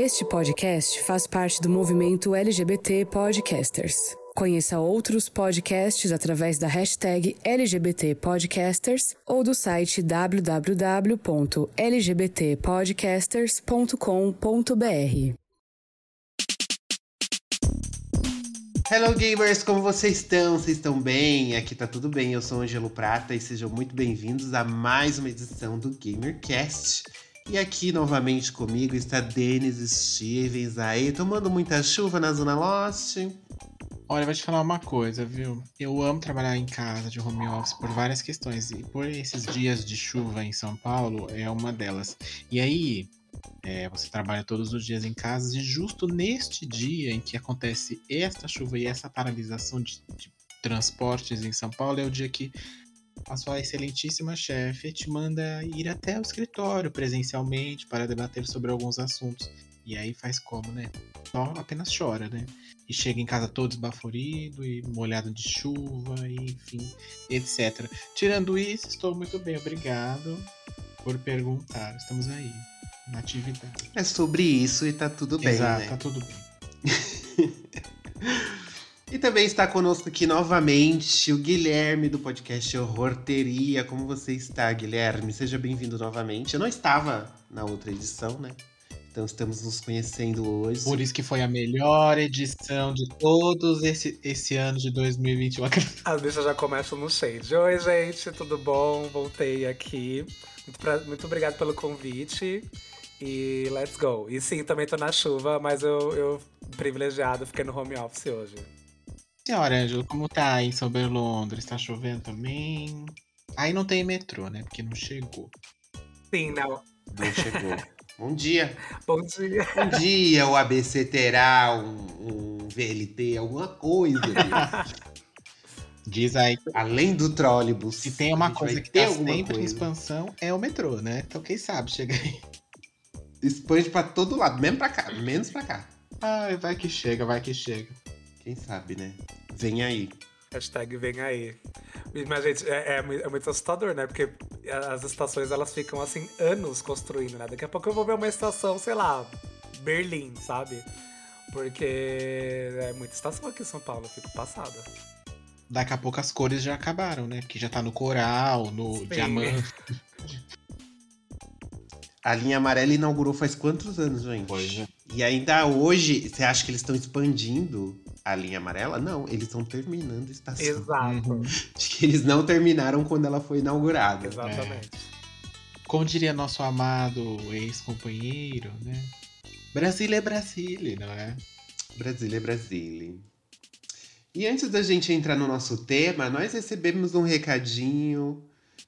Este podcast faz parte do movimento LGBT Podcasters. Conheça outros podcasts através da hashtag LGBT Podcasters ou do site www.lgbtpodcasters.com.br. Hello gamers, como vocês estão? Vocês estão bem? Aqui tá tudo bem. Eu sou Angelo Prata e sejam muito bem-vindos a mais uma edição do GamerCast. E aqui novamente comigo está Denis Stevens aí, tomando muita chuva na Zona Lost. Olha, eu vou te falar uma coisa, viu? Eu amo trabalhar em casa de home office por várias questões. E por esses dias de chuva em São Paulo é uma delas. E aí, é, você trabalha todos os dias em casa e justo neste dia em que acontece esta chuva e essa paralisação de, de transportes em São Paulo é o dia que a sua excelentíssima chefe te manda ir até o escritório presencialmente para debater sobre alguns assuntos. E aí faz como, né? Só apenas chora, né? E chega em casa todo esbaforido e molhado de chuva, e, enfim, etc. Tirando isso, estou muito bem, obrigado por perguntar. Estamos aí, na atividade. É sobre isso e tá tudo bem, Exato, né? tá tudo bem. E também está conosco aqui novamente o Guilherme do podcast Horrorteria. Como você está, Guilherme? Seja bem-vindo novamente. Eu não estava na outra edição, né? Então estamos nos conhecendo hoje. Por isso que foi a melhor edição de todos esse, esse ano de 2021. As bichas já começam no shade. Oi, gente, tudo bom? Voltei aqui. Muito, pra- muito obrigado pelo convite. E let's go. E sim, também tô na chuva, mas eu, eu privilegiado, fiquei no home office hoje. Senhora Ângelo, como tá aí em São Londres? Tá chovendo também? Aí não tem metrô, né? Porque não chegou. Sim, não. Não chegou. Bom dia. Bom dia. Um dia o ABC terá um, um VLT, alguma coisa. Diz aí Além do trólebus. Se tem uma coisa que tá sempre em coisa. expansão, é o metrô, né? Então quem sabe chega aí. Expande pra todo lado, mesmo pra cá, menos pra cá. Ai, vai que chega, vai que chega. Quem sabe, né? Vem aí. Hashtag vem aí. Mas, gente, é, é é muito assustador, né? Porque as estações, elas ficam, assim, anos construindo, né? Daqui a pouco eu vou ver uma estação, sei lá, Berlim, sabe? Porque é muita estação aqui em São Paulo, eu fico passada. Daqui a pouco as cores já acabaram, né? Porque já tá no coral, no Sim. diamante. A linha amarela inaugurou faz quantos anos, gente? Pois é. E ainda hoje, você acha que eles estão expandindo a linha amarela? Não, eles estão terminando a estação. Exato. Uhum. Acho que eles não terminaram quando ela foi inaugurada. Exatamente. Como diria nosso amado ex-companheiro, né? Brasília é Brasília, não é? Brasília é Brasília. E antes da gente entrar no nosso tema, nós recebemos um recadinho.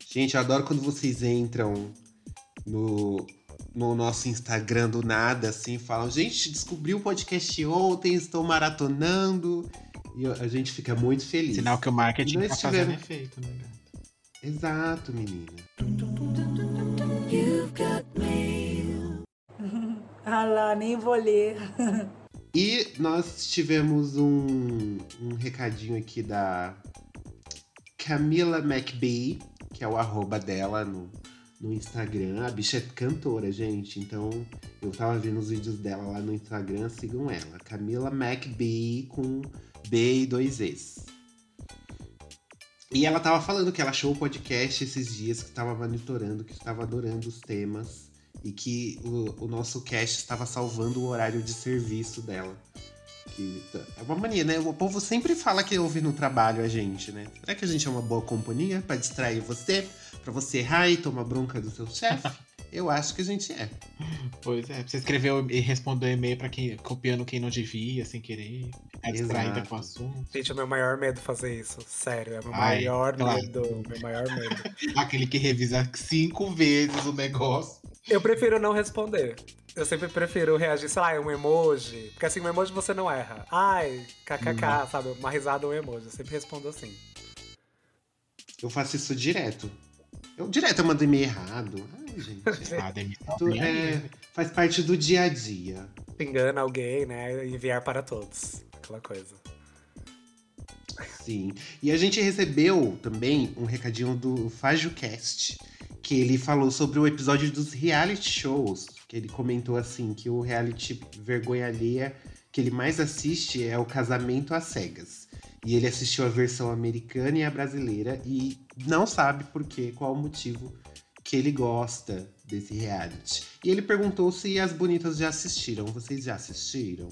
Gente, eu adoro quando vocês entram no, no nosso Instagram do nada, assim, falam: gente, descobri o podcast ontem, estou maratonando. E a gente fica muito feliz. Sinal que o marketing Nós tá fazendo efeito, né, gata? Exato, menina. Ah lá, nem vou ler. E nós tivemos um, um recadinho aqui da Camila McBee, que é o arroba dela no, no Instagram. A bicha é cantora, gente. Então eu tava vendo os vídeos dela lá no Instagram, sigam ela. Camila McBee com B e dois Es. E ela tava falando que ela achou o podcast esses dias, que estava monitorando, que estava adorando os temas e que o, o nosso cast estava salvando o horário de serviço dela. Que é uma mania, né? O povo sempre fala que ouve no trabalho a gente, né? Será que a gente é uma boa companhia pra distrair você? Pra você errar e tomar bronca do seu chefe? Eu acho que a gente é. Pois é, você escreveu e respondeu e-mail pra quem copiando quem não devia, sem querer. É distraída com o assunto. Gente, é o meu maior medo fazer isso. Sério, é o meu Ai, maior claro. medo. Meu maior medo. Aquele que revisa cinco vezes o negócio. Eu prefiro não responder. Eu sempre prefiro reagir, sei lá, um emoji. Porque assim, um emoji você não erra. Ai, kkk, sabe? Uma risada ou um emoji. Eu sempre respondo assim. Eu faço isso direto. Eu direto eu mando e-mail errado. Ai, gente. Ah, demissão. Tu- é, aí. faz parte do dia a dia. Se engana alguém, né? Enviar para todos. Aquela coisa. Sim. E a gente recebeu também um recadinho do FajoCast, que ele falou sobre o episódio dos reality shows. Que ele comentou assim que o reality vergonha alheia que ele mais assiste é o Casamento às Cegas. E ele assistiu a versão americana e a brasileira e não sabe por quê, qual o motivo que ele gosta desse reality. E ele perguntou se as bonitas já assistiram. Vocês já assistiram?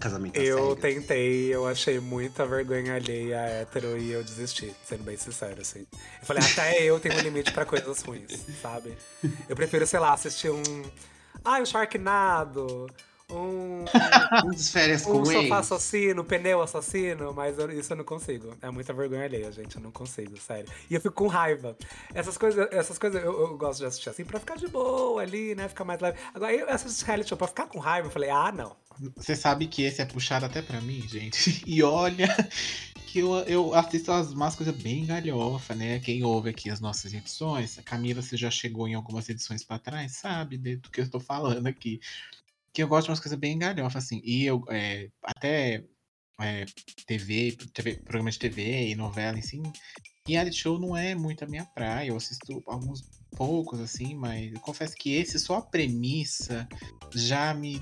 Casamento Eu Cegas? tentei, eu achei muita vergonha alheia hétero e eu desisti, sendo bem sincero, assim. Eu falei, até eu tenho um limite pra coisas ruins, sabe? Eu prefiro, sei lá, assistir um. Ah, um Sharknado, um. Férias com um sofá assassino, pneu assassino, mas eu- isso eu não consigo. É muita vergonha alheia, gente. Eu não consigo, sério. E eu fico com raiva. Essas coisas, essas coisas eu, eu gosto de assistir assim pra ficar de boa ali, né? Ficar mais leve. Agora, eu assisto reality show pra ficar com raiva. Eu falei, ah, não. Você sabe que esse é puxado até pra mim, gente. E olha que eu, eu assisto as umas coisas bem galhofa, né? Quem ouve aqui as nossas edições, a Camila, você já chegou em algumas edições pra trás, sabe de- do que eu tô falando aqui. Que eu gosto de umas coisas bem galhofa, assim. E eu, é, até é, TV, TV, programa de TV e novela, assim, reality show não é muito a minha praia. Eu assisto alguns poucos, assim, mas eu confesso que esse, só a premissa já me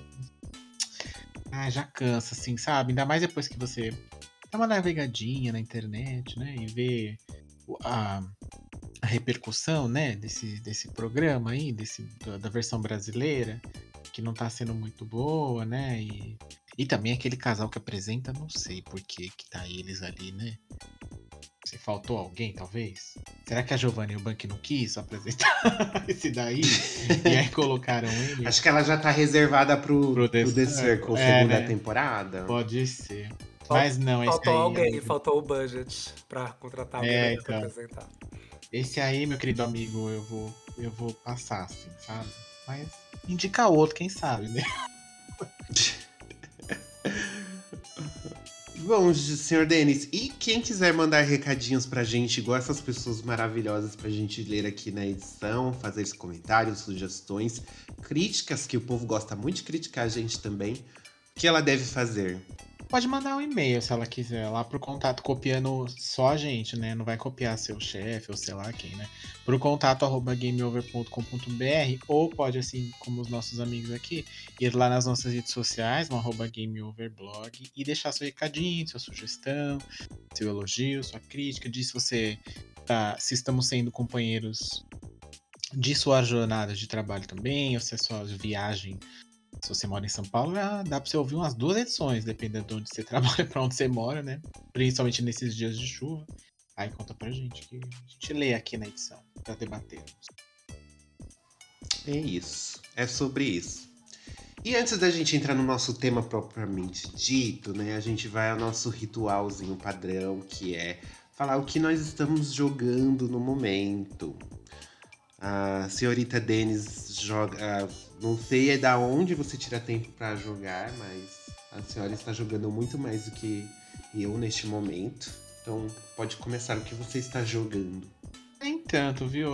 ah, já cansa, assim, sabe? Ainda mais depois que você dá uma navegadinha na internet, né? E vê a, a repercussão, né? Desse, desse programa aí, desse, da versão brasileira, que não tá sendo muito boa, né? E, e também aquele casal que apresenta, não sei por que que tá eles ali, né? Se faltou alguém, talvez? Será que a Giovanna e o Bank não quis apresentar esse daí? e aí colocaram ele? Acho que ela já tá reservada pro, Pro pro The The Circle, É, segunda né? temporada. Pode ser. Fal- Mas não, esse Faltou aí. alguém, faltou o budget pra contratar alguém É, pra então. apresentar. Esse aí, meu querido amigo, eu vou, eu vou passar, assim, sabe? Mas indica outro, quem sabe, né? Bom, senhor Denis, e quem quiser mandar recadinhos pra gente, igual essas pessoas maravilhosas pra gente ler aqui na edição, fazer esses comentários, sugestões, críticas, que o povo gosta muito de criticar a gente também, o que ela deve fazer? Pode mandar um e-mail se ela quiser, lá pro contato, copiando só a gente, né? Não vai copiar seu chefe ou sei lá quem, né? Pro contato arroba gameover.com.br ou pode, assim, como os nossos amigos aqui, ir lá nas nossas redes sociais, no arroba gameoverblog, e deixar seu recadinho, sua sugestão, seu elogio, sua crítica, diz se você tá, se estamos sendo companheiros de sua jornada de trabalho também, ou se é sua viagem se você mora em São Paulo, dá pra você ouvir umas duas edições, dependendo de onde você trabalha, pra onde você mora, né? Principalmente nesses dias de chuva. Aí conta pra gente que a gente lê aqui na edição, pra debatermos. É isso, é sobre isso. E antes da gente entrar no nosso tema propriamente dito, né, a gente vai ao nosso ritualzinho padrão, que é falar o que nós estamos jogando no momento. A senhorita Denis joga. Não sei é da onde você tira tempo pra jogar, mas a senhora está jogando muito mais do que eu neste momento. Então pode começar o que você está jogando. Nem tanto, viu?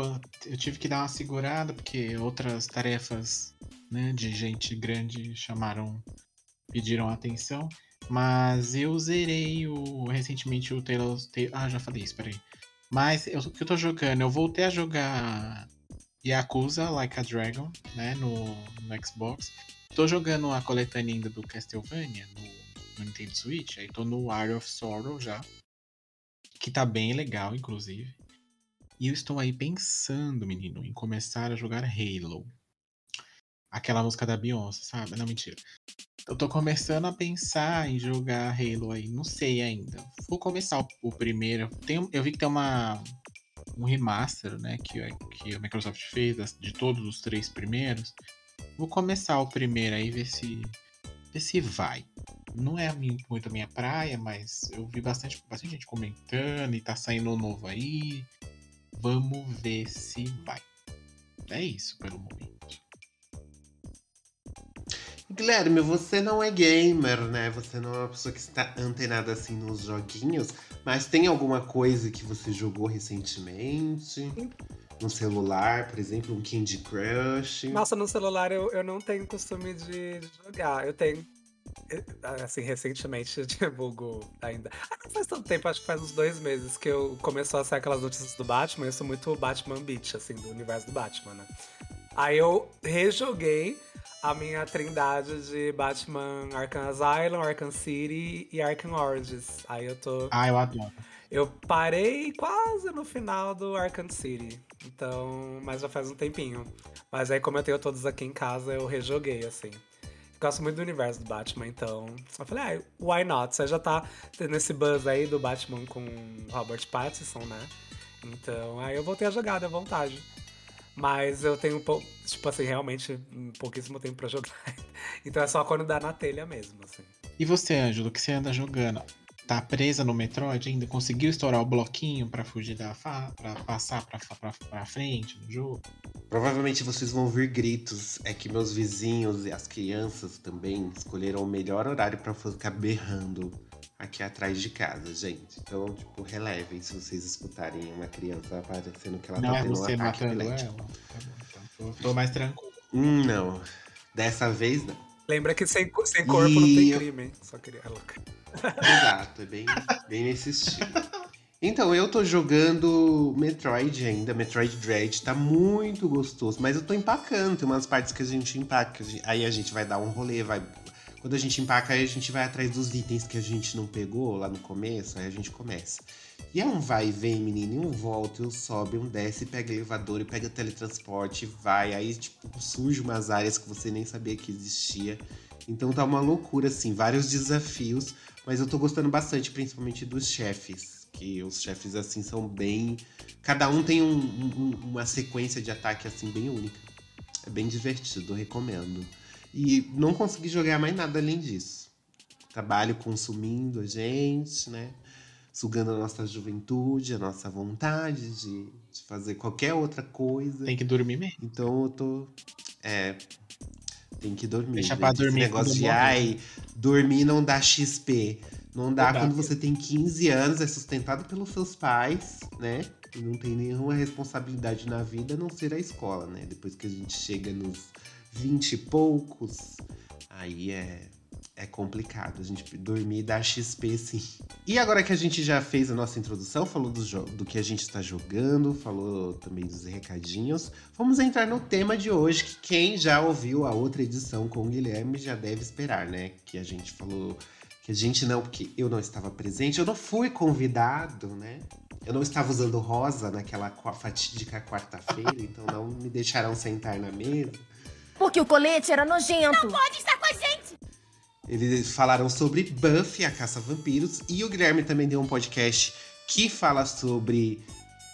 Eu tive que dar uma segurada, porque outras tarefas né, de gente grande chamaram, pediram atenção. Mas eu zerei o, recentemente o Taylor's Tale. Ah, já falei isso, peraí. Mas o que eu tô jogando? Eu voltei a jogar Yakuza Like a Dragon, né, no, no Xbox. Tô jogando a coletânea ainda do Castlevania no, no Nintendo Switch. Aí tô no Art of Sorrow já. Que tá bem legal, inclusive. E eu estou aí pensando, menino, em começar a jogar Halo. Aquela música da Beyoncé, sabe? Não, mentira. Eu tô começando a pensar em jogar Halo aí. Não sei ainda. Vou começar o, o primeiro. Tem, eu vi que tem uma um remaster, né? Que, que a Microsoft fez de todos os três primeiros. Vou começar o primeiro aí, ver se, ver se vai. Não é muito a minha praia, mas eu vi bastante, bastante gente comentando e tá saindo um novo aí. Vamos ver se vai. É isso pelo momento. Guilherme, você não é gamer, né? Você não é uma pessoa que está antenada assim nos joguinhos, mas tem alguma coisa que você jogou recentemente? No celular, por exemplo, um Candy Crush? Nossa, no celular eu, eu não tenho costume de, jogar. Eu tenho. assim, recentemente divulgo ainda. Ah, não faz tanto tempo, acho que faz uns dois meses que eu começou a sair aquelas notícias do Batman. Eu sou muito Batman Beach, assim, do universo do Batman, né? Aí eu rejoguei a minha trindade de Batman Arkham Asylum, Arkham City e Arkham Origins. Aí eu tô. Ah, eu adoro. Eu parei quase no final do Arkham City. Então, mas já faz um tempinho. Mas aí, como eu tenho todos aqui em casa, eu rejoguei, assim. Gosto muito do universo do Batman, então. Eu falei, ah, why not? Você já tá tendo esse buzz aí do Batman com Robert Pattinson, né? Então, aí eu voltei a jogar, à vontade. Mas eu tenho, tipo assim, realmente pouquíssimo tempo pra jogar. então é só quando dá na telha mesmo, assim. E você, Ângelo, que você anda jogando? Tá presa no Metroid ainda? Conseguiu estourar o bloquinho para fugir da fa para passar pra, pra, pra frente no jogo? Provavelmente vocês vão ouvir gritos. É que meus vizinhos e as crianças também escolheram o melhor horário para ficar berrando aqui atrás de casa, gente. Então, tipo, relevem se vocês escutarem uma criança aparecendo que ela não tá é tendo você um ataque epilético. ela? Tá bom, então tô, tô mais tranquilo. Hum, não. Dessa vez não. Lembra que sem, sem corpo não tem E- crime, hein? Só queria. Louca. Exato, é bem, bem nesse estilo. Então, eu tô jogando Metroid ainda, Metroid Dread, tá muito gostoso, mas eu tô empacando, tem umas partes que a gente empaca, aí a gente vai dar um rolê, vai... Quando a gente empaca, aí a gente vai atrás dos itens que a gente não pegou lá no começo, aí a gente começa. E é um vai e vem, menino, um volta, e um sobe, um desce, pega elevador, e pega teletransporte, vai, aí, tipo, surge umas áreas que você nem sabia que existia. Então tá uma loucura, assim, vários desafios, mas eu tô gostando bastante, principalmente dos chefes. Que os chefes, assim, são bem. Cada um tem um- um- uma sequência de ataque, assim, bem única. É bem divertido, recomendo. E não consegui jogar mais nada além disso. Trabalho consumindo a gente, né? Sugando a nossa juventude, a nossa vontade de, de fazer qualquer outra coisa. Tem que dormir mesmo. Então eu tô. É. Tem que dormir. Deixa gente. pra Esse dormir negócio quando de morrer. ai, dormir não dá XP. Não dá quando você tem 15 anos, é sustentado pelos seus pais, né? E não tem nenhuma responsabilidade na vida a não ser a escola, né? Depois que a gente chega nos 20 e poucos, aí é, é complicado. A gente dormir dá XP sim. E agora que a gente já fez a nossa introdução, falou do, do que a gente está jogando, falou também dos recadinhos, vamos entrar no tema de hoje, que quem já ouviu a outra edição com o Guilherme já deve esperar, né? Que a gente falou. Que a gente não, porque eu não estava presente, eu não fui convidado, né? Eu não estava usando rosa naquela fatídica quarta-feira, então não me deixaram sentar na mesa. Porque o colete era nojento. Eles falaram sobre Buffy, a caça a vampiros, e o Guilherme também deu um podcast que fala sobre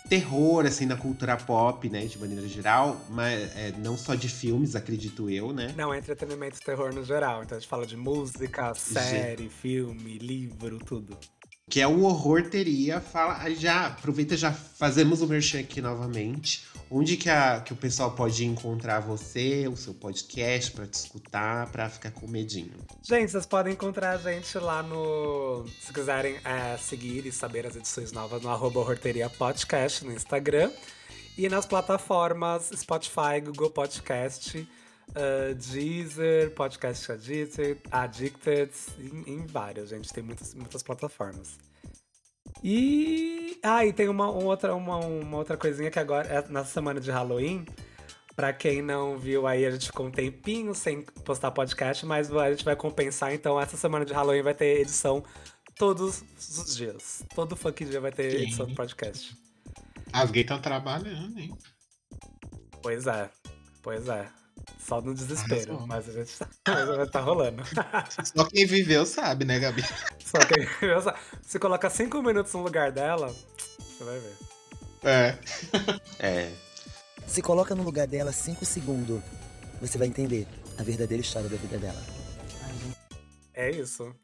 terror, assim, da cultura pop, né, de maneira geral, mas é, não só de filmes, acredito eu, né? Não, é entretenimento e terror no geral. Então a gente fala de música, série, filme, livro, tudo. Que é o Horror Teria. Fala, aí já aproveita, já fazemos o merchan aqui novamente. Onde que, a, que o pessoal pode encontrar você, o seu podcast, pra te escutar, pra ficar com medinho? Gente, vocês podem encontrar a gente lá no. Se quiserem é, seguir e saber as edições novas no arroba Horteria Podcast no Instagram. E nas plataformas Spotify, Google Podcast, uh, Deezer, Podcast Addicted, Addicted, em, em várias, gente. Tem muitas, muitas plataformas. E. Ah, e tem uma, um outra, uma, uma outra coisinha que agora, é na semana de Halloween, Pra quem não viu aí, a gente ficou um tempinho sem postar podcast, mas a gente vai compensar. Então, essa semana de Halloween vai ter edição todos os dias. Todo funk dia vai ter Sim. edição do podcast. As gays estão trabalhando, hein? Pois é, pois é. Só no desespero, Arrasou. mas a gente tá, mas tá rolando. Só quem viveu sabe, né, Gabi? Só que se colocar cinco minutos no lugar dela, você vai ver. É. É. Se coloca no lugar dela 5 segundos, você vai entender a verdadeira história da vida dela. É isso.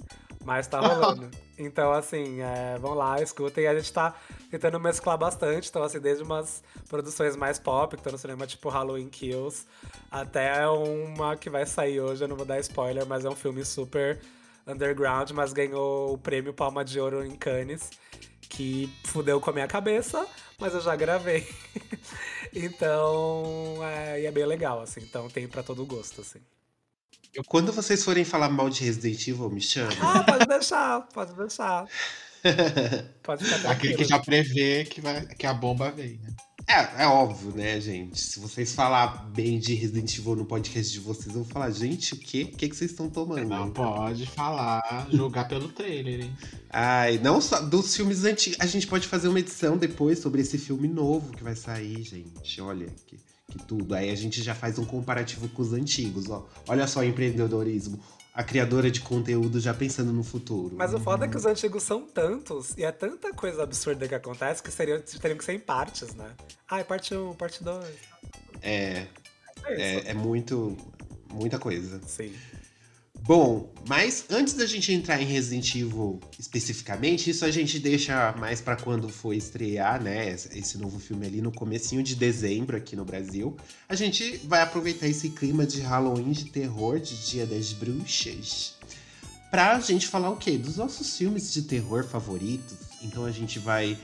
Mas tá rolando. Então, assim, é, vão lá, escutem. A gente tá tentando mesclar bastante. Então, assim, desde umas produções mais pop, que estão no cinema, tipo Halloween Kills, até uma que vai sair hoje, eu não vou dar spoiler, mas é um filme super underground, mas ganhou o prêmio Palma de Ouro em Cannes, que fudeu com a minha cabeça, mas eu já gravei. então, é, e é bem legal, assim. Então, tem pra todo gosto, assim. Quando vocês forem falar mal de Resident Evil, me chama. Ah, pode deixar, pode deixar. Pode ficar Aquele que já prevê que, vai, que a bomba vem, né? É, é óbvio, né, gente? Se vocês falar bem de Resident Evil no podcast de vocês, eu vou falar, gente, o quê? O que, que vocês estão tomando? Não pode falar, julgar pelo trailer, hein? Ai, não só dos filmes antigos. A gente pode fazer uma edição depois sobre esse filme novo que vai sair, gente. Olha que, que tudo. Aí a gente já faz um comparativo com os antigos, ó. Olha só o empreendedorismo. A criadora de conteúdo já pensando no futuro. Mas o foda é que os antigos são tantos e é tanta coisa absurda que acontece que seriam, teriam que ser em partes, né? Ai, parte 1, parte 2. É, É é, é muito. Muita coisa. Sim. Bom, mas antes da gente entrar em Resident Evil especificamente, isso a gente deixa mais pra quando for estrear, né, esse esse novo filme ali no comecinho de dezembro aqui no Brasil. A gente vai aproveitar esse clima de Halloween, de terror, de Dia das Bruxas, pra gente falar o quê? Dos nossos filmes de terror favoritos. Então a gente vai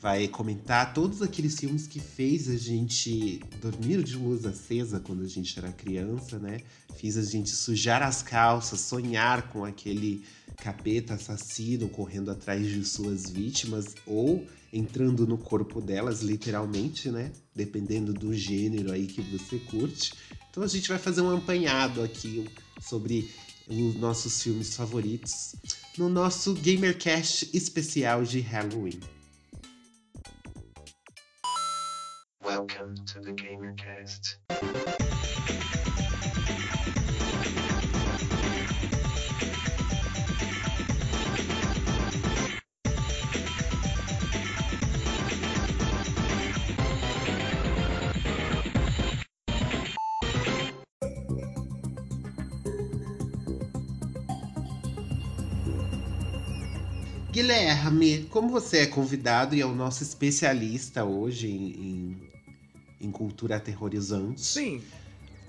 vai comentar todos aqueles filmes que fez a gente dormir de luz acesa quando a gente era criança, né? Fiz a gente sujar as calças, sonhar com aquele capeta assassino correndo atrás de suas vítimas ou entrando no corpo delas, literalmente, né? Dependendo do gênero aí que você curte. Então a gente vai fazer um apanhado aqui sobre os nossos filmes favoritos no nosso Gamercast especial de Halloween. Welcome to the Gamercast. Guilherme, como você é convidado e é o nosso especialista hoje em, em, em cultura aterrorizante, Sim.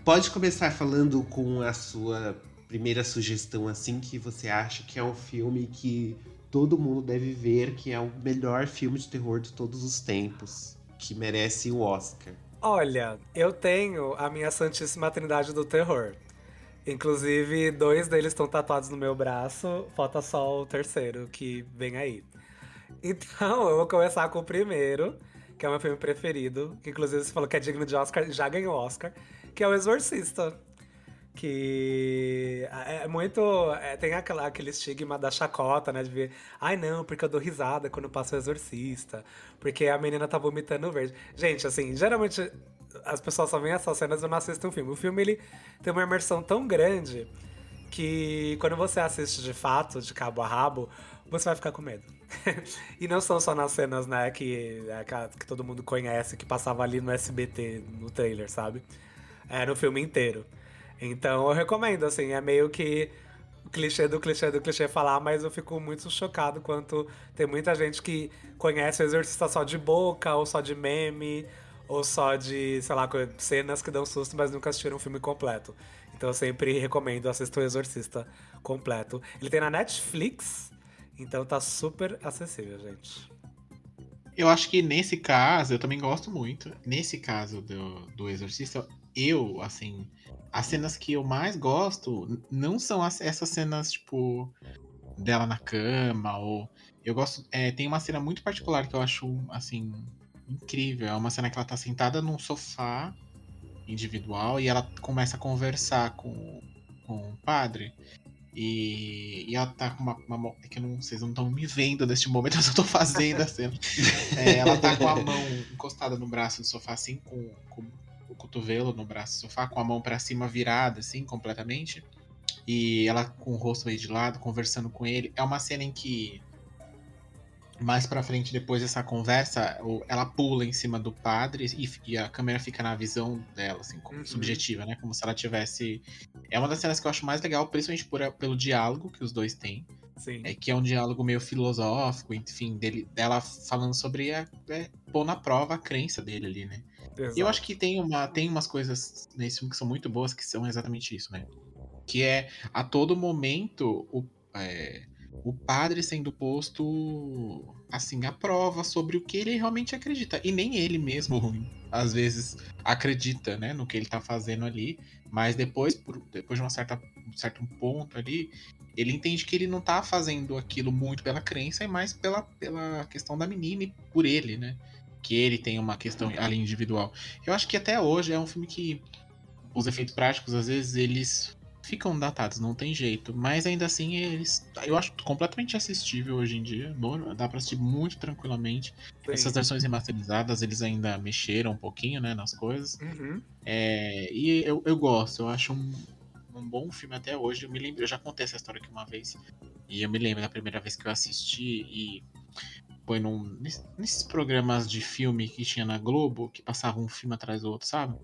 pode começar falando com a sua primeira sugestão, assim, que você acha que é um filme que todo mundo deve ver, que é o melhor filme de terror de todos os tempos, que merece o Oscar. Olha, eu tenho a minha Santíssima Trindade do Terror. Inclusive, dois deles estão tatuados no meu braço, falta só o terceiro, que vem aí. Então, eu vou começar com o primeiro, que é o meu filme preferido, que inclusive você falou que é digno de Oscar, já ganhou Oscar, que é O Exorcista. Que é muito. é, tem aquela, aquele estigma da chacota, né? De ver, ai não, porque eu dou risada quando passa o exorcista, porque a menina tá vomitando verde. Gente, assim, geralmente as pessoas só veem essas cenas e não assistem o filme. O filme ele tem uma imersão tão grande que quando você assiste de fato, de cabo a rabo, você vai ficar com medo. e não são só nas cenas, né, que, é, que, todo mundo conhece, que passava ali no SBT, no trailer, sabe? É no filme inteiro. Então eu recomendo, assim, é meio que clichê do clichê do clichê falar, mas eu fico muito chocado quanto tem muita gente que conhece o Exorcista só de boca, ou só de meme, ou só de, sei lá, cenas que dão susto, mas nunca assistiram um filme completo. Então eu sempre recomendo assistir o Exorcista completo. Ele tem na Netflix, então tá super acessível, gente. Eu acho que nesse caso, eu também gosto muito. Nesse caso do, do Exorcista, eu, assim, as cenas que eu mais gosto não são as- essas cenas, tipo, dela na cama, ou. Eu gosto. é, tem uma cena muito particular que eu acho, assim, incrível. É uma cena que ela tá sentada num sofá individual e ela começa a conversar com, com o padre. E, e ela tá com uma, uma mão- É que eu não, vocês não estão me vendo neste momento, eu só tô fazendo a cena. É, ela tá com a mão encostada no braço do sofá, assim, com, com o cotovelo no braço do sofá, com a mão pra cima virada, assim, completamente. E ela com o rosto meio de lado, conversando com ele. É uma cena em que. Mais pra frente, depois dessa conversa, ela pula em cima do padre e, a câmera fica na visão dela, assim, como Uhum. subjetiva, né? Como se ela tivesse. É uma das cenas que eu acho mais legal, principalmente por, pelo diálogo que os dois têm. Sim. É que é um diálogo meio filosófico, enfim, dele, dela falando sobre a, é, pôr na prova a crença dele ali, né? E eu acho que tem, uma, tem umas coisas nesse filme que são muito boas, que são exatamente isso, né? Que é a todo momento o, é, o padre sendo posto assim à prova sobre o que ele realmente acredita. E nem ele mesmo, às vezes, acredita, né, no que ele tá fazendo ali. Mas depois, por, depois de uma certa, um certo ponto ali, ele entende que ele não tá fazendo aquilo muito pela crença, e mais pela, pela questão da menina e por ele, né? Que ele tem uma questão ali individual. Eu acho que até hoje é um filme que os efeitos práticos, às vezes, eles ficam datados, não tem jeito. Mas ainda assim, eles. Eu acho completamente assistível hoje em dia. Bom, dá pra assistir muito tranquilamente. Sim. Essas versões remasterizadas, eles ainda mexeram um pouquinho, né, nas coisas. Uhum. É, e eu, eu gosto, eu acho um, um bom filme até hoje. Eu me lembro, eu já contei essa história aqui uma vez. E eu me lembro da primeira vez que eu assisti e foi num, nesse- nesses programas de filme que tinha na Globo, que passavam um filme atrás do outro, sabe?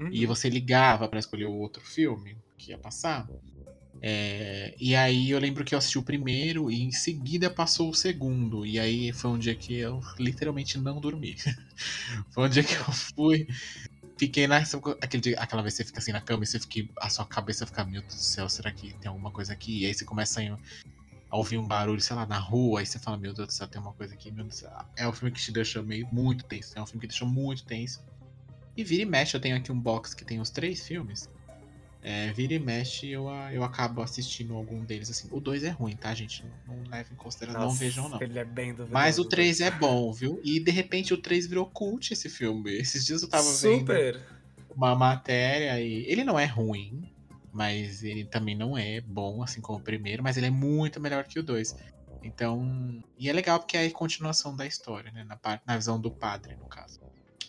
Uhum. E você ligava pra escolher o outro filme que ia passar. É, e aí eu lembro que eu assisti o primeiro e em seguida passou o segundo. E aí foi um dia que eu literalmente não dormi. foi um dia que eu fui. Fiquei na. Aquele dia, aquela vez você fica assim na cama e você fica, a sua cabeça fica, meu Deus do céu, será que tem alguma coisa aqui? E aí você começa a, a ouvir um barulho, sei lá, na rua, aí você fala, meu Deus do céu, tem uma coisa aqui, meu Deus do céu. É um filme que te deixa meio muito tenso. É um filme que deixou muito tenso. E vira e mexe, eu tenho aqui um box que tem os três filmes. É, vira e mexe, eu, a- eu acabo assistindo algum deles, assim. O 2 é ruim, tá, gente? Não, não leve em consideração, não Nossa, vejam, não. Ele é bem duvidoso. Mas o 3 é bom, viu? E de repente o 3 virou cult esse filme. Esses dias eu tava vendo Super. uma matéria e. Ele não é ruim, mas ele também não é bom, assim como o primeiro, mas ele é muito melhor que o 2. Então. E é legal porque é a continuação da história, né? Na, parte, na visão do padre, no caso.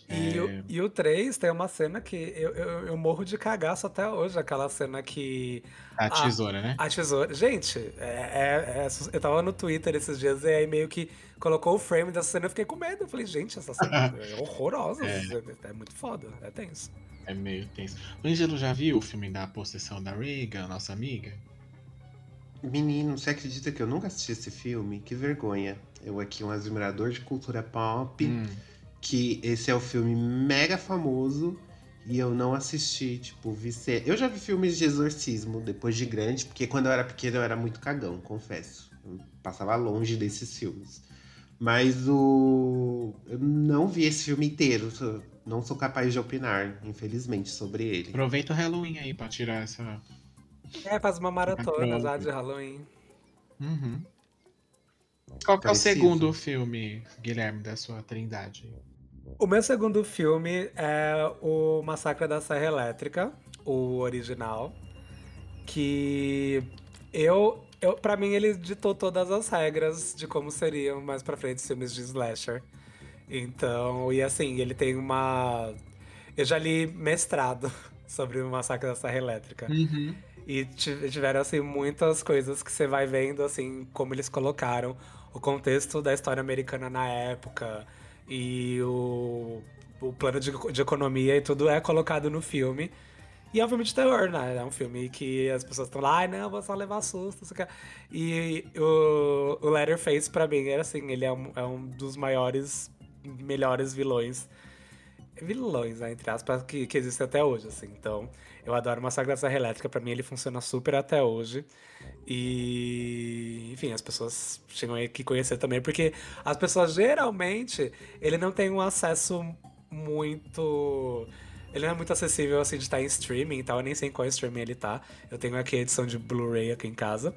E, É. o, e o 3 tem uma cena que eu, eu, eu morro de cagaço até hoje. Aquela cena que A tesoura, né? A tesoura. Gente, é, é- é- eu tava no Twitter esses dias e aí meio que colocou o frame dessa cena e eu fiquei com medo. Eu falei, gente, essa cena é horrorosa. É. É. muito foda, é tenso. É meio tenso. O Angelo já viu o filme da possessão da Reagan, nossa amiga? Menino, você acredita que eu nunca assisti esse filme? Que vergonha. Eu aqui, um admirador de cultura pop, Hum. Que esse é o filme mega famoso e eu não assisti, tipo, vi ser... Eu já vi filmes de exorcismo depois de grande, porque quando eu era pequeno eu era muito cagão, confesso. Eu passava longe desses filmes. Mas o... Eu não vi esse filme inteiro, não sou capaz de opinar, infelizmente, sobre ele. Aproveita o Halloween aí pra tirar essa. É, faz uma maratona já de Halloween. Uhum. Qual que é o segundo filme, Guilherme, da sua trindade? O meu segundo filme é o Massacre da Serra Elétrica, o original, que eu, eu para mim ele ditou todas as regras de como seriam mais pra frente filmes de slasher. Então, e assim, ele tem uma eu já li mestrado sobre o Massacre da Serra Elétrica. Uhum. E ti- tiveram, assim, muitas coisas que você vai vendo, assim, como eles colocaram o contexto da história americana na época e o, o plano de, de economia e tudo é colocado no filme. E é um filme de terror, né? É um filme que as pessoas estão lá, ai não, vou só levar susto, não sei o que. E o, o Leatherface, pra mim, era assim, ele é um, é um dos maiores, melhores vilões vilões, né, entre aspas, que, que existem até hoje, assim. Então, eu adoro Massacre da Serra Elétrica, pra mim ele funciona super até hoje. E, enfim, as pessoas tinham que conhecer também, porque as pessoas geralmente, ele não tem um acesso muito... Ele não é muito acessível, assim, de estar em streaming e tal, eu nem sei em qual streaming ele tá. Eu tenho aqui a edição de Blu-ray aqui em casa.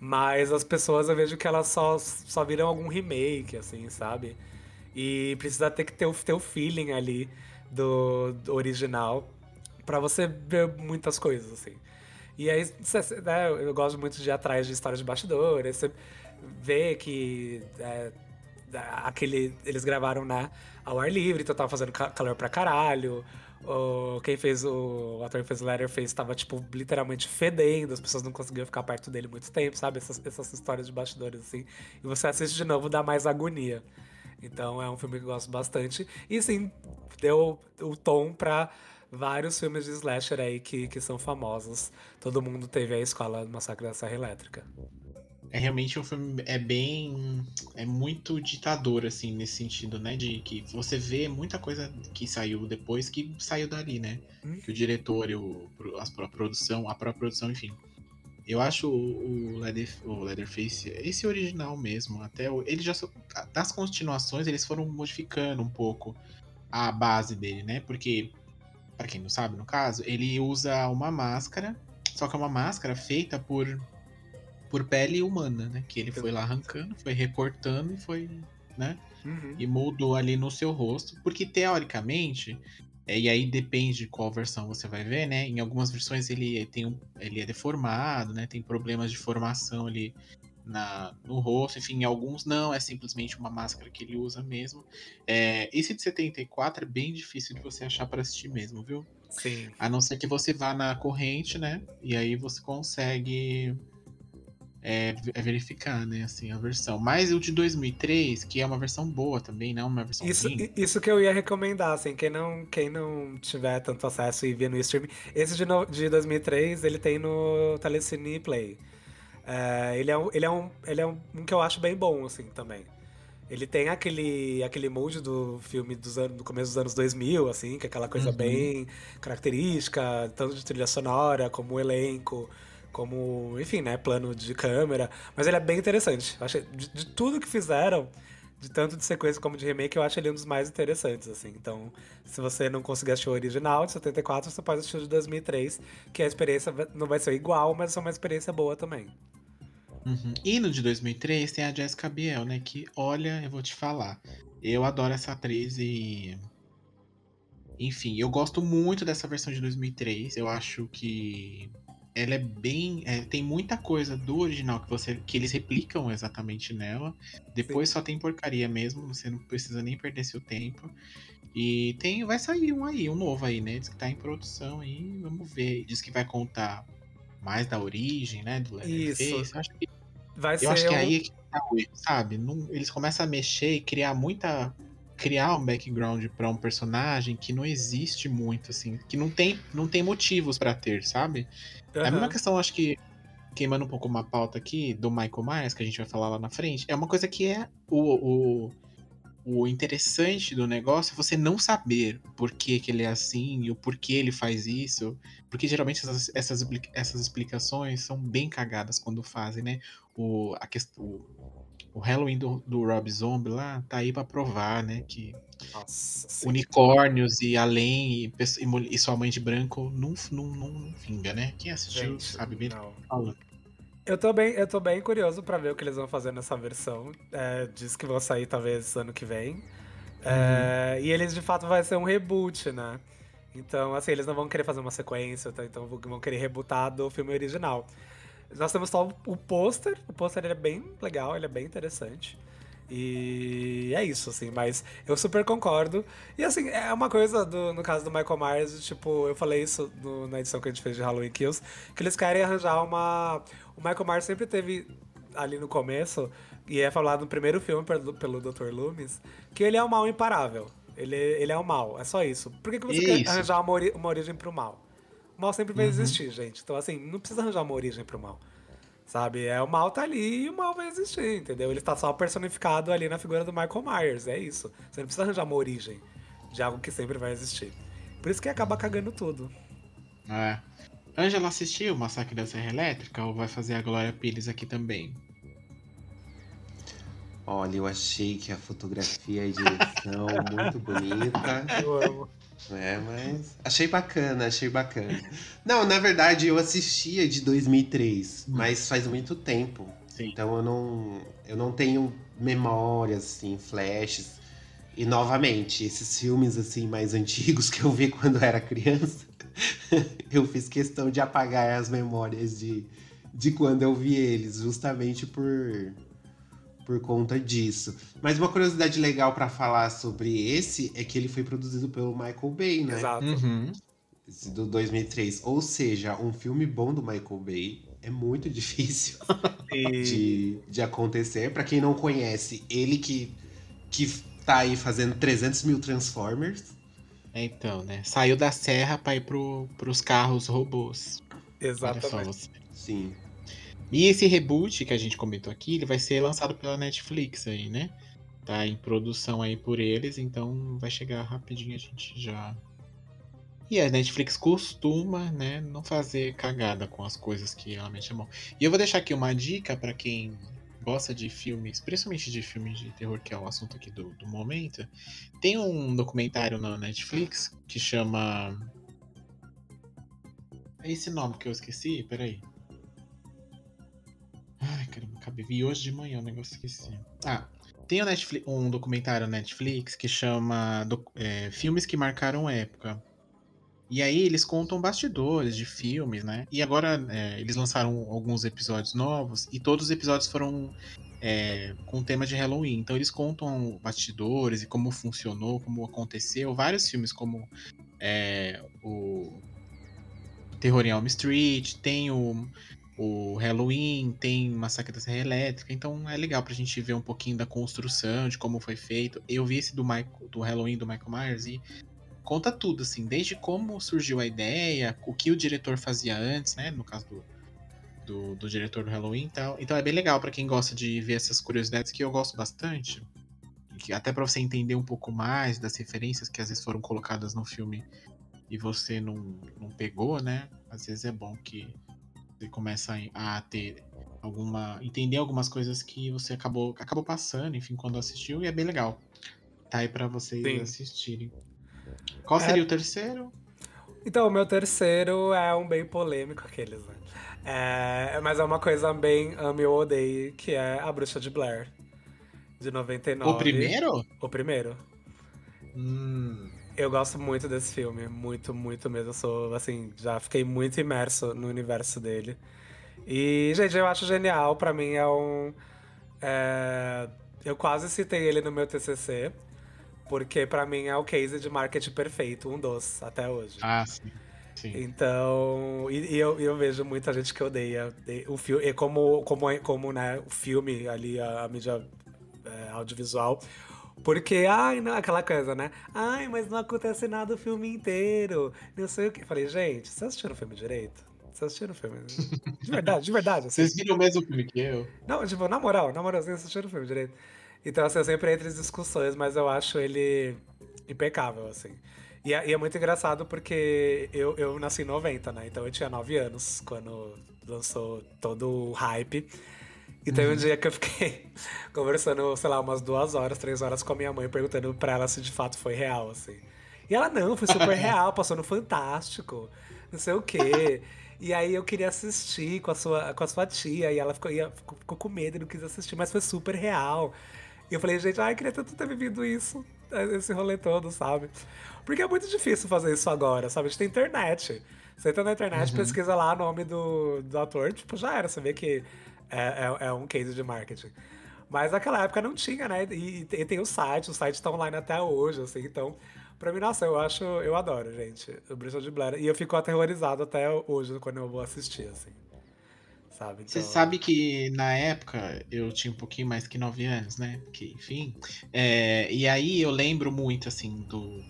Mas as pessoas, eu vejo que elas só, só viram algum remake, assim, sabe? E precisa ter que ter o, ter o feeling ali do, do original pra você ver muitas coisas, assim. E aí, cê- cê- né, eu gosto muito de ir atrás de histórias de bastidores, você vê que é, aquele, eles gravaram na, ao ar livre, então tava fazendo ca- calor pra caralho. O, quem fez o, o ator que fez o Leatherface tava, tipo, literalmente fedendo, as pessoas não conseguiam ficar perto dele muito tempo, sabe? Essas, essas histórias de bastidores, assim. E você assiste de novo, dá mais agonia. Então é um filme que eu gosto bastante. E sim, deu o tom pra vários filmes de slasher aí que, que são famosos. Todo mundo teve a escola do Massacre da Serra Elétrica. É realmente um filme é bem é muito ditador assim nesse sentido, né, de que você vê muita coisa que saiu depois que saiu dali, né? Hum. Que o diretor o a produção, a própria produção, enfim, Eu acho o, Leather, o Leatherface, esse original mesmo, até o, ele já das continuações eles foram modificando um pouco a base dele, né? Porque para quem não sabe, no caso, ele usa uma máscara, só que é uma máscara feita por por pele humana, né? Que ele foi lá arrancando, foi recortando e foi, né? Uhum. E moldou ali no seu rosto, porque teoricamente é, e aí depende de qual versão você vai ver, né? Em algumas versões ele tem um, ele é deformado, né? Tem problemas de formação ali na, no rosto, enfim, em alguns não, é simplesmente uma máscara que ele usa mesmo. É, esse de 74 é bem difícil de você achar para assistir mesmo, viu? Sim. A não ser que você vá na corrente, né? E aí você consegue é, é, verificar, né, assim, a versão. Mas o de 2003, que é uma versão boa também, não uma versão isso, ruim. Isso que eu ia recomendar, assim, quem não, quem não tiver tanto acesso e ver no streaming, esse de, no, de 2003, ele tem no Telecine Play. É, ele, é um, ele, é um, ele é um que eu acho bem bom, assim, também. Ele tem aquele, aquele mood do filme dos anos, do começo dos anos 2000, assim, que é aquela coisa uhum. bem característica, tanto de trilha sonora como elenco como, enfim, né, plano de câmera. Mas ele é bem interessante. Achei, de, de, tudo que fizeram, de tanto de sequência como de remake, eu acho ele um dos mais interessantes, assim. Então, se você não conseguir assistir o original de 74, você pode assistir o de 2003, que a experiência não vai ser igual, mas é uma experiência boa também. Uhum. E no de 2003 tem a Jessica Biel, né? Que, olha, eu vou te falar. Eu adoro essa atriz e. Enfim, eu gosto muito dessa versão de 2003. Eu acho que ela é bem. É, tem muita coisa do original que você que eles replicam exatamente nela. Depois Sim. só tem porcaria mesmo, você não precisa nem perder seu tempo. E tem, vai sair um aí, um novo aí, né? Diz que tá em produção aí, vamos ver. Diz que vai contar mais da origem, né? Do Leatherface. Acho que, vai eu acho que um... aí é que tá, sabe? Não, eles começam a mexer e criar muita criar um background para um personagem que não existe muito, assim, que não tem, não tem motivos para ter, sabe? Uhum. É a mesma questão, acho que, queimando um pouco uma pauta aqui do Michael Myers, que a gente vai falar lá na frente, é uma coisa que é o, o, o interessante do negócio é você não saber por que, que ele é assim e o porquê ele faz isso. Porque geralmente essas, essas, essas explicações são bem cagadas quando fazem, né? O, a questão, o Halloween do, do Rob Zombie lá tá aí pra provar, né? Que Nossa, unicórnios e além e, e, e, sua mãe de branco não, não, não vinga, né? Quem assistiu Gente, sabe bem fala. Eu tô bem, eu tô bem curioso para ver o que eles vão fazer nessa versão. É, diz que vão sair talvez ano que vem. É, uhum. E eles de fato vai ser um reboot, né? Então, assim, eles não vão querer fazer uma sequência, tá? então vão querer rebootar do filme original. Nós temos só o pôster. O pôster é bem legal, ele é bem interessante. E é isso, assim, mas eu super concordo. E assim, é uma coisa do, no caso do Michael Myers, tipo, eu falei isso no, na edição que a gente fez de Halloween Kills, que eles querem arranjar uma. O Michael Myers sempre teve ali no começo, e é falado no primeiro filme pelo, pelo Dr. Loomis, que ele é o mal imparável. Ele, ele é o mal, é só isso. Por que, que você isso. quer arranjar uma, ori uma origem pro mal? O mal sempre vai uhum. existir, gente. Então, assim, não precisa arranjar uma origem pro mal. Sabe? É, o mal tá ali e o mal vai existir, entendeu? Ele tá só personificado ali na figura do Michael Myers, é isso. Você não precisa arranjar uma origem de algo que sempre vai existir. Por isso que acaba cagando tudo. É. Angela assistiu o Massacre da Serra Elétrica ou vai fazer a Glória Pires aqui também? Olha, eu achei que a fotografia e a direção muito bonita. Eu amo. É, mas achei bacana, achei bacana. Não, na verdade eu assistia de 2003, hum. mas faz muito tempo. Sim. Então eu não, eu não tenho memórias assim, flashes. E novamente, esses filmes assim mais antigos que eu vi quando era criança, eu fiz questão de apagar as memórias de, de quando eu vi eles, justamente por por conta disso. Mas uma curiosidade legal para falar sobre esse é que ele foi produzido pelo Michael Bay, né? Exato. Uhum. Do 2003. Ou seja, um filme bom do Michael Bay é muito difícil de, de acontecer. Para quem não conhece, ele que, que tá aí fazendo 300 mil Transformers. Então, né? Saiu da serra para ir pro, pros carros robôs. Exatamente. Sim. E esse reboot que a gente comentou aqui, ele vai ser lançado pela Netflix aí, né? Tá em produção aí por eles, então vai chegar rapidinho, a gente já E a Netflix costuma, né, não fazer cagada com as coisas que realmente é bom. E eu vou deixar aqui uma dica para quem gosta de filmes, principalmente de filmes de terror, que é o assunto aqui do, do momento. Tem um documentário na Netflix que chama. É esse nome que eu esqueci? Peraí. Ai, caramba, acabei. Vi hoje de manhã o negócio esqueci. Ah, tem Netflix, um documentário na Netflix que chama é, Filmes que Marcaram Época. E aí eles contam bastidores de filmes, né? E agora é, eles lançaram alguns episódios novos e todos os episódios foram é, com tema de Halloween. Então eles contam bastidores e como funcionou, como aconteceu. Vários filmes como é, o Terror em Elm Street, tem o, o Halloween, tem Massacre da Serra Elétrica. Então é legal pra gente ver um pouquinho da construção, de como foi feito. Eu vi esse do, Michael, do Halloween do Michael Myers e conta tudo, assim, desde como surgiu a ideia, o que o diretor fazia antes, né? No caso do, do, do diretor do Halloween e tal. Então é bem legal para quem gosta de ver essas curiosidades que eu gosto bastante. Até para você entender um pouco mais das referências que às vezes foram colocadas no filme e você não, não pegou, né? Às vezes é bom que você começa a ter alguma. entender algumas coisas que você acabou, acabou passando, enfim, quando assistiu, e é bem legal. Tá aí pra vocês Sim. assistirem. Qual é. seria é... o terceiro? Então, o meu terceiro é um bem polêmico, aqueles, né? É, mas é uma coisa bem ame ou odeie, que é A Bruxa de Blair, de 99. O primeiro? O primeiro. Hum. Eu gosto muito desse filme, muito, muito mesmo. Eu sou, assim, já fiquei muito imerso no universo dele. E, gente, eu acho genial. Pra mim é um. É... Eu quase citei ele no meu TCC. Porque para mim é o case de marketing perfeito, um dos, até hoje. Ah, sim. Sim. Então, e, e eu, eu, vejo muita gente que odeia o filme, e como, como, como né, o filme ali, a, a mídia é, audiovisual, porque, ai, não, aquela coisa, né? Ai, mas não acontece nada o filme inteiro. Não sei o que. Falei, gente, vocês assistiram o filme direito? Vocês assistiram o filme? De verdade, de verdade. Assim. Vocês viram o mesmo filme que eu? Não, tipo, na moral, na moral, vocês assistiram o filme direito. Então, assim, eu sempre entro em discussões, mas eu acho ele impecável, assim. E é, e é, muito engraçado porque eu, eu nasci em 90, né? Então eu tinha 9 anos quando lançou todo o hype. E teve uhum. um dia que eu fiquei conversando, sei lá, umas duas horas, três horas com a minha mãe, perguntando pra ela se de fato foi real, assim. E ela, não, foi super real, passou no Fantástico, não sei o quê. E aí eu queria assistir com a sua, com a sua tia, e ela ficou, ia, ficou com medo e não quis assistir, mas foi super real. E eu falei, gente, ai, queria tanto ter vivido isso, esse rolê todo, sabe? Porque é muito difícil fazer isso agora, sabe? A gente tem internet. Você entra na internet, uhum. pesquisa lá o nome do, do ator, tipo, já era. Você vê que é, é, é um case de marketing. Mas naquela época não tinha, né? E, e tem o site, o site tá online até hoje, assim, então. Pra mim, nossa, eu acho, eu adoro, gente, o Bruxa de Blair. E eu fico aterrorizado até hoje quando eu vou assistir, assim sabe? Então... Você sabe que na época eu tinha um pouquinho mais que 9 anos, né? Que, enfim. É, e aí eu lembro muito, assim, do,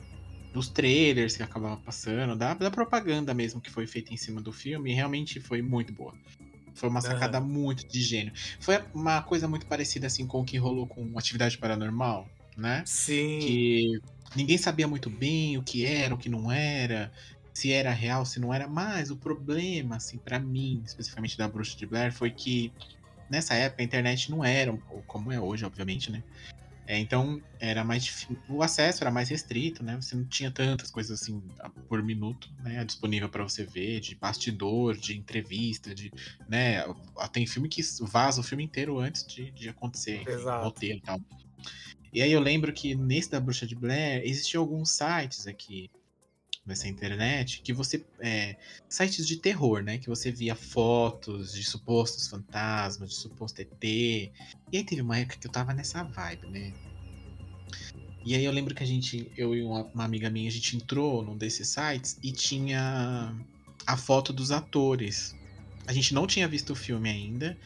dos trailers que acabava passando, da, da propaganda mesmo que foi feita em cima do filme, e realmente foi muito boa. Foi uma sacada uhum. muito de gênio. Foi uma coisa muito parecida assim com o que rolou com Atividade Paranormal, né? Sim. Que ninguém sabia muito bem o que era, o que não era se era real, se não era. Mas o problema, assim, para mim, especificamente da Bruxa de Blair, foi que nessa época a internet não era como é hoje, obviamente, né? É, então era mais o acesso era mais restrito, né? Você não tinha tantas coisas assim por minuto, né? Disponível para você ver, de bastidor, de entrevista, de, né? Tem filme que vaza o filme inteiro antes de, de acontecer, roteiro e tal. E aí eu lembro que nesse da Bruxa de Blair existiam alguns sites aqui nessa internet que você. É, sites de terror, né? Que você via fotos de supostos fantasmas, de suposto ET. E aí teve uma época que eu tava nessa vibe, né? E aí eu lembro que a gente, eu e uma, uma amiga minha, a gente entrou num desses sites e tinha a foto dos atores. A gente não tinha visto o filme ainda,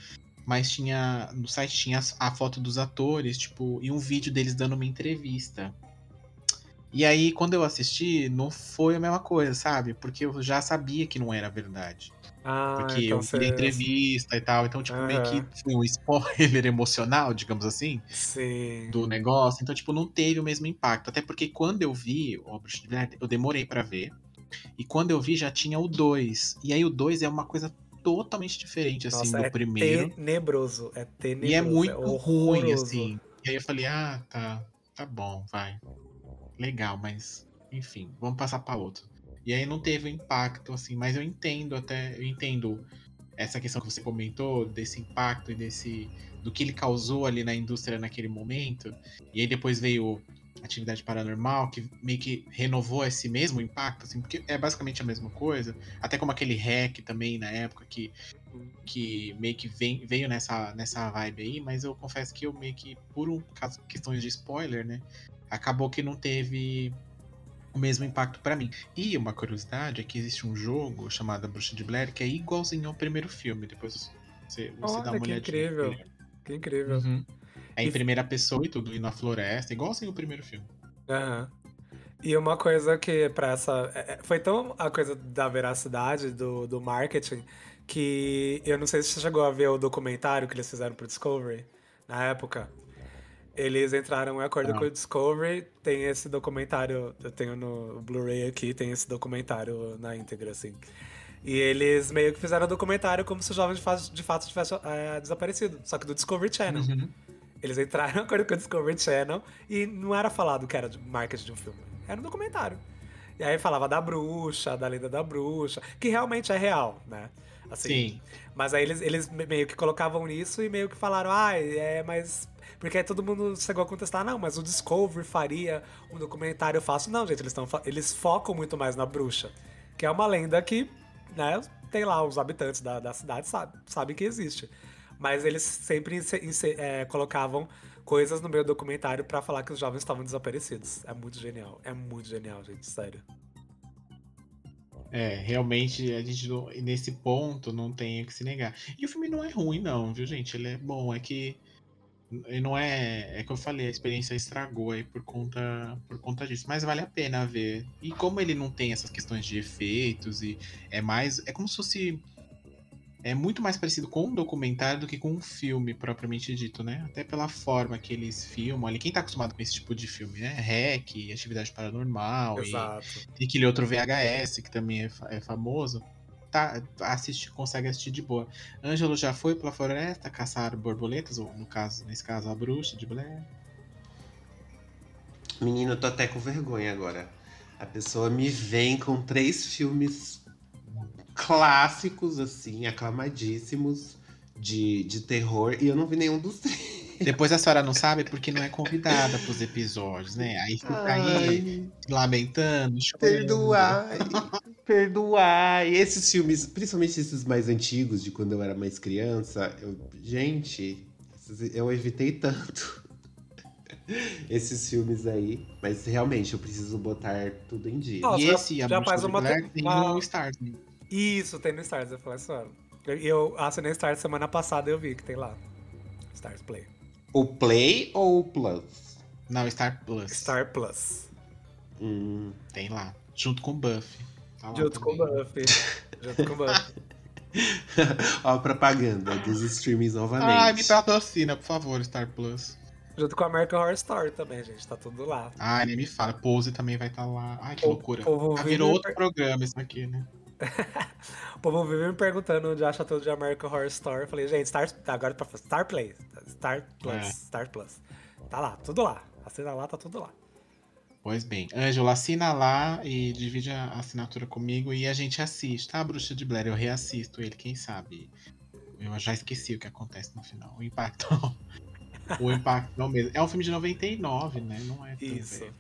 mas tinha no site tinha a, foto dos atores, tipo, e um vídeo deles dando uma entrevista. E aí, quando eu assisti, não foi a mesma coisa, sabe? Porque eu já sabia que não era verdade. Ah, Porque então eu vi entrevista e tal. Então, tipo, uhum. meio que foi um spoiler emocional, digamos assim. Sim. Do negócio. Então, tipo, não teve o mesmo impacto. Até porque quando eu vi o Bruxa de Blair, eu demorei para ver. E quando eu vi, já tinha o 2. E aí o 2 é uma coisa totalmente diferente, assim, Nossa, do é primeiro. tenebroso. É tenebroso. E é muito ruim, horroroso. assim. E aí eu falei, ah, tá, tá bom, vai. Legal, mas enfim, vamos passar pra outro. E aí não teve impacto, assim, mas eu entendo até, eu entendo essa questão que você comentou, desse impacto e desse. do que ele causou ali na indústria naquele momento. E aí depois veio atividade paranormal, que meio que renovou esse mesmo impacto, assim, porque é basicamente a mesma coisa. Até como aquele hack também na época que, que meio que vem, veio nessa, nessa vibe aí, mas eu confesso que eu meio que, por um caso, questões de spoiler, né? Acabou que não teve o mesmo impacto pra mim. E uma curiosidade é que existe um jogo chamado Bruxa de Blair que é igualzinho ao primeiro filme. Depois você, você dá Olha, uma que olhadinha. incrível. Que incrível. Uhum. É em E- primeira pessoa e tudo, e na floresta, igualzinho o primeiro filme. Aham. E uma coisa que pra essa. é- é- Foi tão a coisa da veracidade, do, do marketing, que eu não sei se você chegou a ver o documentário que eles fizeram pro Discovery na época. Eles entraram em acordo Não. com o Discovery, tem esse documentário, eu tenho no Blu-ray aqui, tem esse documentário na íntegra, assim. E eles meio que fizeram o documentário como se o jovem de fato, de fato tivesse é, desaparecido, só que do Discovery Channel. Uhum. Eles entraram em acordo com o Discovery Channel e não era falado que era de marketing de um filme. Era um documentário. E aí falava da bruxa, da lenda da bruxa, que realmente é real, né? Assim, Sim. Mas aí eles, eles me- meio que colocavam nisso e meio que falaram, ah, é, mas. Porque aí todo mundo chegou a contestar, não, mas o Discovery faria um documentário fácil. Não, gente, eles, tão, eles focam muito mais na bruxa. Que é uma lenda que, né, tem lá, os habitantes da, da cidade sabe, sabem que existe. Mas eles sempre é, colocavam coisas no meio do documentário pra falar que os jovens estavam desaparecidos. É muito genial. É muito genial, gente, sério. É, realmente a gente nesse ponto não tem o que se negar. E o filme não é ruim, não, viu, gente? Ele é bom, é que ele não é, é que eu falei, a experiência estragou aí por conta por conta disso, mas vale a pena ver. E como ele não tem essas questões de efeitos e é mais, é como se fosse é muito mais parecido com um documentário do que com um filme propriamente dito, né? Até pela forma que eles filmam ali. Quem tá acostumado com esse tipo de filme, né? REC, Atividade Paranormal e Exato. tem aquele outro VHS que também é, é famoso. Tá, assiste, consegue assistir de boa. Ângelo já foi pela floresta caçar borboletas, ou no caso, nesse caso, a bruxa de Blair. Menino, eu tô até com vergonha agora. A pessoa me vem com três filmes clássicos, assim, aclamadíssimos de, de terror, e eu não vi nenhum dos três. Depois a senhora não sabe porque não é convidada pros episódios, né? Aí fica aí Ai, lamentando, chorando. Perdoai, perdoai. Esses filmes, principalmente esses mais antigos, de quando eu era mais criança, eu- gente, eu evitei tanto. Esses filmes aí, mas realmente eu preciso botar tudo em dia. Nossa, E já- esse, a já bruxa faz uma tem uma- no Stars. né? Isso, tem no Stars, eu falei isso. Eu, eu assinei Stars semana passada eu vi que tem lá. Stars Play. O Play ou o Plus? Não, Star Plus. Star Plus. Hum, Tem lá. Junto com o Buffy. Tá Junto com o. Buffy. Junto com o Buffy. Ó, a propaganda dos streamings novamente. Ai, me patrocina, por favor, Star Plus. Junto com a American Horror Story também, gente. Tá tudo lá. Ai, nem me fala. Pose também vai estar lá. Ai, que O loucura. povo Ah, virou outro per- programa isso aqui, né? O povo vive me perguntando onde acha tudo de American Horror Story. Eu falei, gente, Star, agora pra Star Play. Star Plus. É. Star Plus. Tá lá, tudo lá. Assina lá, tá tudo lá. Pois bem. Ângelo, assina lá e divide a assinatura comigo e a gente assiste, tá? Bruxa de Blair, eu reassisto ele, quem sabe. Eu já esqueci o que acontece no final. O impacto. o impacto não mesmo. É um filme de 99, né? Não é tão Isso. velho.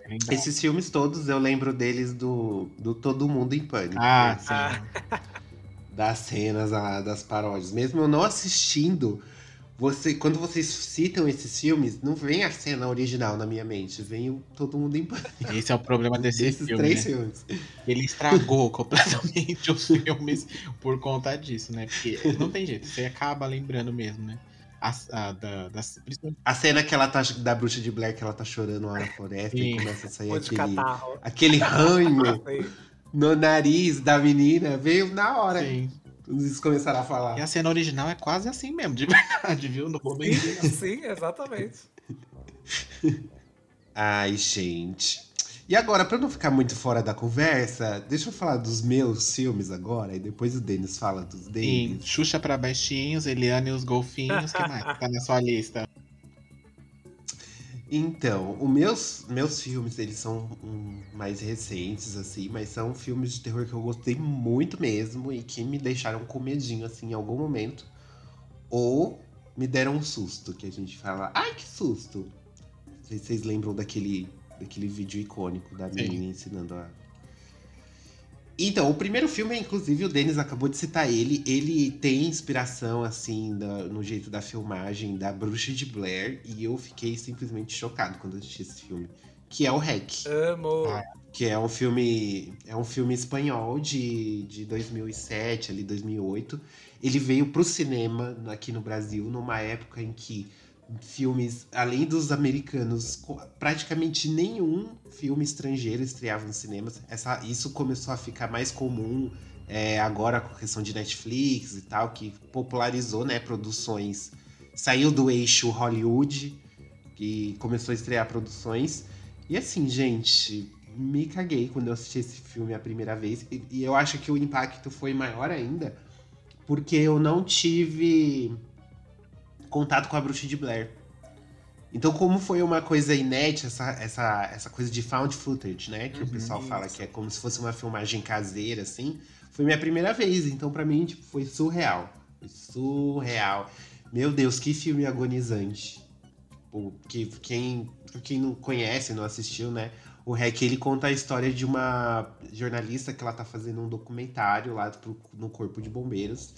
É legal. Esses filmes todos eu lembro deles do, do Todo Mundo em Pânico. Ah, né? sim. Das cenas, ah, das paródias. Mesmo eu não assistindo, você, quando vocês citam esses filmes, não vem a cena original na minha mente, vem o Todo Mundo em Pânico. Esse é o problema desse Esses filme, três né? filmes. Ele estragou completamente os filmes por conta disso, né? Porque não tem jeito, você acaba lembrando mesmo, né? As, a, da, principalmente A cena que ela tá, da bruxa de Blair, que ela tá chorando lá na floresta Sim. e começa a sair aquele, catarro. aquele ranho no nariz da menina, veio na hora. Sim. Eles começaram a falar. E a cena original é quase assim mesmo, de verdade, viu? Mentir. não. Sim, exatamente. Ai, gente. E agora, pra não ficar muito fora da conversa, deixa eu falar dos meus filmes agora, e depois o Denis fala dos Sim, deles. Xuxa pra baixinhos, Eliane e os golfinhos, que mais tá na sua lista? Então, os meus, meus filmes, eles são hum, mais recentes, assim, mas são filmes de terror que eu gostei muito mesmo e que me deixaram com medinho, assim, em algum momento. Ou me deram um susto, que a gente fala, ai, que susto! Não sei se vocês lembram daquele, daquele vídeo icônico da menina ensinando a... Então, o primeiro filme, inclusive, o Denis acabou de citar ele. Ele tem inspiração, assim, da- no jeito da filmagem da Bruxa de Blair. E eu fiquei simplesmente chocado quando assisti esse filme. Que é o Hack. Amo. Ah, Que é um filme. É um filme espanhol de, de 2007, ali, 2008. Ele veio pro cinema aqui no Brasil numa época em que filmes, além dos americanos, praticamente nenhum filme estrangeiro estreava nos cinemas. Essa, isso começou a ficar mais comum é, agora com a questão de Netflix e tal, que popularizou né, produções. Saiu do eixo Hollywood, que começou a estrear produções. E assim, gente, me caguei quando eu assisti esse filme a primeira vez. E, e eu acho que o impacto foi maior ainda, porque eu não tive contato com a Bruxa de Blair. Então, como foi uma coisa inédita, essa, essa, essa coisa de found footage, né? Que o pessoal fala que é como se fosse uma filmagem caseira, assim. Foi minha primeira vez, então pra mim, tipo, foi surreal. Foi surreal. Meu Deus, que filme agonizante. Tipo, que, quem, quem não conhece, não assistiu, né? O REC, ele conta a história de uma jornalista que ela tá fazendo um documentário lá pro- no corpo de bombeiros.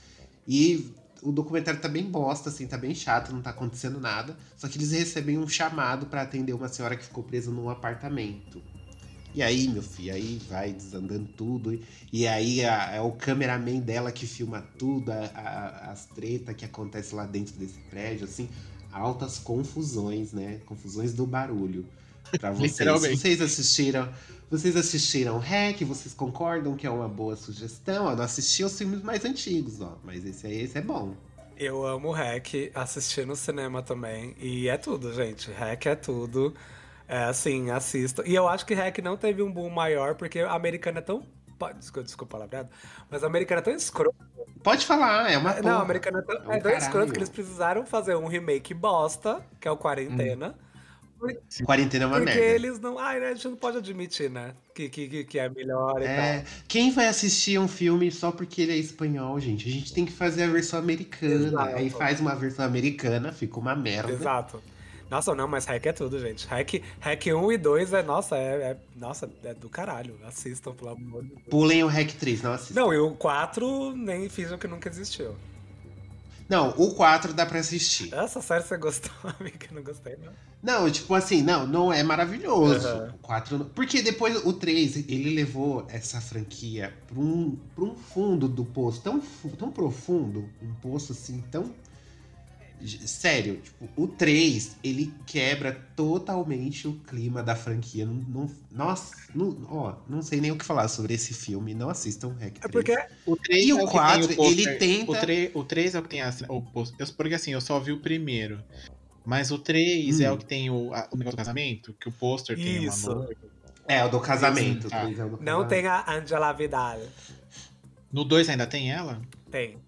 E o documentário tá bem bosta, assim, tá bem chato, não tá acontecendo nada. Só que eles recebem um chamado pra atender uma senhora que ficou presa num apartamento. E aí, meu filho, aí vai desandando tudo. e- aí é o cameraman dela que filma tudo, a- a- as tretas que acontecem lá dentro desse prédio, assim. Altas confusões, né? Confusões do barulho. Pra vocês. Literalmente. Vocês assistiram. Vocês assistiram Hack? Vocês concordam que é uma boa sugestão? Eu não assisti os filmes mais antigos, ó. Mas esse aí esse é bom. Eu amo Hack, assisti no cinema também. E é tudo, gente. Hack é tudo. É assim, assista. E eu acho que Hack não teve um boom maior, porque a americana é tão. pa- Desculpa, desculpa a palavra, mas a americana é tão escrota. Pode falar, é uma Não, porra. a americana é tão, É um é tão escroto que eles precisaram fazer um remake bosta, que é o Quarentena. Quarentena é uma porque merda. eles não. Ai, né, a gente não pode admitir, né? Que, que, que- é melhor e É, tal. quem vai assistir um filme só porque ele é espanhol, gente? A gente tem que fazer a versão americana. Exato. Aí faz uma versão americana, fica uma merda. Exato. Nossa, não, mas hack é tudo, gente. Hack, hack 1 e 2 é, nossa, é, é- nossa, é do caralho. Assistam, pelo amor de Deus. Pulem o Hack 3, não assistam. Não, e o 4 nem finjam que nunca existiu. Não, o 4 dá pra assistir. Essa série você gostou, amiga? Não gostei, não. Não, tipo assim, não, não é maravilhoso. O 4 não- Porque depois o 3, ele levou essa franquia pra um, pra um fundo do poço tão, tão profundo, um poço assim tão. Sério, tipo, o 3, ele quebra totalmente o clima da franquia. Não, não- nossa, não, ó, não sei nem o que falar sobre esse filme. Não assistam o Hack 3. É porque O 3 E é o o que tem quatro, o pôster- ele tenta- O 3, o 3 é o que tem a, o pôster. Eu- Porque assim, eu só vi o primeiro. Mas o 3 é Hum. o que tem o, a- o negócio do casamento, que o pôster tem Isso. uma noiva. É, o do casamento. Três é o do não casamento. tem a Angela Vidal. No 2 ainda tem ela? Tem.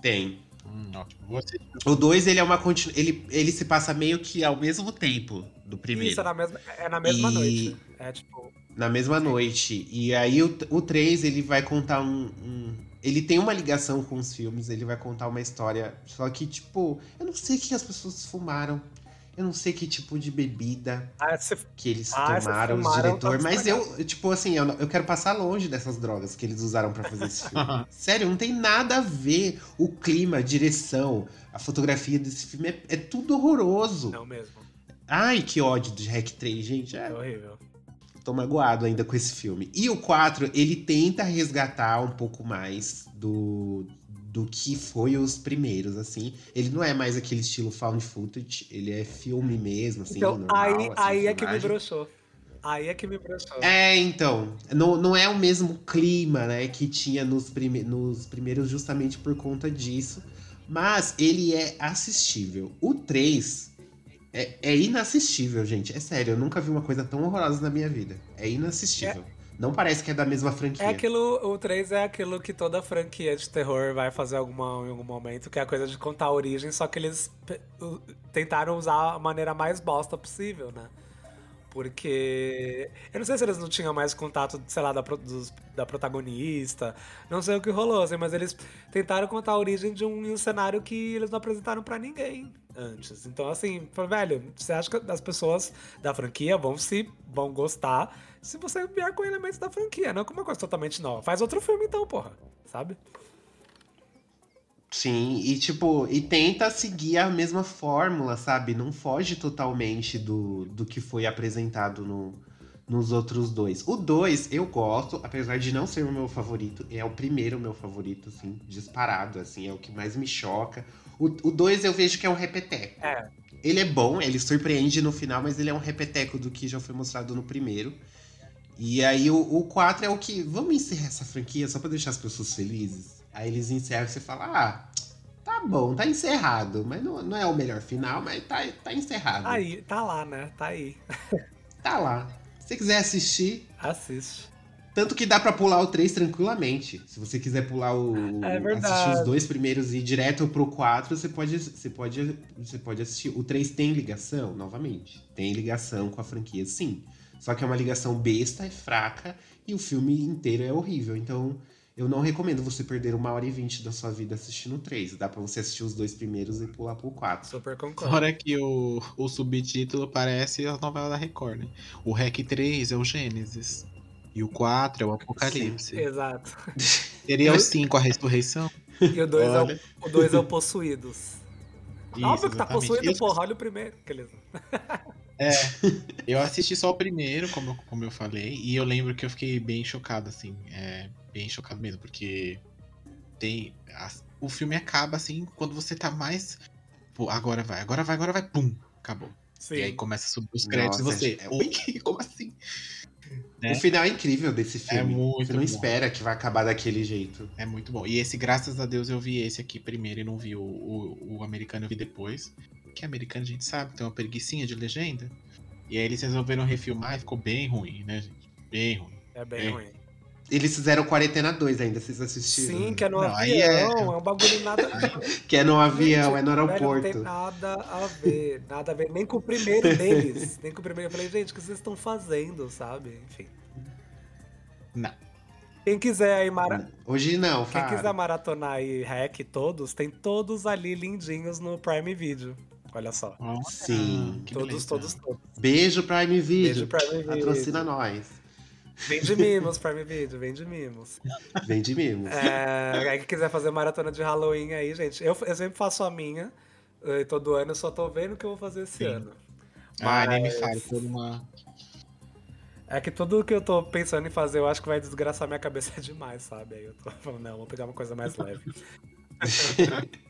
Tem. Hum, assistir. O 2, ele é uma continu... ele, ele se passa meio que ao mesmo tempo do primeiro. Isso, é na mesma, é na mesma E- noite. É tipo. Na mesma noite. E aí o, o 3, ele vai contar um, um- Ele tem uma ligação com os filmes, ele vai contar uma história. Só que, tipo, eu não sei o que as pessoas fumaram. Eu não sei que tipo de bebida Ah, se- que eles Ah, tomaram, o fumaram, diretor. tá Mas eu, tipo assim, eu, eu quero passar longe dessas drogas que eles usaram pra fazer esse filme. Sério, não tem nada a ver. O clima, a direção, a fotografia desse filme é, é tudo horroroso. não mesmo. Ai, que ódio de Hack 3, gente. É É, horrível. Tô magoado ainda com esse filme. E o 4, ele tenta resgatar um pouco mais do, do que foi os primeiros, assim. Ele não é mais aquele estilo found footage, ele é filme mesmo, assim, então, normal. aí, assim, aí é que me broxou. Aí é que me broxou. É, então. Não, não é o mesmo clima, né, que tinha nos, prime nos primeiros justamente por conta disso. Mas ele é assistível. O 3, É, é inassistível, gente. É sério, eu nunca vi uma coisa tão horrorosa na minha vida. É inassistível. Não parece que é da mesma franquia. É aquilo, o 3 é aquilo que toda franquia de terror vai fazer alguma, em algum momento, que é a coisa de contar a origem, só que eles tentaram usar a maneira mais bosta possível, né? Porque. Eu não sei se eles não tinham mais contato, sei lá, da, dos- da protagonista. Não sei o que rolou, assim, mas eles tentaram contar a origem de um, um cenário que eles não apresentaram pra ninguém antes. Então, assim, velho, você acha que as pessoas da franquia vão se vão gostar se você vier com elementos da franquia, não com uma coisa totalmente nova. Faz outro filme então, porra. Sabe? Sim, e tipo, e tenta seguir a mesma fórmula, sabe? Não foge totalmente do, do que foi apresentado no, nos outros dois. O dois eu gosto, apesar de não ser o meu favorito, é o primeiro meu favorito, assim, disparado, assim, é o que mais me choca. O, o dois eu vejo que é um repeteco. É. Ele é bom, ele surpreende no final, mas ele é um repeteco do que já foi mostrado no primeiro. E aí o, o 4 é o que. Vamos encerrar essa franquia só pra deixar as pessoas felizes? Aí eles encerram e você fala, ah, tá bom, tá encerrado. Mas não, não é o melhor final, mas tá, tá encerrado. Aí, tá lá, né? Tá aí. Tá lá. Se você quiser assistir. Assiste. Tanto que dá pra pular o 3 tranquilamente. Se você quiser pular o. É verdade. assistir os dois primeiros e ir direto pro 4, você pode, você pode, você pode assistir. O 3 tem ligação, novamente. Tem ligação com a franquia, sim. Só que é uma ligação besta, é fraca, e o filme inteiro é horrível. Então, eu não recomendo você perder uma hora e vinte da sua vida assistindo o 3. Dá pra você assistir os dois primeiros e pular pro 4. Super concordo. Fora que o, o subtítulo parece a novela da Record, né? O REC 3 é o Gênesis. E o 4 é o Apocalipse. Exato. Seria o 5 a ressurreição? E o 2 é, o- o dois é o Possuídos. Isso, Óbvio que tá exatamente. possuído, Eu- porra. Olha o primeiro. Aqueles... É, eu assisti só o primeiro, como, eu- como eu falei, e eu lembro que eu fiquei bem chocado, assim, é, bem chocado mesmo, porque tem. as- o filme acaba assim quando você tá mais. Pô, agora vai, agora vai, agora vai, pum, acabou. Sim. E aí começa a subir os créditos Nossa, e você. é- Oi? Como assim? Né? O final é incrível desse filme. muito você não bom. espera que vai acabar daquele jeito. É muito bom. E esse, graças a Deus, eu vi esse aqui primeiro e não vi o, o, o americano, eu vi depois. Que americano a gente sabe, tem uma preguiçinha de legenda. E aí eles resolveram refilmar e ficou bem ruim, né, gente? Bem ruim. É bem É. ruim. Eles fizeram Quarentena 2 ainda, vocês assistiram? Sim, que é no Não, aí é- avião. É... um bagulho nada. Que é no avião, Gente, é no velho, aeroporto. não tem nada a ver. Nada a ver. Nem com o primeiro deles. Nem com o primeiro. Eu falei, gente, o que vocês estão fazendo, sabe? Enfim. Não. Quem quiser aí mara... Hoje não, Quem quiser maratonar aí hack todos, tem todos ali lindinhos no Prime Video. Olha só. Sim. que todos, beleza. todos, todos. Beijo Prime Video. Beijo Prime Video. Patrocina nós. Vende mimos, Prime Video, vende mimos. Vende mesmo. É, aí quem quiser fazer maratona de Halloween aí, gente, eu, eu sempre faço a minha. eh, Todo ano eu só tô vendo o que eu vou fazer esse Sim. ano. Ah, nem me Mas- fale, toda uma. É que tudo que eu tô pensando em fazer, eu acho que vai desgraçar minha cabeça demais, sabe? Aí eu tô falando, não, vou pegar uma coisa mais leve.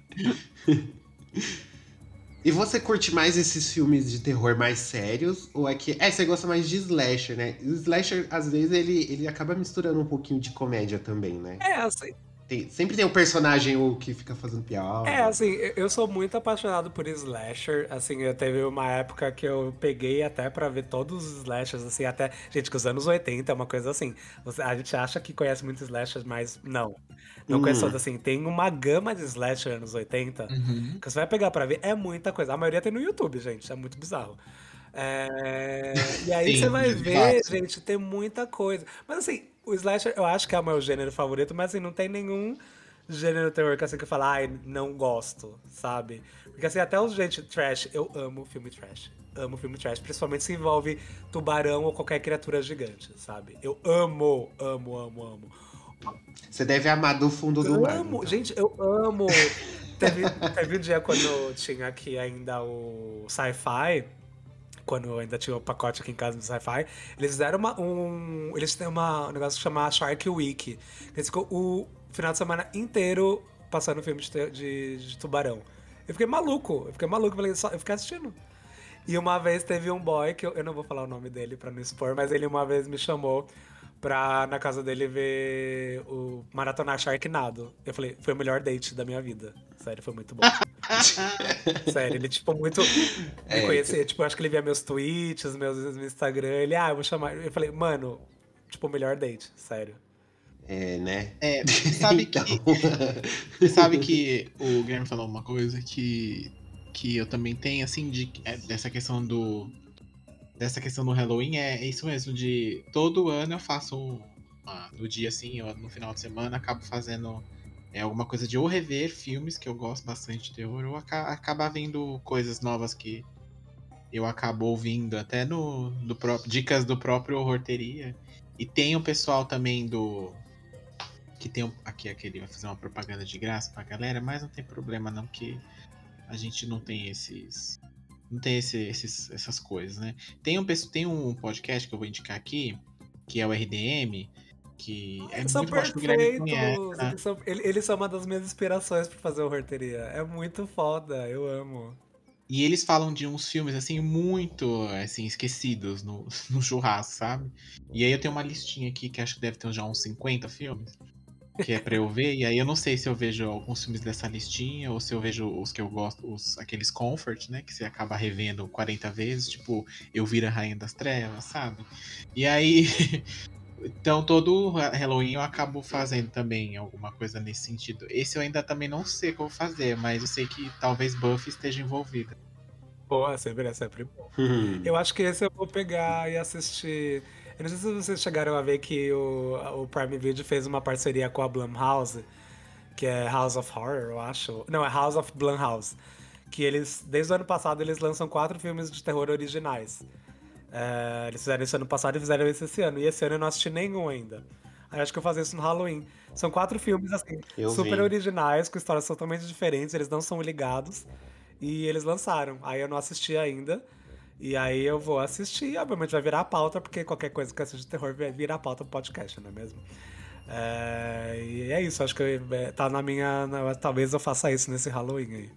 E você curte mais esses filmes de terror mais sérios? Ou é que. É, você gosta mais de slasher, né? Slasher, às vezes, ele, ele acaba misturando um pouquinho de comédia também, né? É, assim, Tem- sempre tem um personagem o que fica fazendo piada. É, assim, eu- sou muito apaixonado por slasher. Assim, eu teve uma época que eu peguei até pra ver todos os slashers, assim, até. Gente, que os anos 80 é uma coisa assim. a gente acha que conhece muito slashers, mas não. Não Hum. conhece todos, assim. Tem uma gama de slasher anos 80 Uhum. que você vai pegar pra ver. É muita coisa. A maioria tem no YouTube, gente. É muito bizarro. É, E aí Sim, você vai ver, gente, tem muita coisa. Mas assim, o slasher eu acho que é o meu gênero favorito, mas assim, não tem nenhum gênero terror que assim que eu falo, ai, não gosto, sabe? Porque assim, até os gente trash, eu amo filme trash. Amo filme trash, principalmente se envolve tubarão ou qualquer criatura gigante, sabe? Eu amo, amo, amo, amo. Você deve amar do fundo do mar. Amo, então. gente, eu amo. teve, teve um dia quando tinha aqui ainda o sci-fi, quando ainda tinha o pacote aqui em casa do sci-fi, eles fizeram uma, um. Eles têm uma, um negócio que chama Shark Week. Eles ficou o final de semana inteiro passando filme de, de, de tubarão. Eu fiquei maluco, eu fiquei maluco, eu fiquei assistindo. E uma vez teve um boy, que eu, eu não vou falar o nome dele pra não expor, mas ele uma vez me chamou pra na casa dele ver o maratonar Sharknado. Eu falei, foi o melhor date da minha vida. Sério, foi muito bom. Sério, ele, tipo, muito. Me É, conhecia. Tipo, acho que ele via meus tweets, meus, meu Instagram. Ele, ah, eu vou chamar. Eu falei, mano, tipo, o melhor date, sério. É, né? É, sabe que, Então, sabe que o Guilherme falou uma coisa que, que eu também tenho, assim, de, é, dessa questão do. Dessa questão do Halloween, é isso mesmo, de todo ano eu faço uma, no dia assim, ou no final de semana, acabo fazendo é, alguma coisa de ou rever filmes, que eu gosto bastante de terror, ou aca acabar vendo coisas novas que eu acabo ouvindo, até no, do próprio, dicas do próprio Horteria. E tem o pessoal também do. Que tem um- aqui aquele. Vai fazer uma propaganda de graça pra galera, mas não tem problema não, que a gente não tem esses. Não tem esse- esses, essas coisas, né? Tem um, tem um podcast que eu vou indicar aqui, que é o RDM, que é são muito acho que conhece, perfeitos. né? Eles são, ele- eles são uma das minhas inspirações pra fazer o Horteria. É muito foda, eu amo. E eles falam de uns filmes, assim, muito, assim, esquecidos no, no churrasco, sabe? E aí eu tenho uma listinha aqui que acho que deve ter já uns 50 filmes. Que é pra eu ver, e aí eu não sei se eu vejo alguns filmes dessa listinha, ou se eu vejo os que eu gosto, os, aqueles comfort, né? Que você acaba revendo 40 vezes, tipo, eu viro a Rainha das Trevas, sabe? E aí. Então todo Halloween eu acabo fazendo também alguma coisa nesse sentido. Esse eu ainda também não sei o que eu vou fazer, mas eu sei que talvez Buffy esteja envolvida. Pô, é sempre, é sempre bom. Hum. Eu acho que esse eu vou pegar e assistir. Eu não sei se vocês chegaram a ver que o, o Prime Video fez uma parceria com a Blumhouse, que é House of Horror, eu acho. Não, é House of Blumhouse. Que eles, desde o ano passado, eles lançam quatro filmes de terror originais. É, eles fizeram isso ano passado e fizeram isso esse ano. E esse ano eu não assisti nenhum ainda. Aí eu acho que eu fazer isso no Halloween. São quatro filmes, assim, Eu super vi. originais, com histórias totalmente diferentes, eles não são ligados. E eles lançaram. Aí eu não assisti ainda. E aí eu vou assistir, obviamente vai virar a pauta, porque qualquer coisa que eu assistir de terror vai virar a pauta do podcast, não é mesmo? É, e é isso, acho que eu- é, tá na minha. na- talvez eu faça isso nesse Halloween aí.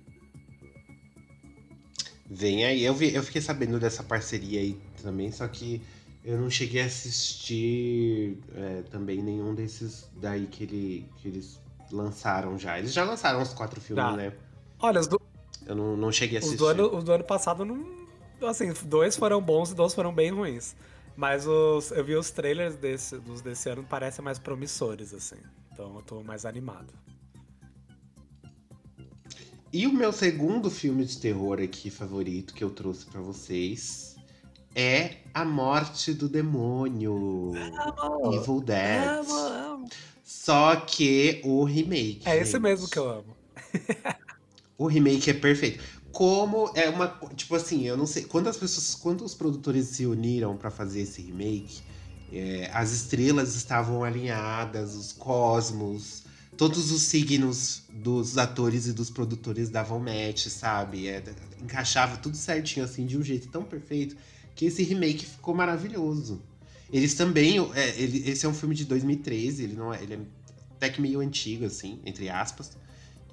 Vem aí. Eu, vi, eu fiquei sabendo dessa parceria aí também, só que eu não cheguei a assistir é, também nenhum desses daí que, ele, que eles lançaram já. Eles já lançaram os quatro filmes, Já. né? Olha, os do, Eu não, não cheguei a os assistir. do, ano, os do ano passado não. Assim, dois foram bons e dois foram bem ruins. Mas os, eu vi os trailers desse, dos desse ano parecem mais promissores, assim. Então eu tô mais animado. E o meu segundo filme de terror aqui favorito que eu trouxe pra vocês é A Morte do Demônio. Evil Dead. Amo, amo. Só que o remake. É esse gente. mesmo que eu amo. O remake é perfeito. Como é uma. Tipo assim, eu não sei. Quando as pessoas. Quando os produtores se uniram pra fazer esse remake, é, as estrelas estavam alinhadas, os cosmos, todos os signos dos atores e dos produtores davam match, sabe? É, encaixava tudo certinho, assim, de um jeito tão perfeito que esse remake ficou maravilhoso. Eles também. é, ele- esse é um filme de 2013, ele não é. Ele é até que meio antigo, assim, entre aspas.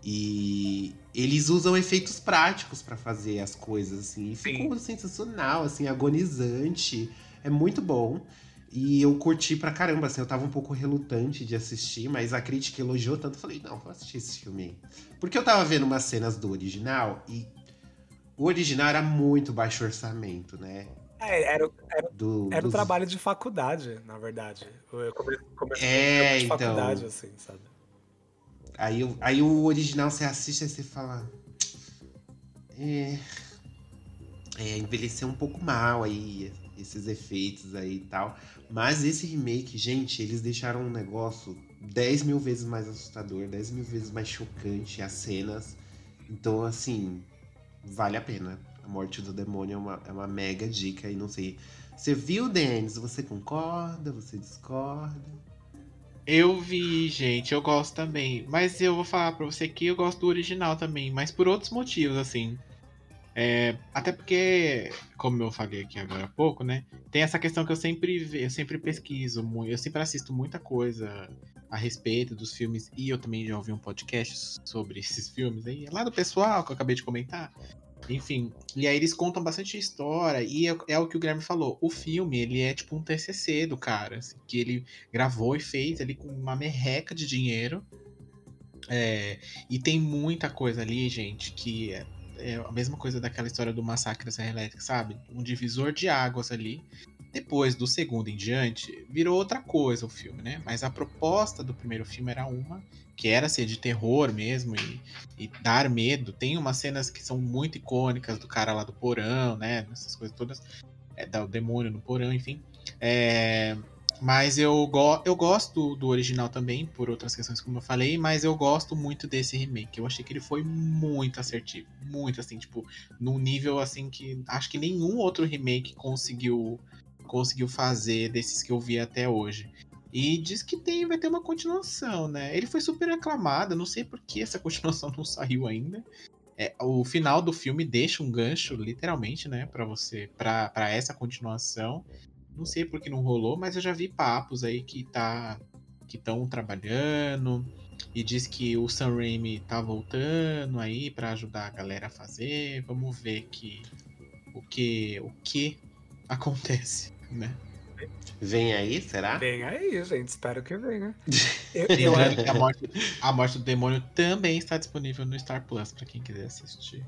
E eles usam efeitos práticos pra fazer as coisas, assim. E ficou sensacional, assim, agonizante. É muito bom. E eu curti pra caramba, assim. Eu tava um pouco relutante de assistir, mas a crítica elogiou tanto. Eu falei, não, vou assistir esse filme. Porque eu tava vendo umas cenas do original e o original era muito baixo orçamento, né? É, era, o- era, Do, era um dos- trabalho de faculdade, na verdade. Eu come- comecei É, de então. faculdade, assim, sabe? Aí, aí o original você assiste e você fala. É. É, envelheceu um pouco mal aí, esses efeitos aí e tal. Mas esse remake, gente, eles deixaram um negócio 10 mil vezes mais assustador, 10 mil vezes mais chocante, as cenas. Então, assim, vale a pena. A Morte do Demônio é uma, é uma mega dica e não sei. Você viu, Denis? Você concorda? Você discorda? Eu vi, gente, eu gosto também. Mas eu vou falar pra você que eu gosto do original também, mas por outros motivos, assim. É, até porque, como eu falei aqui agora há pouco, né? Tem essa questão que eu sempre eu sempre pesquiso, eu sempre assisto muita coisa a respeito dos filmes, e eu também já ouvi um podcast sobre esses filmes aí, lá do pessoal que eu acabei de comentar. Enfim, e aí eles contam bastante história, e é, é o que o Guilherme falou. O filme, ele é tipo um TCC do cara, assim, que ele gravou e fez ali com uma merreca de dinheiro. É, e tem muita coisa ali, gente, que é, é a mesma coisa daquela história do massacre da Serra Elétrica, sabe? Um divisor de águas ali. Depois do segundo em diante, virou outra coisa o filme, né? Mas a proposta do primeiro filme era uma, que era ser de terror mesmo e, e dar medo. Tem umas cenas que são muito icônicas do cara lá do porão, né? Essas coisas todas. É, do demônio no porão, enfim. É, mas eu, go eu gosto do original também, por outras questões, como eu falei, mas eu gosto muito desse remake. Eu achei que ele foi muito assertivo. Muito assim, tipo, num nível assim que acho que nenhum outro remake conseguiu conseguiu fazer desses que eu vi até hoje. E diz que tem, vai ter uma continuação, né? Ele foi super aclamado, não sei por que essa continuação não saiu ainda. É, o final do filme deixa um gancho, literalmente, né, para você, para essa continuação. Não sei por que não rolou, mas eu já vi papos aí que tá que estão trabalhando e diz que o Sam Raimi tá voltando aí para ajudar a galera a fazer. Vamos ver que o que o que acontece né? Vem aí, será? Vem aí, gente. Espero que venha. Eu, eu acho que a morte, a morte do demônio também está disponível no Star Plus para quem quiser assistir.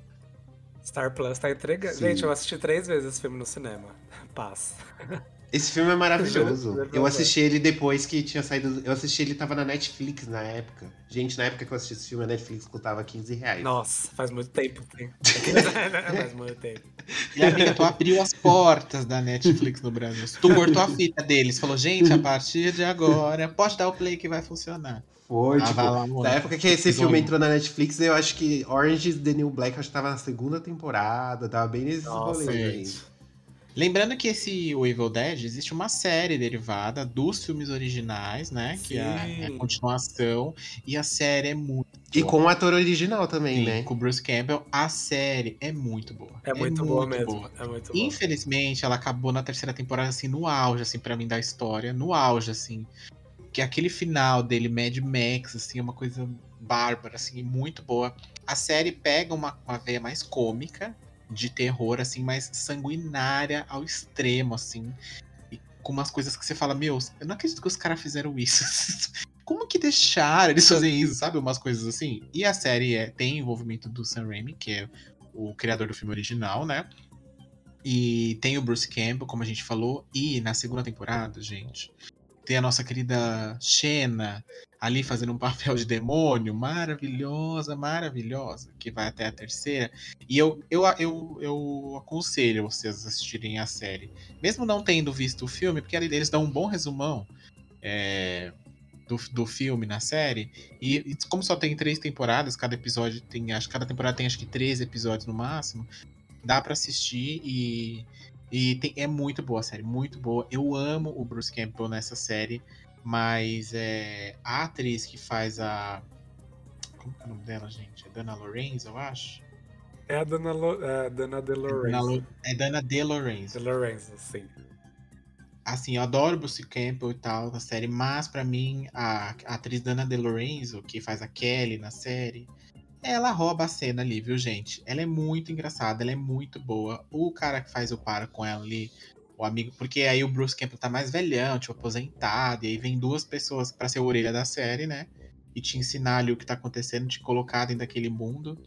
Star Plus tá entregando. Gente, eu assisti três vezes esse filme no cinema. Paz. Esse filme é maravilhoso. Eu assisti ele depois que tinha saído. Eu assisti ele tava na Netflix na época. Gente, na época que eu assisti esse filme, a Netflix custava 15 reais. Nossa, faz muito tempo. faz muito tempo. E amiga, tu abriu as portas da Netflix no Brasil. Tu cortou a fita deles, falou, gente, a partir de agora, pode dar o play que vai funcionar. Foi, ah, tipo, lá, na época que esse filme entrou na Netflix, eu acho que Orange is the New Black acho que tava na segunda temporada, tava bem nesses rolês aí. Lembrando que esse o Evil Dead existe uma série derivada dos filmes originais, né? Sim. Que é a, continuação. E a série é muito. E boa. com o ator original também, Sim, né? Com o Bruce Campbell, a série é muito boa. É, é muito, muito, boa mesmo. Boa. É muito boa. Infelizmente, ela acabou na terceira temporada, assim, no auge, assim, para mim, da história. No auge, assim. Que aquele final dele, Mad Max, assim, é uma coisa bárbara, assim, muito boa. A série pega uma, uma veia mais cômica, de terror, assim, mais sanguinária ao extremo, assim. E com umas coisas que você fala, meu, eu não acredito que os caras fizeram isso. Como que deixaram eles fazerem isso, sabe? Umas coisas assim. E a série é, tem envolvimento do Sam Raimi, que é o criador do filme original, né? E tem o Bruce Campbell, como a gente falou. E na segunda temporada, gente, tem a nossa querida Xena, ali fazendo um papel de demônio, maravilhosa, maravilhosa, que vai até a terceira. E eu, eu, eu, eu aconselho vocês assistirem a série. Mesmo não tendo visto o filme, porque eles dão um bom resumão é, do, do filme na série. E, e, como só tem três temporadas, cada episódio tem. Acho cada temporada tem acho que três episódios no máximo. Dá para assistir e. E tem, é muito boa a série, muito boa. Eu amo o Bruce Campbell nessa série. Mas é, a atriz que faz a. Como é o nome dela, gente? É Dana Lorenz, eu acho? É a Dana, Lo, é Dana De Lorenzo. É Dana De Lorenzo. De sim. Assim, eu adoro Bruce Campbell e tal na série, mas para mim a, a, atriz Dana De Lorenzo, que faz a Kelly na série, ela rouba a cena ali, viu, gente? Ela é muito engraçada, ela é muito boa. O cara que faz o par com ela ali, o amigo, porque aí o Bruce Campbell tá mais velhão, tipo, aposentado, e aí vem duas pessoas para ser a orelha da série, né? E te ensinar ali o que tá acontecendo, te colocar dentro daquele mundo.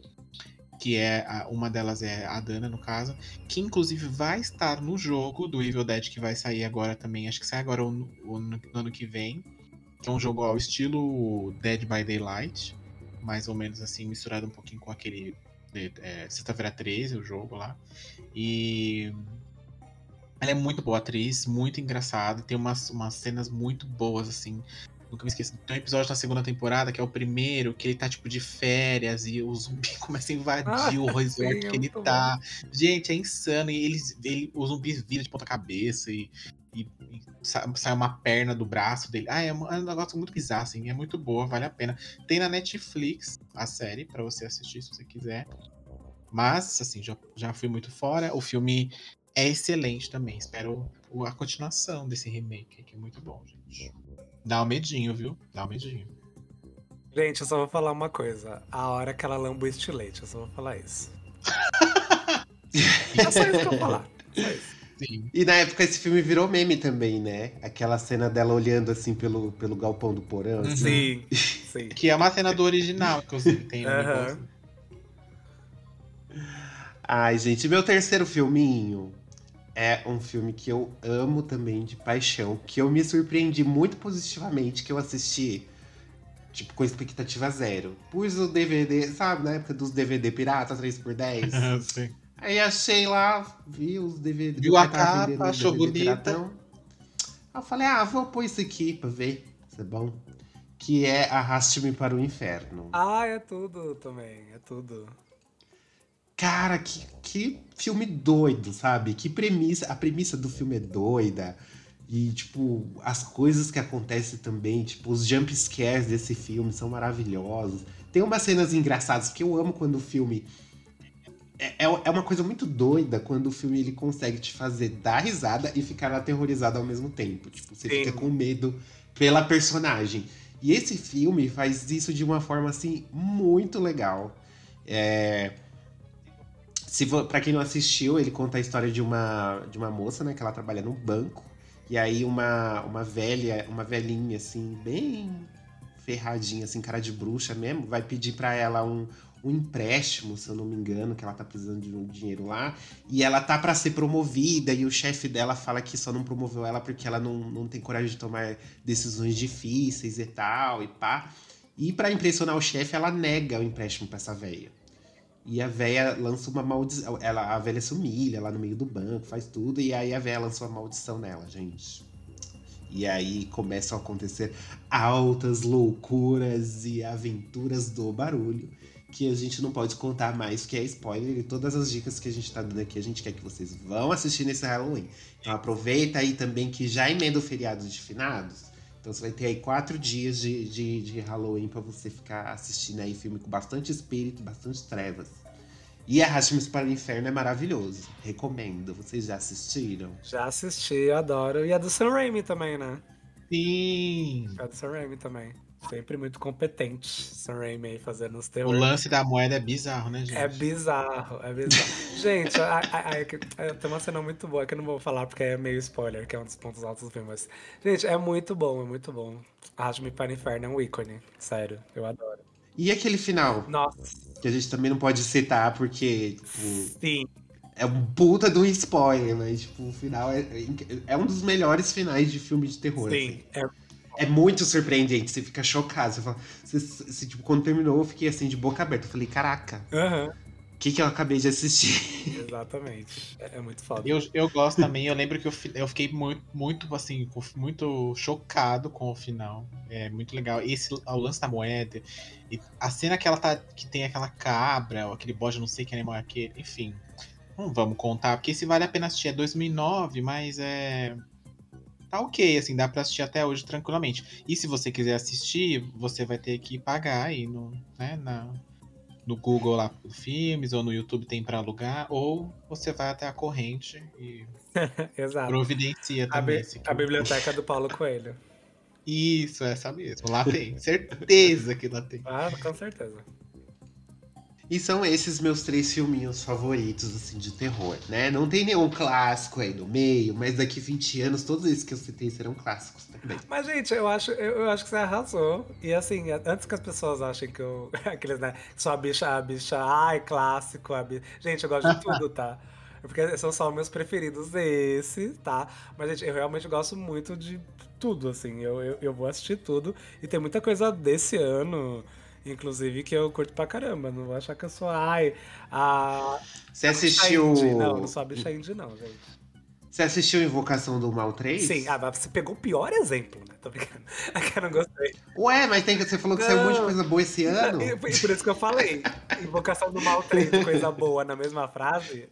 Que é a, uma delas é a Dana, no caso, que inclusive vai estar no jogo do Evil Dead que vai sair agora também. Acho que sai agora no, no, no ano que vem. Que é um jogo ao estilo Dead by Daylight. Mais ou menos assim, misturado um pouquinho com aquele é, Sexta-feira 13, o jogo lá. E ela é muito boa atriz, muito engraçada, tem umas, umas cenas muito boas, assim. Nunca me esqueço. Tem um episódio na segunda temporada, que é o primeiro, que ele tá, tipo, de férias e o zumbi começa a invadir ah, o resort que ele tá. Bom. Gente, é insano. E eles, ele, o zumbi vira de ponta cabeça e, e, e, sai uma perna do braço dele. Ah, é um, é um, negócio muito bizarro, assim. É muito boa, vale a pena. Tem na Netflix a série, para você assistir se você quiser. Mas, assim, já, já fui muito fora. O filme é excelente também. Espero a continuação desse remake, que é muito bom, gente. Dá um medinho, viu? Dá um medinho. Gente, eu só vou falar uma coisa. A hora que ela lamba o estilete, eu só vou falar isso. É só isso que eu vou falar. Só isso. Sim. E na época esse filme virou meme também, né? Aquela cena dela olhando assim pelo, pelo galpão do porão. assim. Sim, sim. Que é uma cena do original, inclusive. Tem um Aham. negócio. Ai, gente, meu terceiro filminho é um filme que eu amo também de paixão, que eu me surpreendi muito positivamente que eu assisti, tipo, com expectativa zero. Pus o DVD, sabe, na época dos DVD pirata 3x10. Sim. Aí achei lá, vi os DVD. Viu a capa, achou DVD bonita. piratão. Aí eu falei, ah, vou pôr isso aqui pra ver se é bom. Que é Arraste-me para o Inferno. Ah, é tudo também. É tudo. Cara, que, que filme doido, sabe? Que premissa. A premissa do filme é doida. E, tipo, as coisas que acontecem também, tipo, os jump scares desse filme são maravilhosos. Tem umas cenas engraçadas, porque eu amo quando o filme. É, é é uma coisa muito doida quando o filme ele consegue te fazer dar risada e ficar aterrorizado ao mesmo tempo. Tipo, você Sim. fica com medo pela personagem. E esse filme faz isso de uma forma, assim, muito legal. É. Se pra quem não assistiu, ele conta a história de uma, de uma moça, né? Que ela trabalha num banco. E aí uma, uma velha, uma velhinha, assim, bem ferradinha, assim, cara de bruxa mesmo, vai pedir pra ela um, um empréstimo, se eu não me engano, que ela tá precisando de um dinheiro lá. E ela tá pra ser promovida, e o chefe dela fala que só não promoveu ela porque ela não, não tem coragem de tomar decisões difíceis e tal, e pá. E pra impressionar o chefe, ela nega o empréstimo pra essa velha. E a véia lança uma maldição. Ela, a velha se humilha lá no meio do banco, faz tudo. E aí a véia lança uma maldição nela, gente. E aí começam a acontecer altas loucuras e aventuras do barulho. Que a gente não pode contar mais, que é spoiler. E todas as dicas que a gente tá dando aqui, a gente quer que vocês vão assistir nesse Halloween. Então aproveita aí também que já emenda o feriado de finados. Então você vai ter aí quatro dias de, de, de Halloween pra você ficar assistindo aí filme com bastante espírito, bastante trevas. E Arraste-me para o Inferno é maravilhoso. Recomendo. Vocês já assistiram? Já assisti, adoro. E a do Sam Raimi também, né? Sim. A do Sam Raimi também. Sempre muito competente, Sam Raimi aí fazendo os O terror. lance da moeda é bizarro, né, gente? É bizarro, é bizarro. Gente, a- a- a- é é, tem uma cena muito boa que eu não vou falar porque é meio spoiler, que é um dos pontos altos do filme. Mas, gente, é muito bom, é muito bom. Arraste-me para o Inferno é um ícone. Sério, eu adoro. E aquele final, Nossa, que a gente também não pode citar, porque, tipo, sim. é um puta de um spoiler, mas, tipo, o final é, é um dos melhores finais de filme de terror. Sim, assim. é É muito surpreendente, você fica chocado. Você fala, você- você, tipo, quando terminou, eu fiquei assim, de boca aberta. Eu falei, caraca, o que, que eu acabei de assistir? exatamente. É, é muito foda. Eu, eu gosto também, eu lembro que eu, eu fiquei muito, muito, assim, muito chocado com o final. É muito legal. Esse, o lance da moeda, e a cena que ela tá, que tem aquela cabra, ou aquele bode, não sei que animal é aquele, enfim. Não vamos contar, porque esse vale a pena assistir. É 2009, mas é. Tá ok, assim, dá pra assistir até hoje tranquilamente. E se você quiser assistir, você vai ter que pagar aí no, né, na, no Google lá filmes, ou no YouTube tem pra alugar, ou você vai até a corrente e providencia A, também. esse a biblioteca do Paulo Coelho. Isso, essa mesmo. Lá tem. Certeza que lá tem. Ah, com certeza. E são esses meus três filminhos favoritos, assim, de terror, né? Não tem nenhum clássico aí no meio, mas daqui 20 anos, todos esses que eu citei serão clássicos também. Mas, gente, eu acho, eu, acho que você arrasou. E assim, antes que as pessoas achem que eu. Aqueles, né? Só a bicha, a bicha, ai, clássico. A bicha. Gente, eu gosto de tudo, tá? Porque são só meus preferidos esse, tá? Mas, gente, eu realmente gosto muito de tudo, assim. Eu, eu, eu vou assistir tudo. E tem muita coisa desse ano, inclusive, que eu curto pra caramba. Não vou achar que eu sou, ai, a. Você assistiu. indie. Não, não sou a bicha indie, não, gente. Você assistiu Invocação do Mal 3? Sim, ah, você pegou o pior exemplo, né? Tô brincando. É que eu não gostei. Ué, mas tem, você falou que saiu um monte de Não. coisa boa esse ano? E por isso que eu falei. Invocação do mal 3 de coisa boa na mesma frase.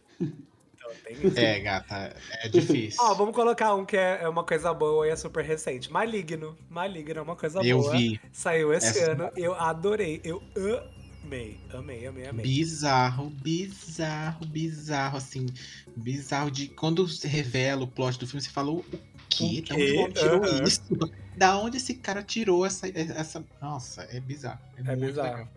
Então. É, gata, é difícil. Ó, vamos colocar um que é é uma coisa boa e é super recente. Maligno. Maligno é uma coisa Eu boa. vi. Saiu esse Essa- ano. Eu adorei. Eu amei. Amei, amei, amei. Bizarro, bizarro, bizarro, assim. Bizarro de. Quando se revela o plot do filme, você fala: o quê? O Da onde quê? ele tirou isso? Da onde esse cara tirou essa. essa... Nossa, é bizarro. É, É muito bizarro. legal.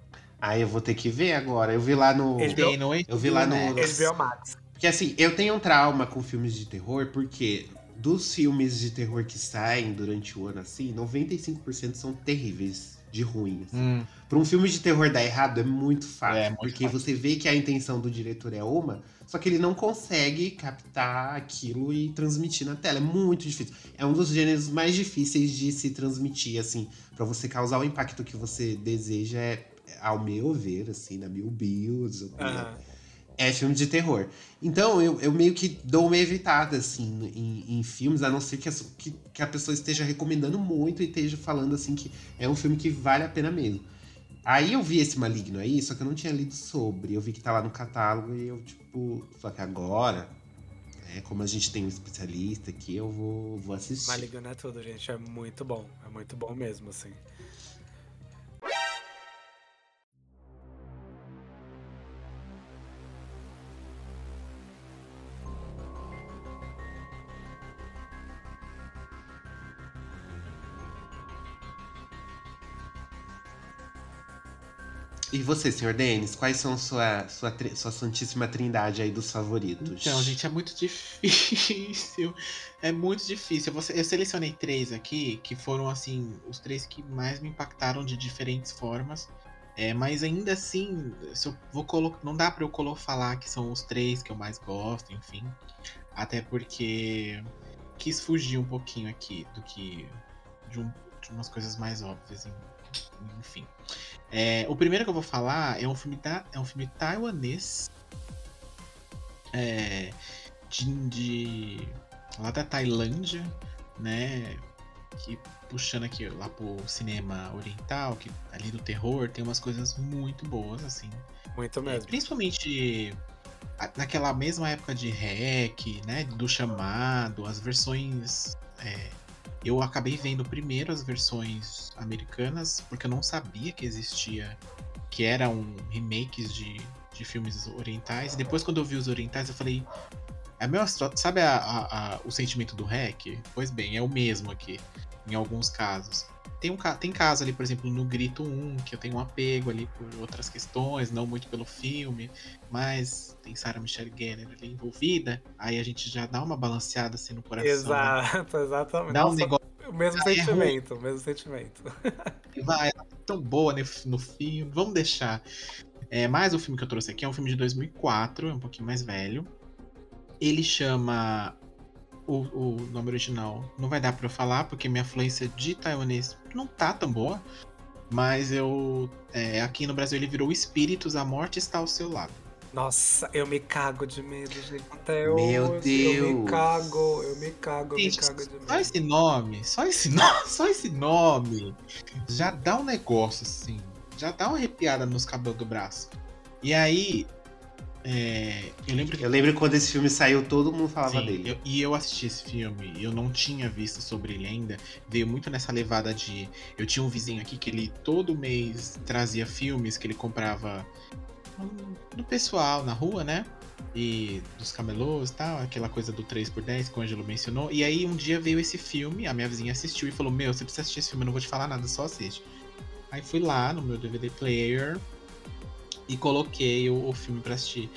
Ah, eu vou ter que ver agora. Eu vi lá no. No Eu vi lá no- HBO, Max. Porque assim, eu tenho um trauma com filmes de terror, porque dos filmes de terror que saem durante o ano, assim, 95% são terríveis de ruins. Hum, Pra um filme de terror dar errado é muito fácil. É, muito porque fácil. você vê que a intenção do diretor é uma, só que ele não consegue captar aquilo e transmitir na tela. É muito difícil. É um dos gêneros mais difíceis de se transmitir, assim, Pra você causar o impacto que você deseja, é, ao meu ver, assim, na minha Aham. É filme de terror. Então, eu, eu meio que dou uma evitada, assim, em, em filmes, a não ser que, as- que, que a pessoa esteja recomendando muito e esteja falando, assim, que é um filme que vale a pena mesmo. Aí eu vi esse Maligno aí, só que eu não tinha lido sobre. Eu vi que tá lá no catálogo e eu, tipo, só que agora, né, como a gente tem um especialista aqui, eu vou, vou assistir. Maligno é tudo, gente. É muito bom. É muito bom mesmo, assim. E você, senhor Denis, quais são sua, sua, sua santíssima trindade aí dos favoritos? Então, gente, é muito difícil. É muito difícil. Eu, selecionei três aqui, que foram, assim, os três que mais me impactaram de diferentes formas. É, mas ainda assim, vou colocar. Não dá pra eu colo- falar que são os três que eu mais gosto, enfim. Até porque quis fugir um pouquinho aqui do que. de, um- de umas coisas mais óbvias, enfim. É, o primeiro que eu vou falar é um filme, da, é um filme taiwanês. É, de, de- lá da Tailândia, né? Que puxando aqui lá pro cinema oriental, que ali do terror, tem umas coisas muito boas, assim. Muito É, mesmo. principalmente a- naquela mesma época de REC, né? Do chamado, as versões. é, eu acabei vendo primeiro as versões americanas, porque eu não sabia que existia. Que eram remakes de, de filmes orientais. E depois, quando eu vi os orientais, eu falei. É histó- Sabe a- a- a- o sentimento do REC? Pois bem, é o mesmo aqui, em alguns casos. Tem, um, tem caso ali, por exemplo, no Grito 1, que eu tenho um apego ali por outras questões, não muito pelo filme, mas tem Sarah Michelle Gellar ali envolvida, aí a gente já dá uma balanceada assim no coração. né? Exato, exatamente. Dá um Nossa, negócio O mesmo Ah, é sentimento, o mesmo sentimento. vai, ela tá tão boa no, no filme, vamos deixar. É, mas o filme que eu trouxe aqui é um filme de 2004, é um pouquinho mais velho. Ele chama. O, o nome original não vai dar pra eu falar, porque minha fluência de taiwanês não tá tão boa. Mas eu. é, aqui no Brasil ele virou Espíritos, a Morte está ao seu lado. Nossa, eu me cago de medo, gente. Até Meu hoje, Eu me Deus. cago, eu me cago, eu me Gente, cago de só medo. esse nome, só esse nome, só esse nome já dá um negócio assim, já dá uma arrepiada nos cabelos do braço. E aí, é, eu lembro que Eu lembro quando esse filme saiu, todo mundo falava Sim, dele. eu- e eu assisti esse filme, eu não tinha visto sobre ele ainda. Veio muito nessa levada de. Eu tinha um vizinho aqui que ele todo mês trazia filmes que ele comprava do pessoal na rua, né? E dos camelôs e tal, aquela coisa do 3x10 que o Ângelo mencionou. E aí um dia veio esse filme, a minha vizinha assistiu e falou: Meu, você precisa assistir esse filme, eu não vou te falar nada, só assiste. Aí fui lá no meu DVD player e coloquei o, o filme pra assistir.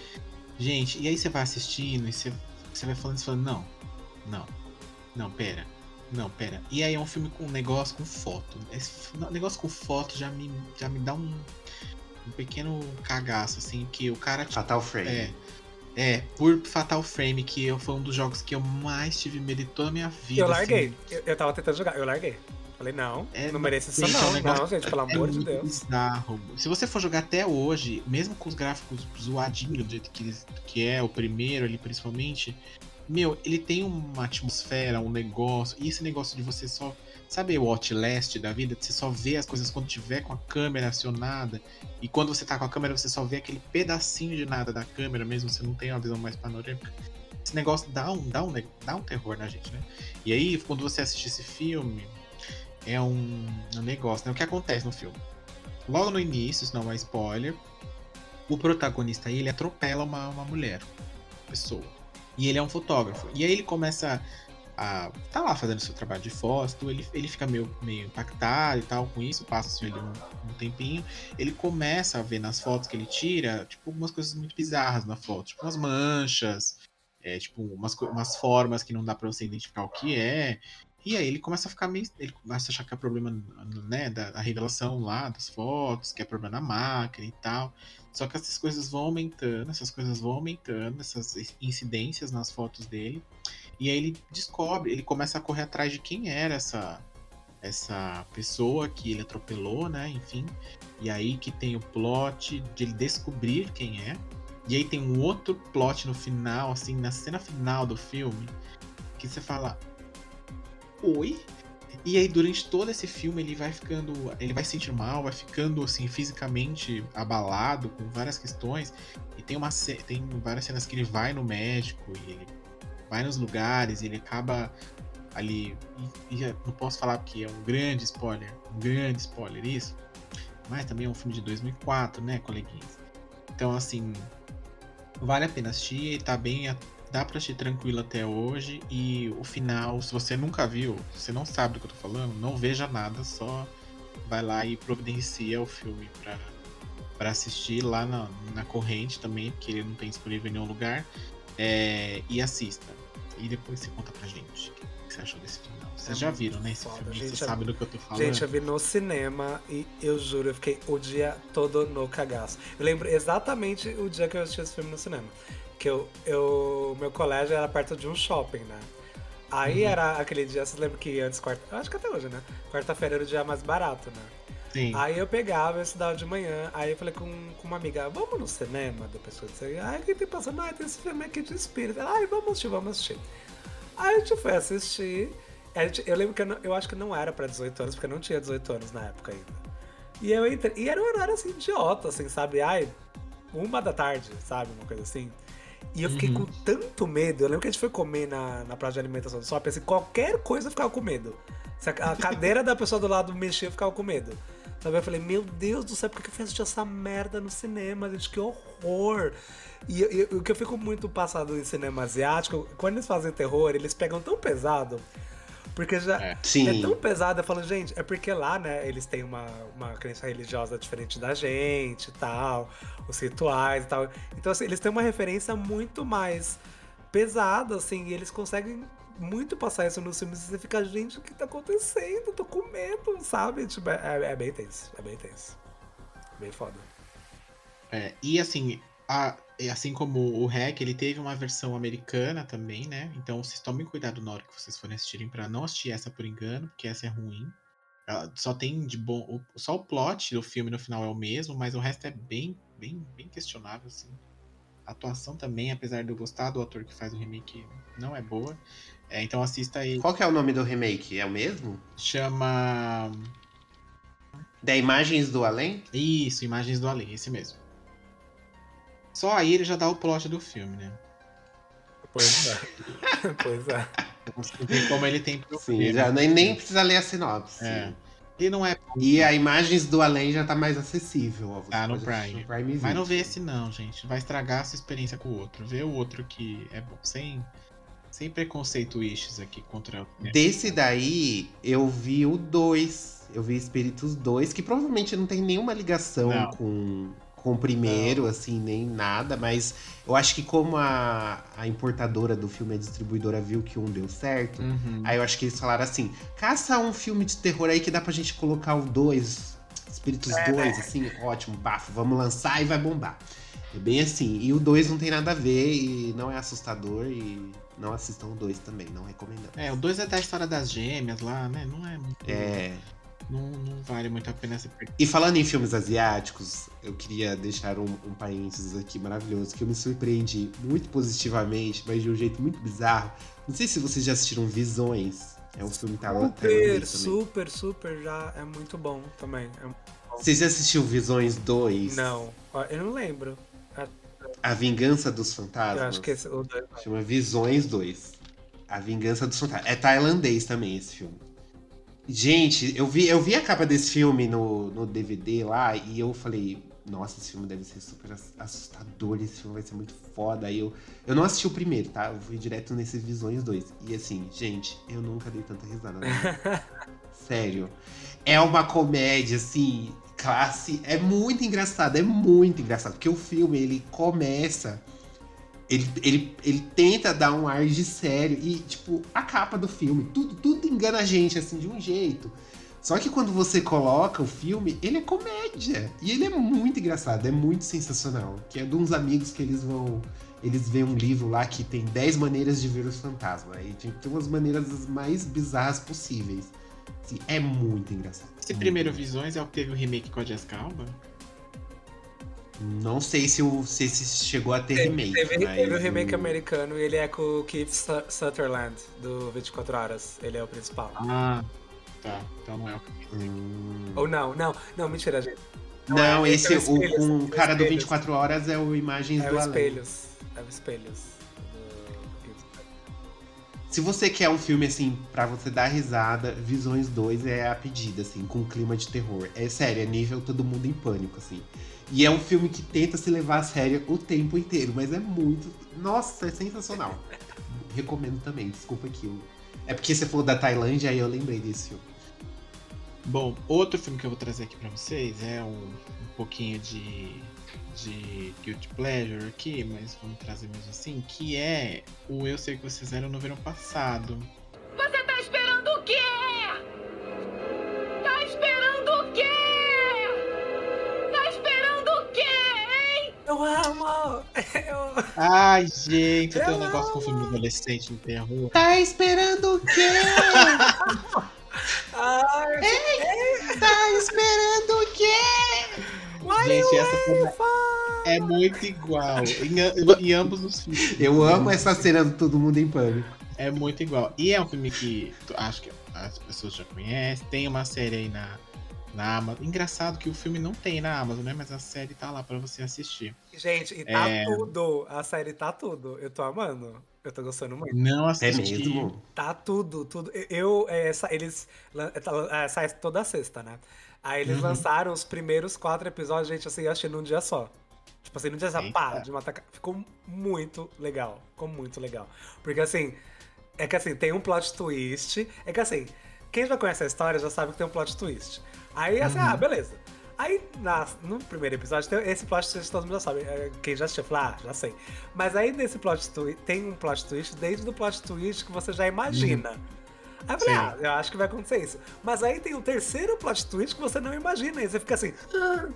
Gente, e aí você vai assistindo e você, você vai falando e você fala, não, não, não, pera, não, pera. E aí é um filme com um negócio com foto. Esse negócio com foto já me, já me dá um, um pequeno cagaço, assim, que o cara. Fatal Frame. É. É, por Fatal Frame, que eu, foi um dos jogos que eu mais tive medo de toda a minha vida. Eu assim. larguei. Eu, eu tava tentando jogar, eu larguei. Falei, não, É, não merece isso é um não. negócio- Não, gente, pelo É amor de muito Deus. bizarro. Se você for jogar até hoje, mesmo com os gráficos zoadinhos, do jeito que, que é o primeiro ali, principalmente, meu, ele tem uma atmosfera, um negócio, e esse negócio de você só. Sabe o Outlast da vida? Você só vê as coisas quando tiver com a câmera acionada, e quando você tá com a câmera, você só vê aquele pedacinho de nada da câmera, mesmo você não tem uma visão mais panorâmica. Esse negócio dá um, dá um, dá um terror na gente, né? E aí, quando você assiste esse filme, é um, um negócio, né? O que acontece no filme? Logo no início, isso não é spoiler, o protagonista aí, ele atropela uma, uma mulher, pessoa. E ele é um fotógrafo. E aí ele começa tá lá fazendo seu trabalho de foto, ele, ele fica meio, meio impactado e tal com isso, passa-se ali um, um, tempinho, ele começa a ver nas fotos que ele tira, tipo, algumas coisas muito bizarras na foto, tipo umas manchas, é, tipo, umas, umas formas que não dá pra você identificar o que é, e aí ele começa a ficar meio. Ele começa a achar que é problema né, da, da revelação lá das fotos, que é problema na máquina e tal. Só que essas coisas vão aumentando, essas coisas vão aumentando, essas incidências nas fotos dele. E aí ele descobre, ele começa a correr atrás de quem era essa essa pessoa que ele atropelou, né? Enfim. E aí que tem o plot de ele descobrir quem é. E aí tem um outro plot no final, assim, na cena final do filme, que você fala, oi. E aí, durante todo esse filme, ele vai ficando. Ele vai se sentir mal, vai ficando assim, fisicamente abalado, com várias questões. E tem, uma, tem várias cenas que ele vai no médico e ele vai nos lugares, ele acaba ali. E, e não posso falar que é um grande spoiler, um grande spoiler isso. Mas também é um filme de 2004, né, coleguinhas? Então, assim, vale a pena assistir, tá bem dá pra assistir tranquilo até hoje. E o final, se você nunca viu, você não sabe do que eu tô falando, não veja nada, só vai lá e providencia o filme pra, pra assistir lá na, na corrente também, porque ele não tem disponível em nenhum lugar. É, e assista. E depois você conta pra gente o que, você achou desse final. Vocês é já viram, né? Esse foda. filme, gente, você sabe do que eu tô falando. Gente, eu vi no cinema e eu juro, eu fiquei o dia todo no cagaço. Eu lembro exatamente o dia que eu assisti esse filme no cinema que eu, eu meu colégio era perto de um shopping, né? Aí uhum. era aquele dia, vocês lembram que antes, quarta, acho que até hoje, né? Quarta-feira era o dia mais barato, né? Sim. Aí eu pegava, eu estudava de manhã, aí eu falei com, com uma amiga, vamos no cinema? Da pessoa disse, ai, quem tem passando? Ah, tem esse filme aqui de espírito. Ai, vamos assistir, vamos assistir. Aí a gente foi assistir. Gente, eu lembro que eu, não, eu acho que não era pra 18 anos, porque eu não tinha 18 anos na época ainda. E eu entrei. E era um horário assim, idiota, assim, sabe? Ai, uma da tarde, sabe? Uma coisa assim. E eu fiquei uhum. com tanto medo. Eu lembro que a gente foi comer na, na praça de alimentação do shopping, assim, qualquer coisa eu ficava com medo. Se a, a cadeira da pessoa do lado mexia, eu ficava com medo. Sabe? Eu falei, meu Deus do céu, por que eu fiz assistir essa merda no cinema, gente? Que horror! E, o que eu fico muito passado em cinema asiático, quando eles fazem terror, eles pegam tão pesado porque já é, é tão pesado. Eu falo, gente, é porque lá, né, eles têm uma, uma crença religiosa diferente da gente e tal, os rituais e tal. Então, assim, eles têm uma referência muito mais pesada, assim, e eles conseguem muito passar isso nos filmes e você fica, gente, o que tá acontecendo? tô com medo, sabe? Tipo, é, é bem tenso, é bem tenso. Bem foda. É, e assim, a, assim como o Hack, ele teve uma versão americana também, né? Então vocês tomem cuidado na hora que vocês forem assistirem para não assistir essa por engano, porque essa é ruim. Ela só tem de bom, só o plot do filme no final é o mesmo, mas o resto é bem, bem, bem questionável assim. A atuação também, apesar de eu gostar do ator que faz o remake, não é boa. É, então assista aí. Qual que é o nome do remake? É o mesmo? Chama Da Imagens do Além? Isso, Imagens do Além, esse mesmo. Só aí ele já dá o plot do filme, né? Pois é. pois é. Ver como ele tem pro Sim, filme. já nem, nem precisa ler a sinopse. É. E não é. E a imagens do além já tá mais acessível. Ó, tá no Prime. no Prime. Mas não vê esse não, gente. Vai estragar a sua experiência com o outro. Vê o outro que é bom. Sem, sem preconceito issues aqui contra. Desse daí, eu vi o 2. Eu vi Espíritos 2, que provavelmente não tem nenhuma ligação não. com com o primeiro, não. assim, nem nada, mas eu acho que como a, a importadora do filme, a distribuidora, viu que um deu certo, uhum. aí eu acho que eles falaram assim: caça um filme de terror aí que dá pra gente colocar o dois, Espíritos 2, é, né? assim, ótimo, bafo, vamos lançar e vai bombar. É bem assim. E o 2 não tem nada a ver e não é assustador e não assistam o 2 também, não recomendamos. É, o 2 é da história das gêmeas lá, né? Não é muito. É. Não, não, vale muito a pena ser perdido. E falando em filmes asiáticos, eu queria deixar um, um parênteses aqui maravilhoso, que eu me surpreendi muito positivamente, mas de um jeito muito bizarro. Não sei se vocês já assistiram Visões. É um filme Super, super, super, já é muito bom também. É Vocês já assistiram Visões 2? Não, eu não lembro. A Vingança dos Fantasmas? Eu acho que esse, o dois... Chama Visões 2. A Vingança dos Fantasmas. É tailandês também esse filme. Gente, eu vi, eu vi a capa desse filme no, no DVD lá e eu falei, nossa, esse filme deve ser super ass- assustador, esse filme vai ser muito foda. Aí eu, eu não assisti o primeiro, tá? Eu fui direto nesses Visões 2. E assim, gente, eu nunca dei tanta risada. vida. Sério. É uma comédia, assim, classe. É muito engraçado, é muito engraçado. Porque o filme, ele começa. Ele, ele, ele tenta dar um ar de sério. E, tipo, a capa do filme, tudo, tudo engana a gente, assim, de um jeito. Só que quando você coloca o filme, ele é comédia. E ele é muito engraçado, é muito sensacional. Que é de uns amigos que eles vão. Eles veem um livro lá que tem 10 maneiras de ver os fantasmas. Aí tem, umas maneiras as mais bizarras possíveis. Assim, é muito engraçado. Esse Muito primeiro engraçado. Visões é o que teve o remake com a Jessica Alba? Não sei se, o, se esse chegou a ter remake. Teve, mas teve o remake o- americano e ele é com o Keith Su- Sutherland, do 24 Horas. Ele é o principal. Ah, tá. Então não é o que Hum. Ou não, não, não, mentira, gente. Não, é, esse, esse é o o, Espelhos, com é o cara do Espelhos. 24 Horas é o Imagens É do o Além. Espelhos. É o Espelhos. Se você quer um filme, assim, pra você dar risada, Visões 2 é a pedida, assim, com clima de terror. É sério, é nível todo mundo em pânico, assim. E é um filme que tenta se levar a sério o tempo inteiro, mas é muito. Nossa, é sensacional. Recomendo também, desculpa aqui. É porque você falou da Tailândia, aí eu lembrei desse filme. Bom, outro filme que eu vou trazer aqui pra vocês é um, um pouquinho de, de Guilty Pleasure aqui, mas vamos trazer mesmo assim, que é o Eu Sei Que Vocês Eram no verão passado. Você tá esperando o quê? Tá esperando o quê? Tá esperando o quê, hein? Eu amo! Eu... Ai, gente, eu tenho um negócio com filme adolescente no terror. Tá esperando o quê? Ai, tá esperando o quê? Gente, essa cena é muito igual em, em ambos os filmes. Eu amo essa cena do Todo Mundo em Pânico. É muito igual. E é um filme que acho que as pessoas já conhecem. Tem uma série aí na, na Amazon. Engraçado que o filme não tem na Amazon, né? Mas a série tá lá pra você assistir. Gente, e tá É. tudo. A série tá tudo. Eu tô amando. Eu tô gostando muito. Não É assisti. mesmo? Tá tudo, tudo. Eu, é, essa- eles. lan- é, tá- é, sai toda sexta, né? Aí eles Uhum. lançaram os primeiros quatro episódios, gente, assim, eu achei num dia só. Tipo assim, num dia só, pá, de matar. Ficou muito legal. Ficou muito legal. Porque assim, é que assim, tem um plot twist. É que assim, quem já conhece a história já sabe que tem um plot twist. Aí, assim, Uhum. ah, beleza. Aí, na- no primeiro episódio, tem esse plot twist todo mundo já sabe. É, Quem já assistiu, fala, ah, já sei. Mas aí nesse plot twist, tem um plot twist desde o plot twist que você já imagina. Aí eu falei, Sim. ah, eu acho que vai acontecer isso. Mas aí tem o terceiro plot twist que você não imagina. E você fica assim. "Ah".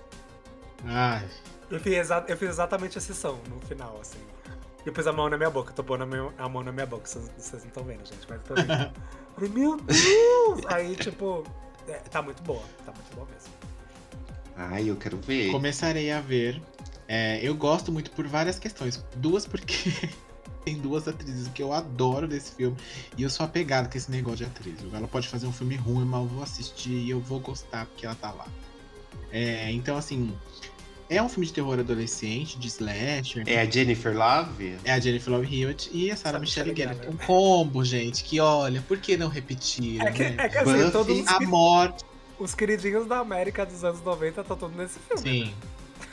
Ai, Eu fiz, exa- eu fiz exatamente esse som no final, assim. Eu pus a mão na minha boca, eu tô pondo a, minha- a mão na minha boca, vocês, vocês não estão vendo, gente, mas eu tô vendo. Falei, meu Deus! Aí, tipo, é, tá muito boa, tá muito boa mesmo. Ai, eu quero ver. começarei a ver. É, eu gosto muito por várias questões. Duas porque tem duas atrizes que eu adoro desse filme. E eu sou apegado com esse negócio de atriz. Ela pode fazer um filme ruim, mas eu vou assistir e eu vou gostar porque ela tá lá. É, então, assim, é um filme de terror adolescente, de slasher. É a Jennifer Love? É a Jennifer Love Hewitt e a Sarah Michelle Michelle Gellar. Gellar. Um combo, gente, que olha, por que não repetir? É que, né? é que assim, Buffy, todos os, A morte, os queridinhos da América dos anos 90 estão todos nesse filme. sim.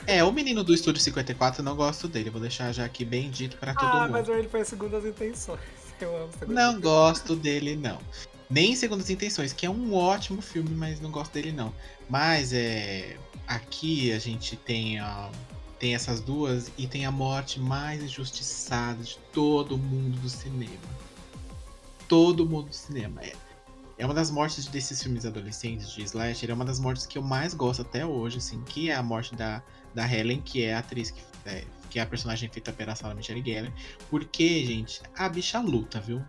É, o menino do Estúdio 54, eu não gosto dele. Vou deixar já aqui bem dito pra todo Ah, mundo. mas ele foi segundo as intenções. Eu amo segundo Não gosto dele, não. Nem Segundas Intenções, que é um ótimo filme, mas não gosto dele, não. Mas é. Aqui a gente tem, ó, tem essas duas e tem a morte mais injustiçada de todo mundo do cinema. Todo mundo do cinema. É, é uma das mortes desses filmes adolescentes de Slasher, é uma das mortes que eu mais gosto até hoje, assim, que é a morte da, da Helen, que é a atriz que, é, que é a personagem feita pela Sarah Michelle Gellar. Porque, gente, a bicha luta, viu?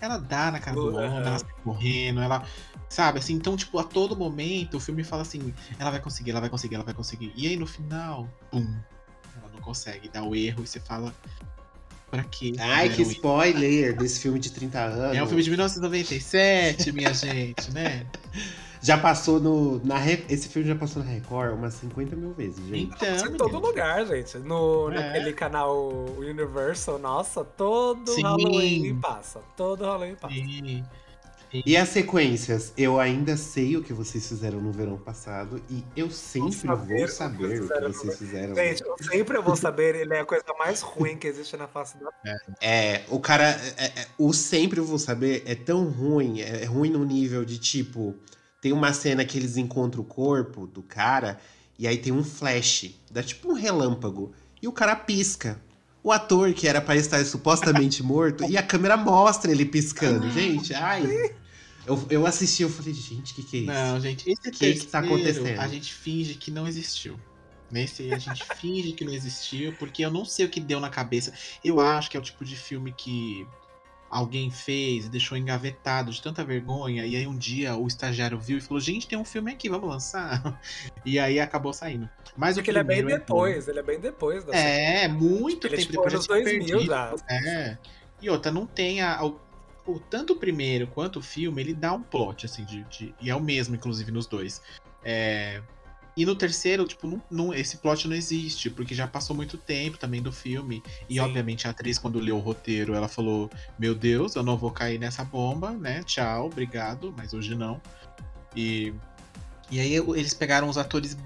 Ela dá na cara do homem, ela sai correndo, ela. Sabe, assim, então, tipo, a todo momento o filme fala assim: ela vai conseguir, ela vai conseguir, ela vai conseguir. E aí no final, pum, ela não consegue, dá o erro e você fala: pra quê? Ai, que spoiler desse filme de 30 anos. É um filme de 1997, minha gente, né? Já passou no. Na Esse filme já passou na Record umas 50 mil vezes, gente. Então, Em todo lugar, gente. No, É. Naquele canal Universal, nossa, todo Sim. Halloween passa. Todo Halloween passa. Sim. E as sequências? Eu ainda sei o que vocês fizeram no verão passado e eu sempre saber vou saber o que fizeram no vocês fizeram. Gente, eu sempre vou saber, ele é a coisa mais ruim que existe na face da É, o cara. é- é- o sempre eu vou saber é tão ruim, é ruim no nível de tipo. Tem uma cena que eles encontram o corpo do cara e aí tem um flash, dá tipo um relâmpago, e o cara pisca. O ator que era pra estar supostamente morto e a câmera mostra ele piscando. Gente, ai. Eu, eu assisti, eu falei, gente, o que, que é isso? Não, gente, esse Que que tá acontecendo? A gente finge que não existiu. Nesse aí a gente finge que não existiu, porque eu não sei o que deu na cabeça. Eu acho que é o tipo de filme que alguém fez e deixou engavetado de tanta vergonha, e aí um dia o estagiário viu e falou: Gente, tem um filme aqui, vamos lançar. E aí acabou saindo. Mas Porque o ele é bem bom. depois, ele é bem depois da É, muito Ele é tempo tipo depois. anos já tinha 2000 perdido. já. É. E outra, não tem a. O, o- tanto o primeiro quanto o filme, ele dá um plot, assim, de, de- e é o mesmo, inclusive, nos dois. É, e no terceiro, tipo, não, não- esse plot não existe, porque já passou muito tempo também do filme. E, Sim. obviamente, a atriz, quando leu o roteiro, ela falou: Meu Deus, eu não vou cair nessa bomba, né? Tchau, obrigado, mas hoje não. E, e aí eles pegaram os atores,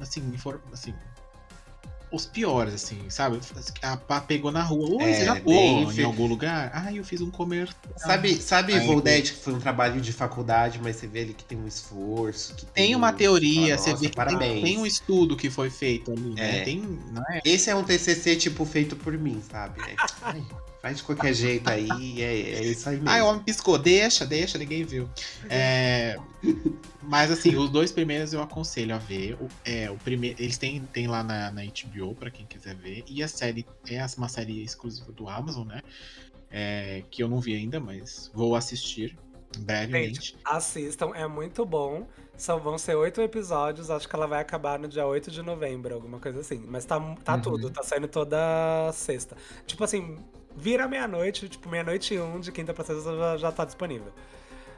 assim, assim os piores, assim, sabe? A pá pegou na rua. Oi, É, você já fe- em algum lugar? Ah, eu fiz um comercial. Sabe, sabe Aí, Voldete, que foi um trabalho de faculdade, mas você vê ali que tem um esforço. Que tem, Tem uma um- teoria, você "Nossa, vê que tem, tem um estudo que foi feito ali, né? É. Tem, não é? Esse é um TCC, tipo, feito por mim, sabe? É, ai, faz de qualquer jeito aí, é, é isso aí mesmo. Ah, o homem piscou, deixa, deixa, ninguém viu. É, mas assim, os dois primeiros eu aconselho a ver. O, é, o primeiro, eles têm, têm lá na, na HBO, pra quem quiser ver. E a série é uma série exclusiva do Amazon, né? É, que eu não vi ainda, mas vou assistir brevemente. Assistam, é muito bom. São, vão ser oito episódios, acho que ela vai acabar no dia 8 de novembro, alguma coisa assim. Mas tá, tá Uhum. tudo, tá saindo toda sexta. Tipo assim, vira meia-noite, tipo, meia-noite e um, de quinta pra sexta já, já tá disponível.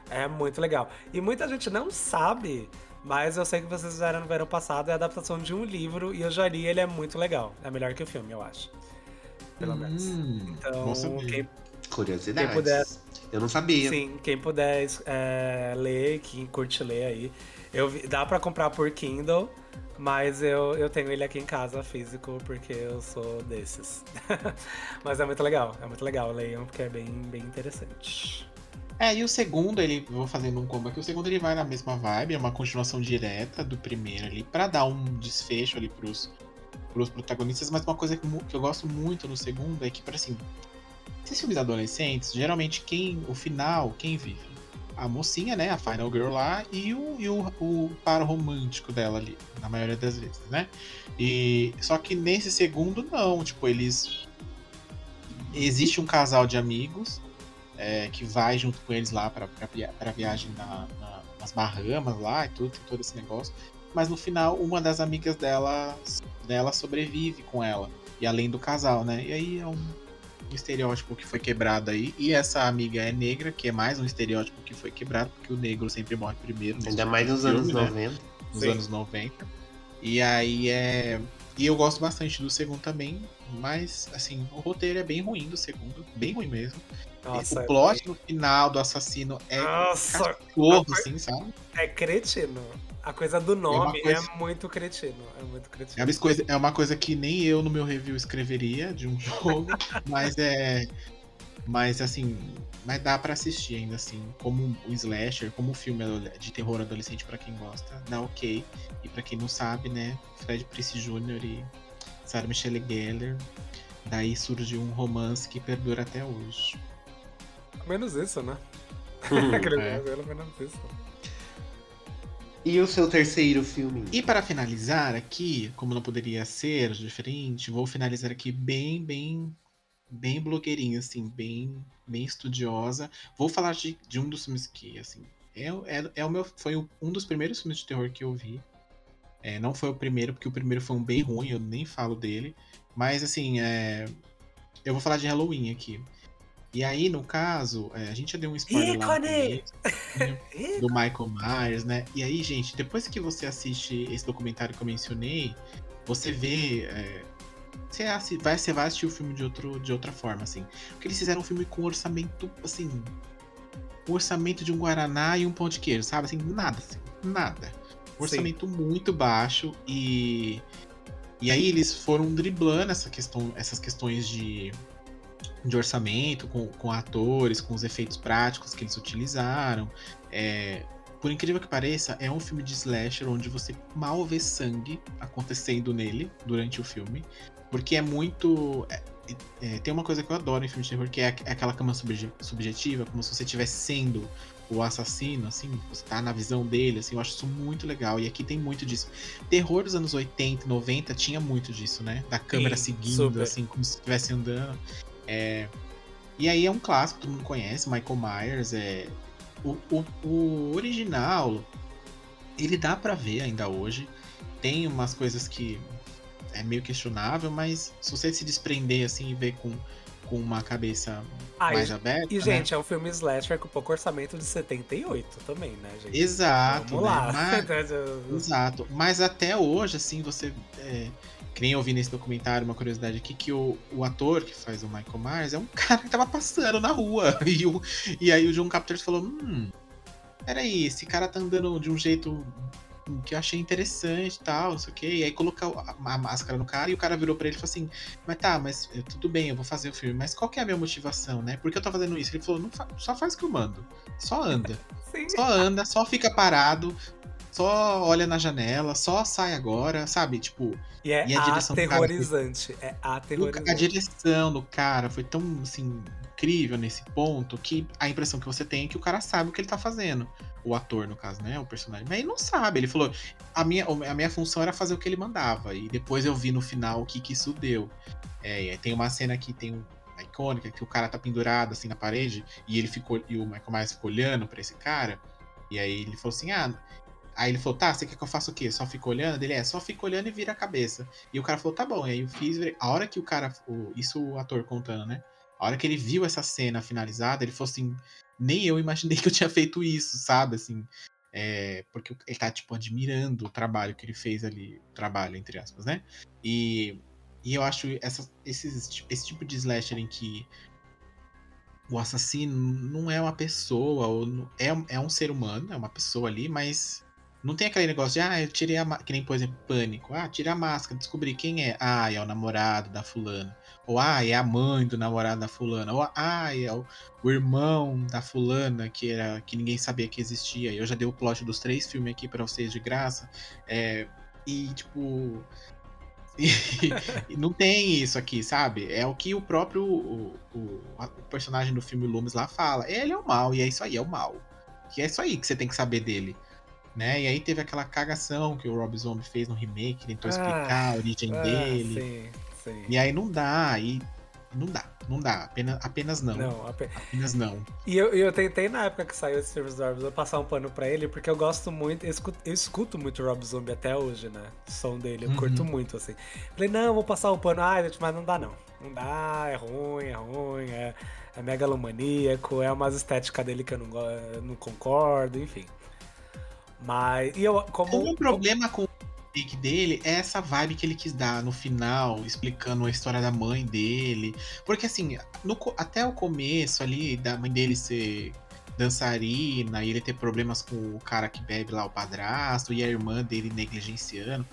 É muito legal. E muita gente não sabe, mas eu sei que vocês fizeram no verão passado, é a adaptação de um livro, e eu já li, ele é muito legal. É melhor que o filme, eu acho. Pelo menos. Hum, Então, bom saber. quem Curiosidades. Quem puder- Eu não sabia. Sim, quem puder é, ler, quem curte ler aí. Eu dá pra comprar por Kindle, mas eu, eu tenho ele aqui em casa físico porque eu sou desses. mas é muito legal, é muito legal. Leiam porque é bem, bem interessante. É, e o segundo, ele, vou fazendo um combo aqui, o segundo ele vai na mesma vibe, é uma continuação direta do primeiro ali, pra dar um desfecho ali pros, pros protagonistas, mas uma coisa que, que eu gosto muito no segundo é que, para assim, esses filmes adolescentes, geralmente quem, o final, quem vive? A mocinha, né, a final girl lá, e o, e o, o par romântico dela ali, na maioria das vezes, né? E, só que nesse segundo, não, tipo, eles... Existe um casal de amigos, é, que vai junto com eles lá pra, pra, via- pra viagem na- na- nas Bahamas lá e tudo, todo esse negócio. Mas no final, uma das amigas dela, dela sobrevive com ela. E além do casal, né? E aí é um, um estereótipo que foi quebrado aí. E essa amiga é negra, que é mais um estereótipo que foi quebrado, porque o negro sempre morre primeiro. nesse Ainda mais nos filme, anos né? 90. nos Sim. anos 90. E aí é. E eu gosto bastante do segundo também, mas assim, o roteiro é bem ruim do segundo, bem ruim mesmo. Nossa, o plot no final do assassino é Nossa, cachorro, assim, sabe? é cretino. A coisa do nome é, coisa- muito cretino. É muito É cretino. uma, coisa, é uma coisa que nem eu no meu review escreveria de um jogo, mas é. Mas assim, mas dá pra assistir ainda assim, como o slasher, como o filme de terror adolescente pra quem gosta, dá ok. E pra quem não sabe, né, Fred Prince Jr. e Sarah Michelle Gellar, daí surgiu um romance que perdura até hoje. Menos isso, né? É. Pelo menos isso. E o seu terceiro filme? E para finalizar aqui, como não poderia ser diferente, vou finalizar aqui bem, bem, bem blogueirinha, assim, bem, bem estudiosa. Vou falar de, de um dos filmes que, assim, é, é, é o meu, foi um dos primeiros filmes de terror que eu vi. É, não foi o primeiro, porque o primeiro foi um bem ruim, eu nem falo dele. Mas, assim, é, eu vou falar de Halloween aqui. E aí, no caso, é, a gente já deu um spoiler lá. começo, do Michael Myers, né? E aí, gente, depois que você assiste esse documentário que eu mencionei, você vê. é, você, assi- vai, você vai assistir o filme de, outro, de outra forma, assim. Porque eles fizeram um filme com um orçamento, assim. o orçamento de um Guaraná e um pão de queijo, sabe? Assim, nada, assim, nada. Um orçamento muito baixo e. E aí eles foram driblando essa questão, essas questões de, de orçamento com, com atores, com os efeitos práticos que eles utilizaram. É, por incrível que pareça, é um filme de slasher onde você mal vê sangue acontecendo nele durante o filme. Porque é muito. é- é, tem uma coisa que eu adoro em filme de terror, que é, é aquela cama subje- subjetiva, como se você estivesse sendo o assassino, assim, você tá na visão dele, assim, eu acho isso muito legal. E aqui tem muito disso. Terror dos anos 80, 90 tinha muito disso, né? Da câmera Sim, seguindo, super. assim, como se estivesse andando. É, E aí é um clássico, todo mundo conhece, Michael Myers. É... O, o, o original, ele dá pra ver ainda hoje. Tem umas coisas que é meio questionável, mas se você se desprender assim e ver com, com uma cabeça Ah, mais e- aberta. E, né? gente, é um filme slasher com pouco orçamento de 78 também, né, gente? Exato. Vamos né? lá. Mas- Exato. Mas até hoje, assim, você. É, que nem eu vi nesse documentário, uma curiosidade aqui, que o, o ator que faz o Michael Myers é um cara que tava passando na rua. E, o, e aí o John Carpenter falou: hum, peraí, esse cara tá andando de um jeito que eu achei interessante e tal, não sei o quê. E aí colocou a, máscara no cara e o cara virou pra ele e falou assim: Mas tá, mas eh, tudo bem, eu vou fazer o filme, mas qual que é a minha motivação, né? Por que eu tô fazendo isso? Ele falou: fa- só faz o que eu mando. Só anda. Sim. Só anda, só fica parado, só olha na janela, só sai agora, sabe? Tipo, E é E a direção do cara aterrorizante. É aterrorizante. a direção do cara foi tão, assim, incrível nesse ponto que a impressão que você tem é que o cara sabe o que ele tá fazendo. O ator, no caso, né? O personagem. Mas ele não sabe. Ele falou: a minha, a minha função era fazer o que ele mandava. E depois eu vi no final o que, que isso deu. É, e tem uma cena que tem um- a icônica, que o cara tá pendurado assim na parede, e ele ficou. E o Michael Myers ficou olhando pra esse cara. E aí ele falou assim: ah. Aí ele falou, tá, você quer que eu faça o quê? Só fica olhando? Ele é, só fica olhando e vira a cabeça. E o cara falou, tá bom. E aí eu fiz. A hora que o cara. o- isso o ator contando, né? A hora que ele viu essa cena finalizada, ele falou assim: nem eu imaginei que eu tinha feito isso, sabe? Assim. É, porque ele tá, tipo, admirando o trabalho que ele fez ali. Trabalho, entre aspas, né? E, e eu acho essa, esses, esse tipo de slasher em que o assassino não é uma pessoa, ou é, é um ser humano, é uma pessoa ali, mas não tem aquele negócio de, ah, eu tirei a que nem, por exemplo, pânico. Ah, tirei a máscara, descobri quem é. Ah, é o namorado da fulana. Ou, ah, é a mãe do namorado da fulana. Ou, ah, é o, o irmão da fulana que, era, que ninguém sabia que existia. Eu já dei o plot dos três filmes aqui pra vocês de graça. É, e, tipo... e- não tem isso aqui, sabe? É o que o próprio o, o- o personagem do filme Loomis lá fala. Ele é o mal, e é isso aí, é o mal. Que é isso aí que você tem que saber dele. Né? E aí teve aquela cagação que o Rob Zombie fez no remake, tentou Ah, explicar a origem Ah, dele. Sim, sim. E aí não dá, e não dá, não dá, apenas, apenas não, Não, ape- apenas não. E eu, eu tentei, na época que saiu esse Service do Rob Zombie, passar um pano pra ele, porque eu gosto muito, eu escuto, eu escuto muito o Rob Zombie até hoje, né? O som dele, eu Uhum. curto muito, assim. Falei, não, vou passar um pano. Gente, mas não dá, não. Não dá, é ruim, é ruim, é, é megalomaníaco, é umas estéticas dele que eu não, eu não concordo, enfim. Mas, e eu, como... O problema com o remake dele é essa vibe que ele quis dar no final, explicando a história da mãe dele. Porque assim, no até o começo ali, da mãe dele ser dançarina e ele ter problemas com o cara que bebe lá, o padrasto, e a irmã dele negligenciando.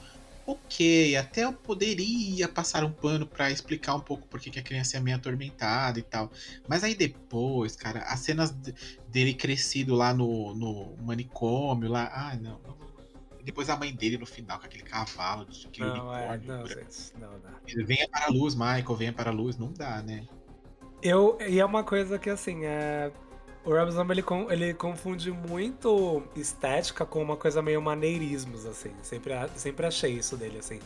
Ok, até eu poderia passar um pano pra explicar um pouco por que a criança é meio atormentada e tal. Mas aí depois, cara, as cenas de- dele crescido lá no, no manicômio, lá. Ah, não. não Depois a mãe dele no final, com aquele cavalo, aquele Não, é, unicórnio. não, por- gente, não dá. Ele venha para a luz, Michael, venha para a luz. Não dá, né? Eu, e é uma coisa que, assim, é... O Rob Zombie, ele, ele confunde muito estética com uma coisa meio maneirismos, assim. Sempre, sempre achei isso dele, assim.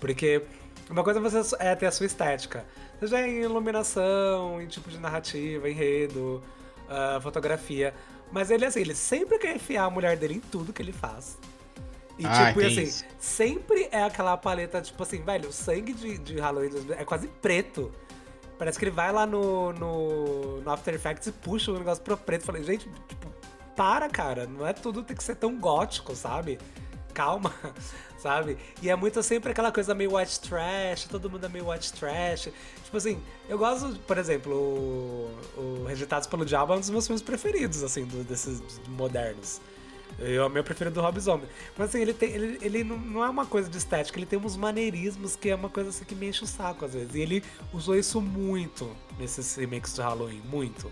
Porque uma coisa é você é ter a sua estética. Seja em iluminação, em tipo de narrativa, enredo, ah, fotografia. Mas ele, assim, ele sempre quer enfiar a mulher dele em tudo que ele faz. E, Ah, tipo, e assim, isso. sempre é aquela paleta, tipo assim, velho, o sangue de, de Halloween é quase preto. Parece que ele vai lá no, no, no After Effects e puxa o negócio pro preto. Falei, gente, tipo, para, cara. Não é tudo tem que ser tão gótico, sabe? calma, sabe? E é muito sempre aquela coisa meio white trash, todo mundo é meio white trash. Tipo assim, eu gosto, por exemplo, o, o Rejeitados pelo Diabo é um dos meus filmes preferidos, assim, do- desses modernos. Eu, é o meu preferido do Rob Zombie. Mas assim, ele, tem, ele, ele não, é uma coisa de estética, ele tem uns maneirismos que é uma coisa assim que me enche o saco às vezes. E ele usou isso muito nesses remakes de Halloween, muito.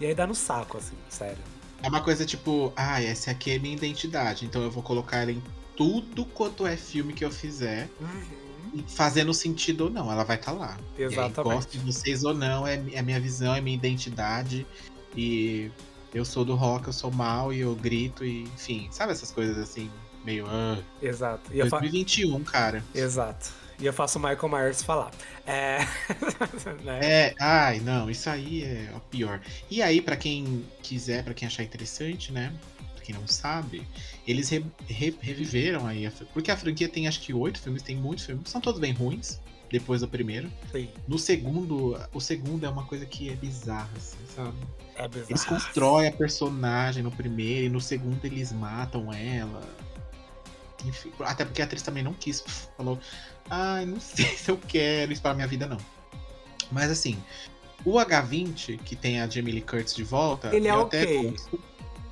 E aí dá no saco, assim, sério. É uma coisa tipo, ah, essa aqui é minha identidade, então eu vou colocar ela em tudo quanto é filme que eu fizer, e fazendo sentido ou não, ela vai estar lá. E aí, Exatamente. gosto de vocês ou não, é, é minha visão, é minha identidade. E eu sou do rock, eu sou mal e eu grito, e enfim, sabe essas coisas assim, meio. ah, Exato. E eu fa- 2021, cara. Exato. E eu faço o Michael Myers falar. É. né? É, ai, não, isso aí é o pior. E aí, pra quem quiser, pra quem achar interessante, né? Pra quem não sabe, eles re- re- reviveram aí. a porque a franquia tem acho que oito filmes, tem muitos filmes, são todos bem ruins. Depois do primeiro. Sim, No segundo, o segundo é uma coisa que é bizarra, assim, sabe? é bizarro. Eles constroem a personagem no primeiro e no segundo eles matam ela. Enfim, até porque a atriz também não quis. Falou, ai, não sei se eu quero isso pra minha vida, não. Mas assim, o H20, que tem a Jamie Lee Curtis de volta, Ele é eu até ok. gosto.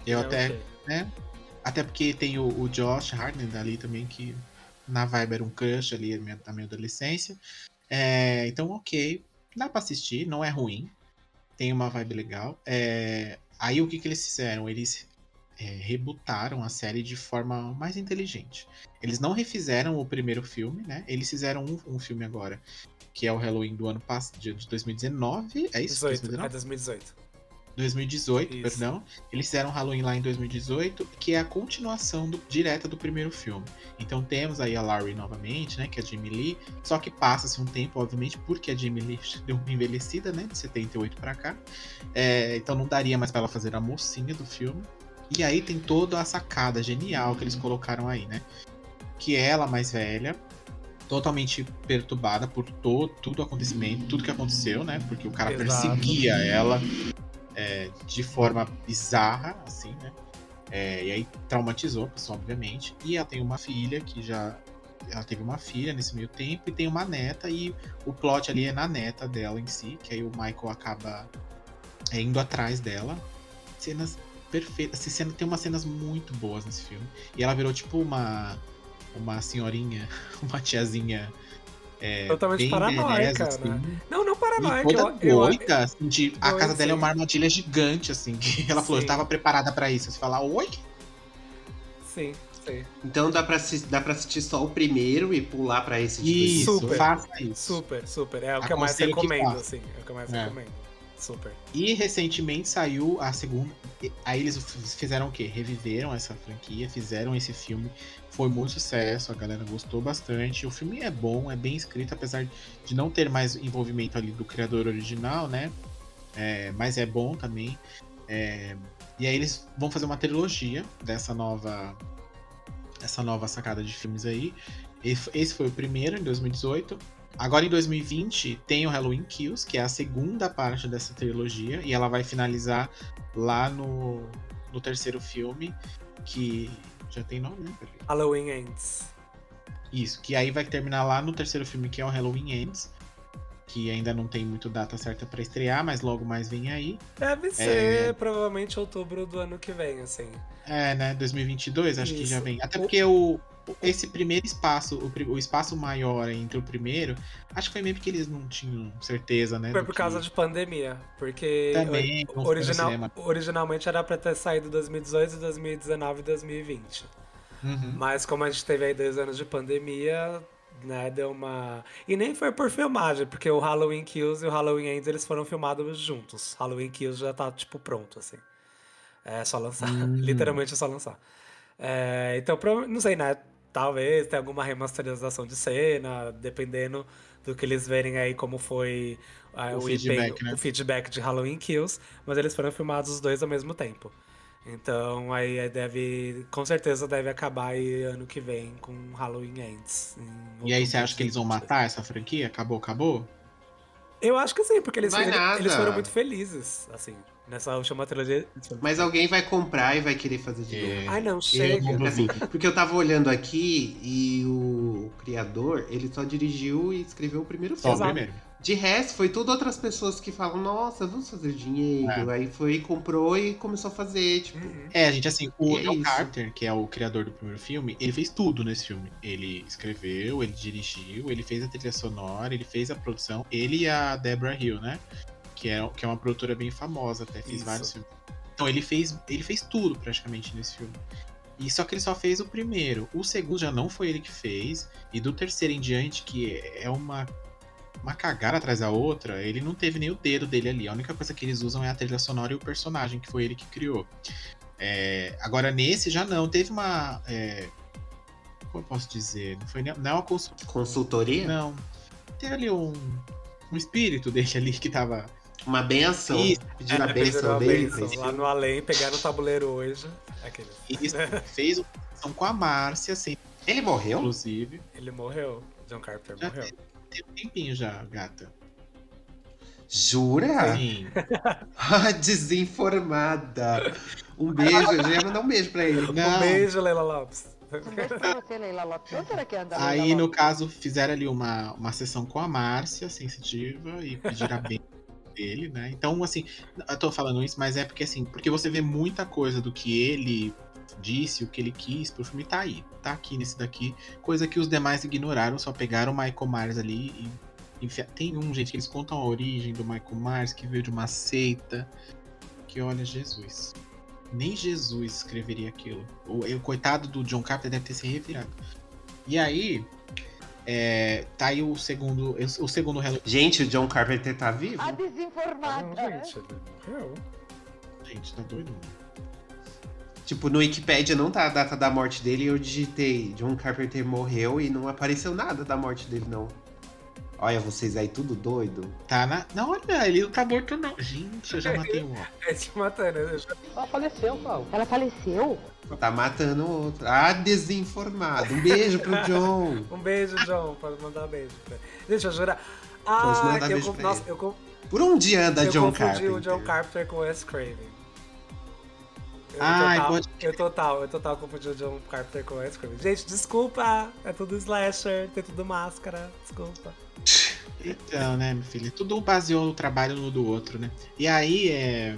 Eu É, até, ok. né? Até porque tem o, o Josh Hartnett ali também, que na vibe era um crush ali na minha, da minha adolescência. É, então, ok. Dá pra assistir, não é ruim. Tem uma vibe legal. É, aí o que, que eles fizeram? Eles é, rebutaram a série de forma mais inteligente. Eles não refizeram o primeiro filme, né? Eles fizeram um, um filme agora, que é o Halloween do ano passado, de 2019. É isso? 18, 2019? é 2018. 2018, Isso. perdão. Eles fizeram Halloween lá em 2018, que é a continuação do- direta do primeiro filme. Então temos aí a Laurie novamente, né, que é a Jamie Lee, só que passa-se um tempo, obviamente, porque a Jamie Lee deu uma envelhecida, né, de 78 pra cá. É, então não daria mais pra ela fazer a mocinha do filme. E aí tem toda a sacada genial que eles colocaram aí, né? Que é ela mais velha, totalmente perturbada por to tudo o acontecimento, tudo que aconteceu, né? Porque o cara Exato. perseguia ela é, de forma bizarra, assim, né? É, e aí traumatizou a pessoa, obviamente. E ela tem uma filha que já. Ela teve uma filha nesse meio tempo e tem uma neta, e o plot ali é na neta dela em si, que aí o Michael acaba é, indo atrás dela. Cenas perfeitas. Assim, cena, tem umas cenas muito boas nesse filme. E ela virou tipo uma. Uma senhorinha, uma tiazinha. É, Totalmente paranoica, né? assim. Não, toda eu, eu, doida, assim, de- a eu- casa dela é sim. uma armadilha gigante, assim. Que ela falou, eu Sim. tava preparada pra isso. Você fala, oi? Sim, sim. Então dá pra, dá pra assistir só o primeiro e pular pra esse de Isso, Super. faça isso. Super, super. É o que eu mais recomendo, assim. É o que eu mais É. recomendo. Super. E recentemente saiu a segunda. Aí eles fizeram o quê? Reviveram essa franquia, fizeram esse filme. Foi muito sucesso, a galera gostou bastante. O filme é bom, é bem escrito, apesar de não ter mais envolvimento ali do criador original, né? É, mas é bom também. É, e aí eles vão fazer uma trilogia dessa nova. Essa nova sacada de filmes aí. Esse foi o primeiro, em 2018. Agora em 2020 tem o Halloween Kills, que é a segunda parte dessa trilogia, e ela vai finalizar lá no, no terceiro filme, que já tem nome, né? Halloween Ends. Isso, que aí vai terminar lá no terceiro filme, que é o Halloween Ends, que ainda não tem muito data certa pra estrear, mas logo mais vem aí. Deve ser provavelmente outubro do ano que vem, assim. É, né? 2022, acho que Isso. já vem. Até porque o, esse primeiro espaço, o, o espaço maior entre o primeiro, acho que foi meio porque eles não tinham certeza, né? Foi por que- causa de pandemia. Porque Também, o- original, cinema. originalmente era pra ter saído 2018, 2019 e 2020. Uhum. Mas como a gente teve aí dois anos de pandemia, né, deu uma. E nem foi por filmagem, porque o Halloween Kills e o Halloween Ends eles foram filmados juntos. Halloween Kills já tá, tipo, pronto, assim. É só lançar. Hum. Literalmente é só lançar. É, então, não sei, né? Talvez tenha alguma remasterização de cena, dependendo do que eles verem aí como foi ah, O o, feedback, empenho- né? o feedback de Halloween Kills, mas eles foram filmados os dois ao mesmo tempo. Então aí deve, com certeza deve acabar aí ano que vem com Halloween Ends. E aí você acha que eles vão 2022. matar essa franquia? Acabou, acabou? Eu acho que sim, porque eles, eles foram muito felizes, assim. Nessa última trilogia. Mas alguém vai comprar e vai querer fazer de novo. É, Ai, não, Eu- chega. assim, porque eu tava olhando aqui e o, criador, ele só dirigiu e escreveu o primeiro Só o filme. primeiro. De resto, foi tudo outras pessoas que falam, nossa, vamos fazer dinheiro. Aí foi, comprou e começou a fazer, tipo. Uhum. É, gente, assim, o É. Carter, que é o criador do primeiro filme, ele fez tudo nesse filme. Ele escreveu, ele dirigiu, ele fez a trilha sonora, ele fez a produção. Ele e a Deborah Hill, né? Que é, que é uma produtora bem famosa, até fez Isso. vários filmes. Então ele fez, ele fez tudo praticamente nesse filme. E só que ele só fez o primeiro. O segundo já não foi ele que fez. E do terceiro em diante, que é uma, uma cagada atrás da outra, ele não teve nem o dedo dele ali. A única coisa que eles usam é a trilha sonora e o personagem, que foi ele que criou. É, agora nesse já não. Teve uma. é, como eu posso dizer? Não foi nem, não é uma consulta. Consultoria? Não. Teve ali um. Um espírito dele ali que tava. Uma benção. Isso. Pediram a É, pediram benção a dele. benção lá no além, pegaram o tabuleiro hoje. Aquele. Isso, fez uma sessão com a Márcia, assim, Ele morreu? inclusive. Ele morreu. John Carter Já morreu. Tem um tempinho já, gata. Jura? Sim. Ah, desinformada. Um beijo, eu já ia mandar um beijo pra ele. Não. Um beijo, Leila Lopes. você, Leila Lopes. Onde será que anda a Aí, no caso, fizeram ali uma, uma sessão com a Márcia, sensitiva, e pediram a bem dele, né? Então, assim, eu tô falando isso, mas é porque, assim, porque você vê muita coisa do que ele disse, o que ele quis pro filme tá aí. Tá aqui nesse daqui. Coisa que os demais ignoraram, só pegaram o Michael Myers ali e. enfia- Tem um, gente, que eles contam a origem do Michael Myers, que veio de uma seita. Que olha, Jesus. Nem Jesus escreveria aquilo. O, o coitado do John Carpenter deve ter se revirado. E aí, é, tá aí o segundo, o segundo relógio. Gente, o John Carpenter tá vivo? A Não, desinformada. gente, ele morreu. Gente, tá doido? Tipo, no Wikipedia não tá a data da morte dele e eu digitei John Carpenter morreu e não apareceu nada da morte dele, não. Olha, vocês aí tudo doido. Tá na. Não, olha, ele não tá morto, não. Gente, eu já matei um, ó. É te matando. eu já- Ela faleceu, Paulo. Ela faleceu? Tá matando o outro. Ah, desinformado. Um beijo pro John. Um beijo, John. Pode mandar beijo pra ele. Gente, eu. Pode Ah, mandar eu, beijo nossa, eu, Por onde anda eu John confundi Carpenter? o John Carpenter com o Wes Craven. Eu Ai, total, pode- eu total, eu total confundi o John Carpenter com o Wes Craven. Gente, desculpa. É tudo slasher, tem tudo máscara. Desculpa. Então, né, meu filho? Tudo baseou no trabalho no do outro, né? E aí, é.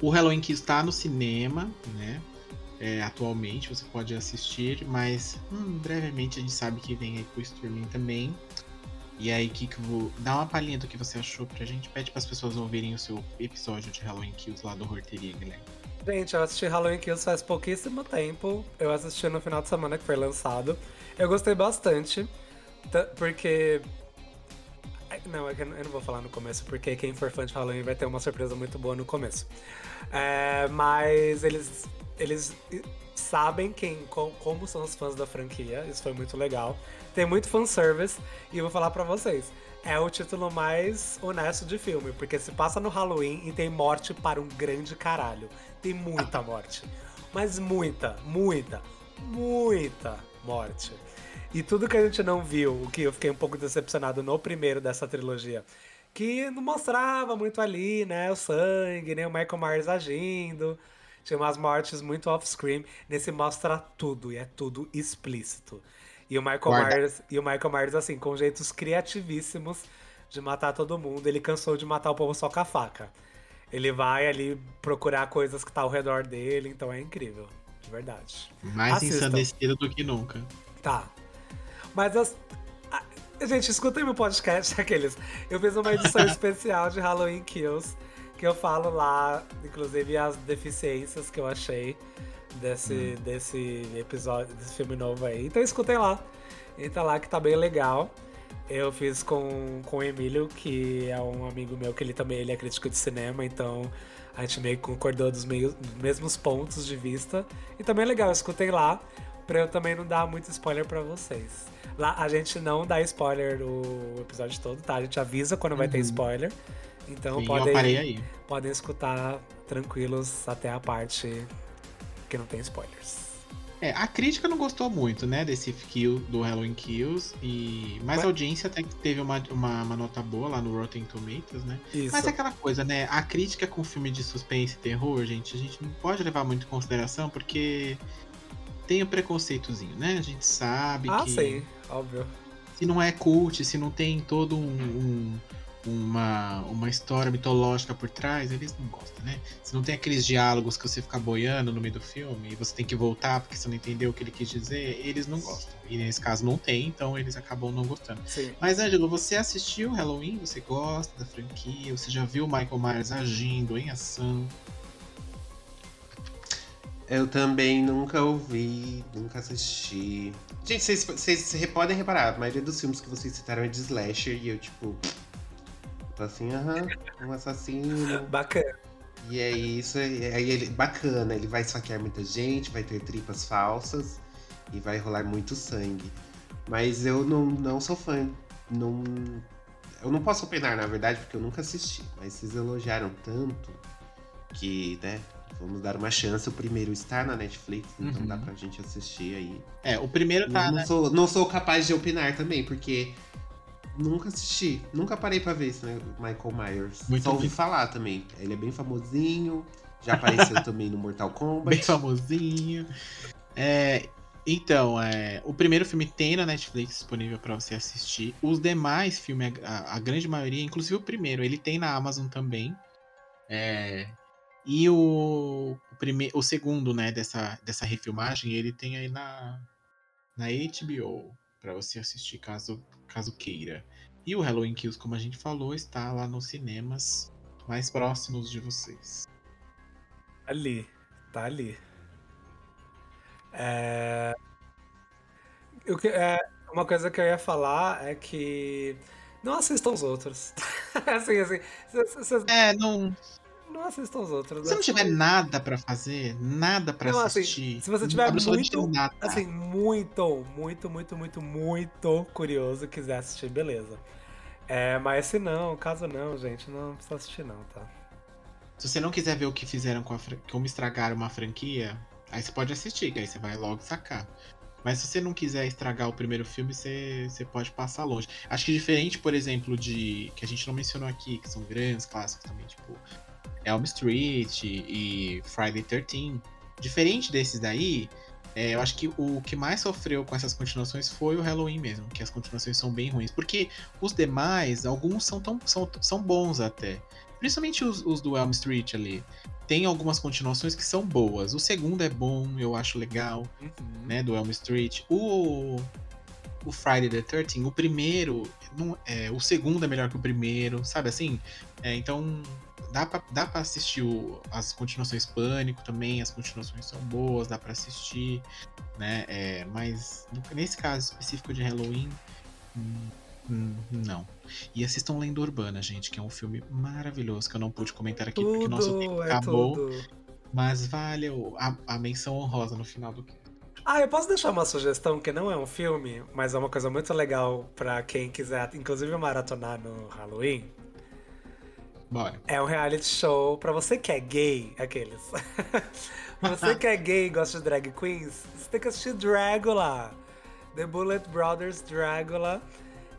O Halloween que está no cinema, né? É, atualmente você pode assistir, mas hum, brevemente a gente sabe que vem aí pro streaming também. E aí, Kiko, vou dar uma palhinha do que você achou pra gente. Pede para as pessoas ouvirem o seu episódio de Halloween Kills lá do Horteria, Guilherme. Gente, eu assisti Halloween Kills faz pouquíssimo tempo. Eu assisti no final de semana que foi lançado. Eu gostei bastante, ta- porque. É não eu não vou falar no começo, porque quem for fã de Halloween vai ter uma surpresa muito boa no começo. É, mas eles, eles sabem quem, co- como são os fãs da franquia, isso foi muito legal. Tem muito fanservice, e eu vou falar pra vocês. É o título mais honesto de filme, porque se passa no Halloween e tem morte para um grande caralho. Tem muita morte. Mas muita, muita, muita morte. E tudo que a gente não viu, o que eu fiquei um pouco decepcionado no primeiro dessa trilogia, que não mostrava muito ali, né, o sangue, nem o Michael Myers agindo. Tinha umas mortes muito off-screen. Nesse mostra tudo, e é tudo explícito. E o Michael Guarda. Myers, e o Michael Myers, assim, com jeitos criativíssimos de matar todo mundo. Ele cansou de matar o povo só com a faca. Ele vai ali procurar coisas que tá ao redor dele, então é incrível. De verdade. Mais Assistam. ensandecido do que nunca. Tá. Mas as. Gente, escutem meu podcast, aqueles. Eu fiz uma edição especial de Halloween Kills, que eu falo lá, inclusive, as deficiências que eu achei desse, desse episódio, desse filme novo aí. Então escutem lá. Entra lá que tá bem legal. Eu fiz com, com o Emílio, que é um amigo meu, que ele também ele é crítico de cinema, então a gente meio que concordou dos, meio- dos mesmos pontos de vista. E também é legal, escutem lá, pra eu também não dar muito spoiler pra vocês. Lá a gente não dá spoiler o episódio todo, tá? A gente avisa quando vai ter spoiler. Então Sim, podem, podem escutar tranquilos até a parte que não tem spoilers. É, a crítica não gostou muito, né, desse kill do Halloween Kills, e... mas Ué? a audiência até que teve uma, uma, uma nota boa lá no Rotten Tomatoes, né? Isso. Mas é aquela coisa, né? A crítica com filme de suspense e terror, gente, a gente não pode levar muito em consideração porque tem o preconceitozinho, né? A gente sabe Ah, que sim, óbvio. se não é cult, se não tem todo um, um- uma, uma história mitológica por trás, eles não gostam, né? Se não tem aqueles diálogos que você fica boiando no meio do filme e você tem que voltar porque você não entendeu o que ele quis dizer, eles não gostam. E nesse caso não tem, então eles acabam não gostando. Sim. Mas, Ângelo, você assistiu Halloween? Você gosta da franquia? Você já viu o Michael Myers agindo em ação? Eu também nunca ouvi, nunca assisti. Gente, vocês, vocês podem reparar, a maioria dos filmes que vocês citaram é de slasher e eu, tipo. Tô assim, aham, um assassino. Bacana. E é isso, aí aí ele. Bacana, ele vai esfaquear muita gente, vai ter tripas falsas e vai rolar muito sangue. Mas eu não, não sou fã. Não, eu não posso opinar, na verdade, porque eu nunca assisti. Mas vocês elogiaram tanto que, né? Vamos dar uma chance. O primeiro está na Netflix, então Uhum. dá pra gente assistir aí. É, o primeiro tá, não, né? sou, não sou capaz de opinar também, porque nunca assisti. Nunca parei pra ver esse né, Michael Myers. Muito Só ouvi bem. falar também. Ele é bem famosinho. Já apareceu também no Mortal Kombat. Bem famosinho. É, então, é, o primeiro filme tem na Netflix disponível pra você assistir. Os demais filmes, a, a grande maioria, inclusive o primeiro, ele tem na Amazon também. É, e o, o, prime, o segundo, né, dessa, dessa refilmagem, ele tem aí na, na HBO pra você assistir caso, caso queira. E o Halloween Kills, como a gente falou, está lá nos cinemas mais próximos de vocês. Ali. Tá ali. É... Que, é... Uma coisa que eu ia falar é que. Não assistam os outros. assim, assim. Vocês É, não, não assistam os outros. Se não tiver nada pra fazer, nada pra Não, assim, assistir. se você tiver muito, nada. Assim, muito, muito, muito, muito, muito curioso e quiser assistir, beleza. É, mas se não, caso não, gente, não precisa assistir não, tá? Se você não quiser ver o que fizeram com a como estragaram uma franquia, aí você pode assistir, que aí você vai logo sacar. Mas se você não quiser estragar o primeiro filme, você, você pode passar longe. Acho que diferente, por exemplo, de. que a gente não mencionou aqui, que são grandes clássicos também, tipo Elm Street e Friday 13. Diferente desses daí, é, eu acho que o que mais sofreu com essas continuações foi o Halloween mesmo, que as continuações são bem ruins. Porque os demais, alguns são, tão, são, são bons até. Principalmente os, os do Elm Street ali. Tem algumas continuações que são boas. O segundo é bom, eu acho legal, Uhum. né? Do Elm Street. O, o Friday the 13, o primeiro. Não, é, o segundo é melhor que o primeiro, sabe assim? É, então. Dá pra, dá pra assistir o- as continuações Pânico também, as continuações são boas, dá pra assistir, né? É, mas nesse caso específico de Halloween, hum, hum, não. E assistam Lenda Urbana, gente, que é um filme maravilhoso que eu não pude comentar aqui porque o nosso tempo Tudo, é acabou. tudo. Mas vale a, a menção honrosa no final do que. Ah, eu posso deixar uma sugestão que não é um filme, mas é uma coisa muito legal pra quem quiser, inclusive maratonar no Halloween. Bora. É um reality show pra você que é gay, aqueles. você que é gay e gosta de drag queens, você tem que assistir Dragula. The Bullet Brothers Dragula.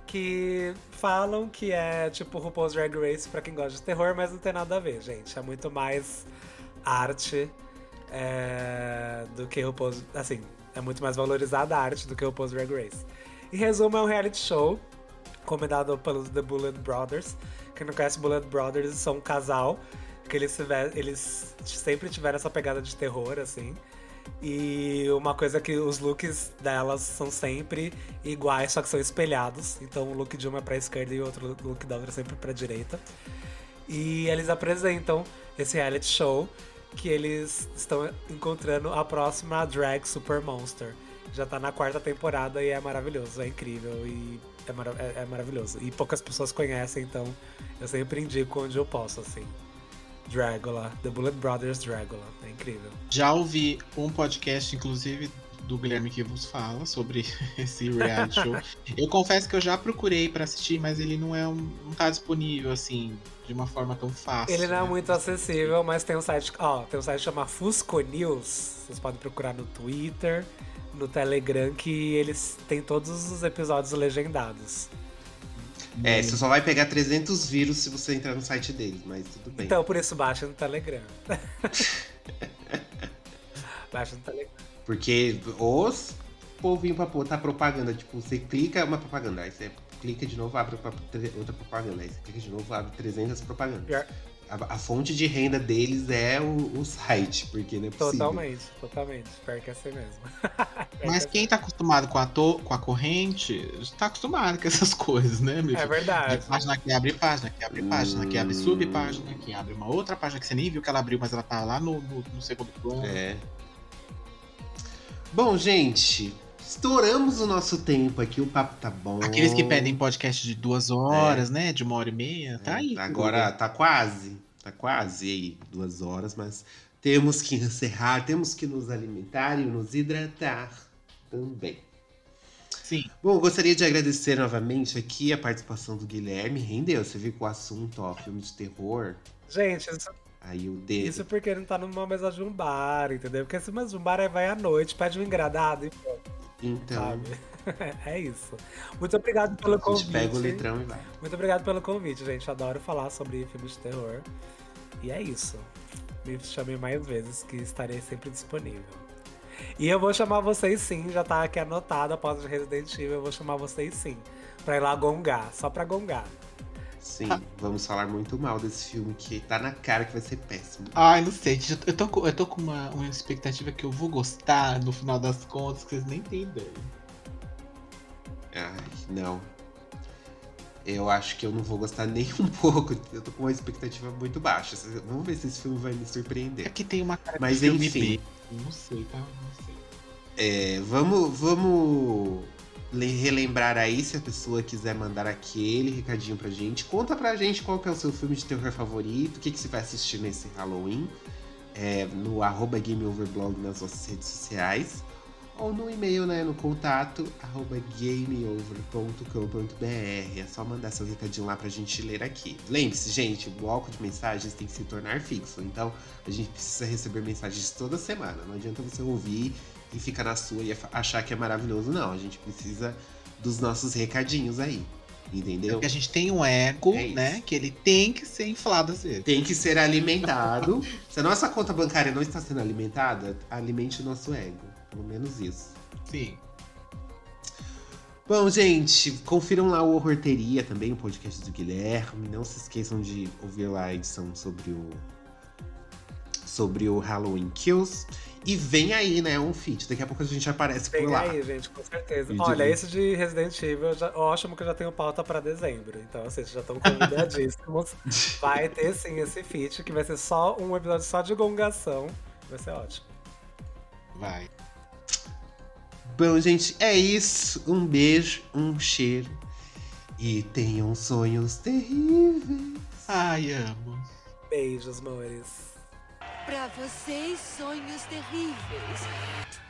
Que falam que é tipo RuPaul's Drag Race pra quem gosta de terror, mas não tem nada a ver, gente. É muito mais arte é, do que RuPaul's. Assim, é muito mais valorizada a arte do que RuPaul's Drag Race. Em resumo, é um reality show comandado pelos The Bullet Brothers. Quem não conhece Bullet Brothers são um casal que eles, eles sempre tiveram essa pegada de terror, assim. E uma coisa que os looks delas são sempre iguais, só que são espelhados. Então o look de uma é pra esquerda e o outro look da outra é sempre pra direita. E eles apresentam esse reality show que eles estão encontrando a próxima drag super monster. Já tá na quarta temporada e é maravilhoso, é incrível e é, mara- é- é maravilhoso. E poucas pessoas conhecem, então eu sempre indico onde eu posso, assim. Dragula, The Bullet Brothers Dragula, é incrível. Já ouvi um podcast, inclusive, do Guilherme que vos fala sobre esse reality show. Eu confesso que eu já procurei pra assistir, mas ele não é um, não tá disponível assim de uma forma tão fácil. Ele não é né? muito acessível, mas tem um site, ó, tem um site que chama Fusco News. Vocês podem procurar no Twitter, no Telegram, que eles têm todos os episódios legendados. É, você só vai pegar 300 vírus se você entrar no site deles, mas tudo bem. Então, por isso, baixa no Telegram. baixa no Telegram. Porque os povinho pra botar propaganda, tipo, você clica é uma propaganda, aí você clica de novo, abre outra propaganda, aí você clica de novo, abre 300 propagandas. Pior- A, a fonte de renda deles é o, o site, porque não é possível. Totalmente, totalmente. Pior que é assim mesmo. Mas é quem tá acostumado com a, to- com a corrente, tá acostumado com essas coisas, né, meu assim. É verdade. É página que abre página, que abre página, que abre subpágina, que abre uma outra página que você nem viu que ela abriu, mas ela tá lá no, no, no segundo plano. É. Bom, gente, estouramos o nosso tempo aqui, o papo tá bom. Aqueles que pedem podcast de duas horas, né? De uma hora e meia, tá aí. É. Agora tá quase, tá quase aí, duas horas, mas temos que encerrar, temos que nos alimentar e nos hidratar também. Sim. Bom, gostaria de agradecer novamente aqui a participação do Guilherme. Rendeu, você viu que o assunto, ó, filme de terror, Gente, isso, aí o dedo. isso porque não tá numa mesa de um bar, entendeu? Porque se mesa de um bar aí vai à noite, pede um engradado e pronto, Então, sabe? é isso. Muito obrigado pelo a gente convite. pega o litrão e vai. Muito obrigado pelo convite, gente. Adoro falar sobre filmes de terror. E é isso. Me chamem mais vezes que estarei sempre disponível. E eu vou chamar vocês sim, já tá aqui anotado após o Resident Evil, eu vou chamar vocês sim. Pra ir lá gongar, só pra gongar. Sim, vamos falar muito mal desse filme que tá na cara que vai ser péssimo. Ai, não sei, eu tô, com- eu tô com uma, uma expectativa que eu vou gostar no final das contas, que vocês nem têm ideia. Ai, não. Eu acho que eu não vou gostar nem um pouco. Eu tô com uma expectativa muito baixa. Vamos ver se esse filme vai me surpreender. Aqui tem uma cara Mas de filme enfim. B. Não sei, tá? Não sei. É, vamos, vamos relembrar aí, se a pessoa quiser mandar aquele recadinho pra gente. Conta pra gente qual que é o seu filme de terror favorito, o que, que você vai assistir nesse Halloween. é, no arroba GameOverblog nas nossas redes sociais. Ou no e-mail, né, no contato, arroba gameover.com.br. É só mandar seu recadinho lá pra gente ler aqui. Lembre-se, gente, o bloco de mensagens tem que se tornar fixo. Então, a gente precisa receber mensagens toda semana. Não adianta você ouvir e ficar na sua e achar que é maravilhoso, não. A gente precisa dos nossos recadinhos aí. Entendeu? Porque a gente tem um ego, É né? Que ele tem que ser inflado às vezes. Tem que ser alimentado. Se a nossa conta bancária não está sendo alimentada, alimente o nosso ego. Pelo menos isso. Sim. Bom, gente, confiram lá o Horteria também, o podcast do Guilherme. Não se esqueçam de ouvir lá a edição sobre o sobre o Halloween Kills. E vem aí, né, um feat. Daqui a pouco a gente aparece Vem por lá. aí, gente, com certeza. E Olha, esse de Resident Evil, eu já, ótimo que eu já tenho pauta pra dezembro. Então, vocês já estão convidadíssimos. vai ter sim esse feat, que vai ser só um episódio só de gongação. Vai ser ótimo. Vai. Bom, gente, é isso. Um beijo, um cheiro. E tenham sonhos terríveis. Ai, amo. Beijos, amores. Pra vocês, sonhos terríveis.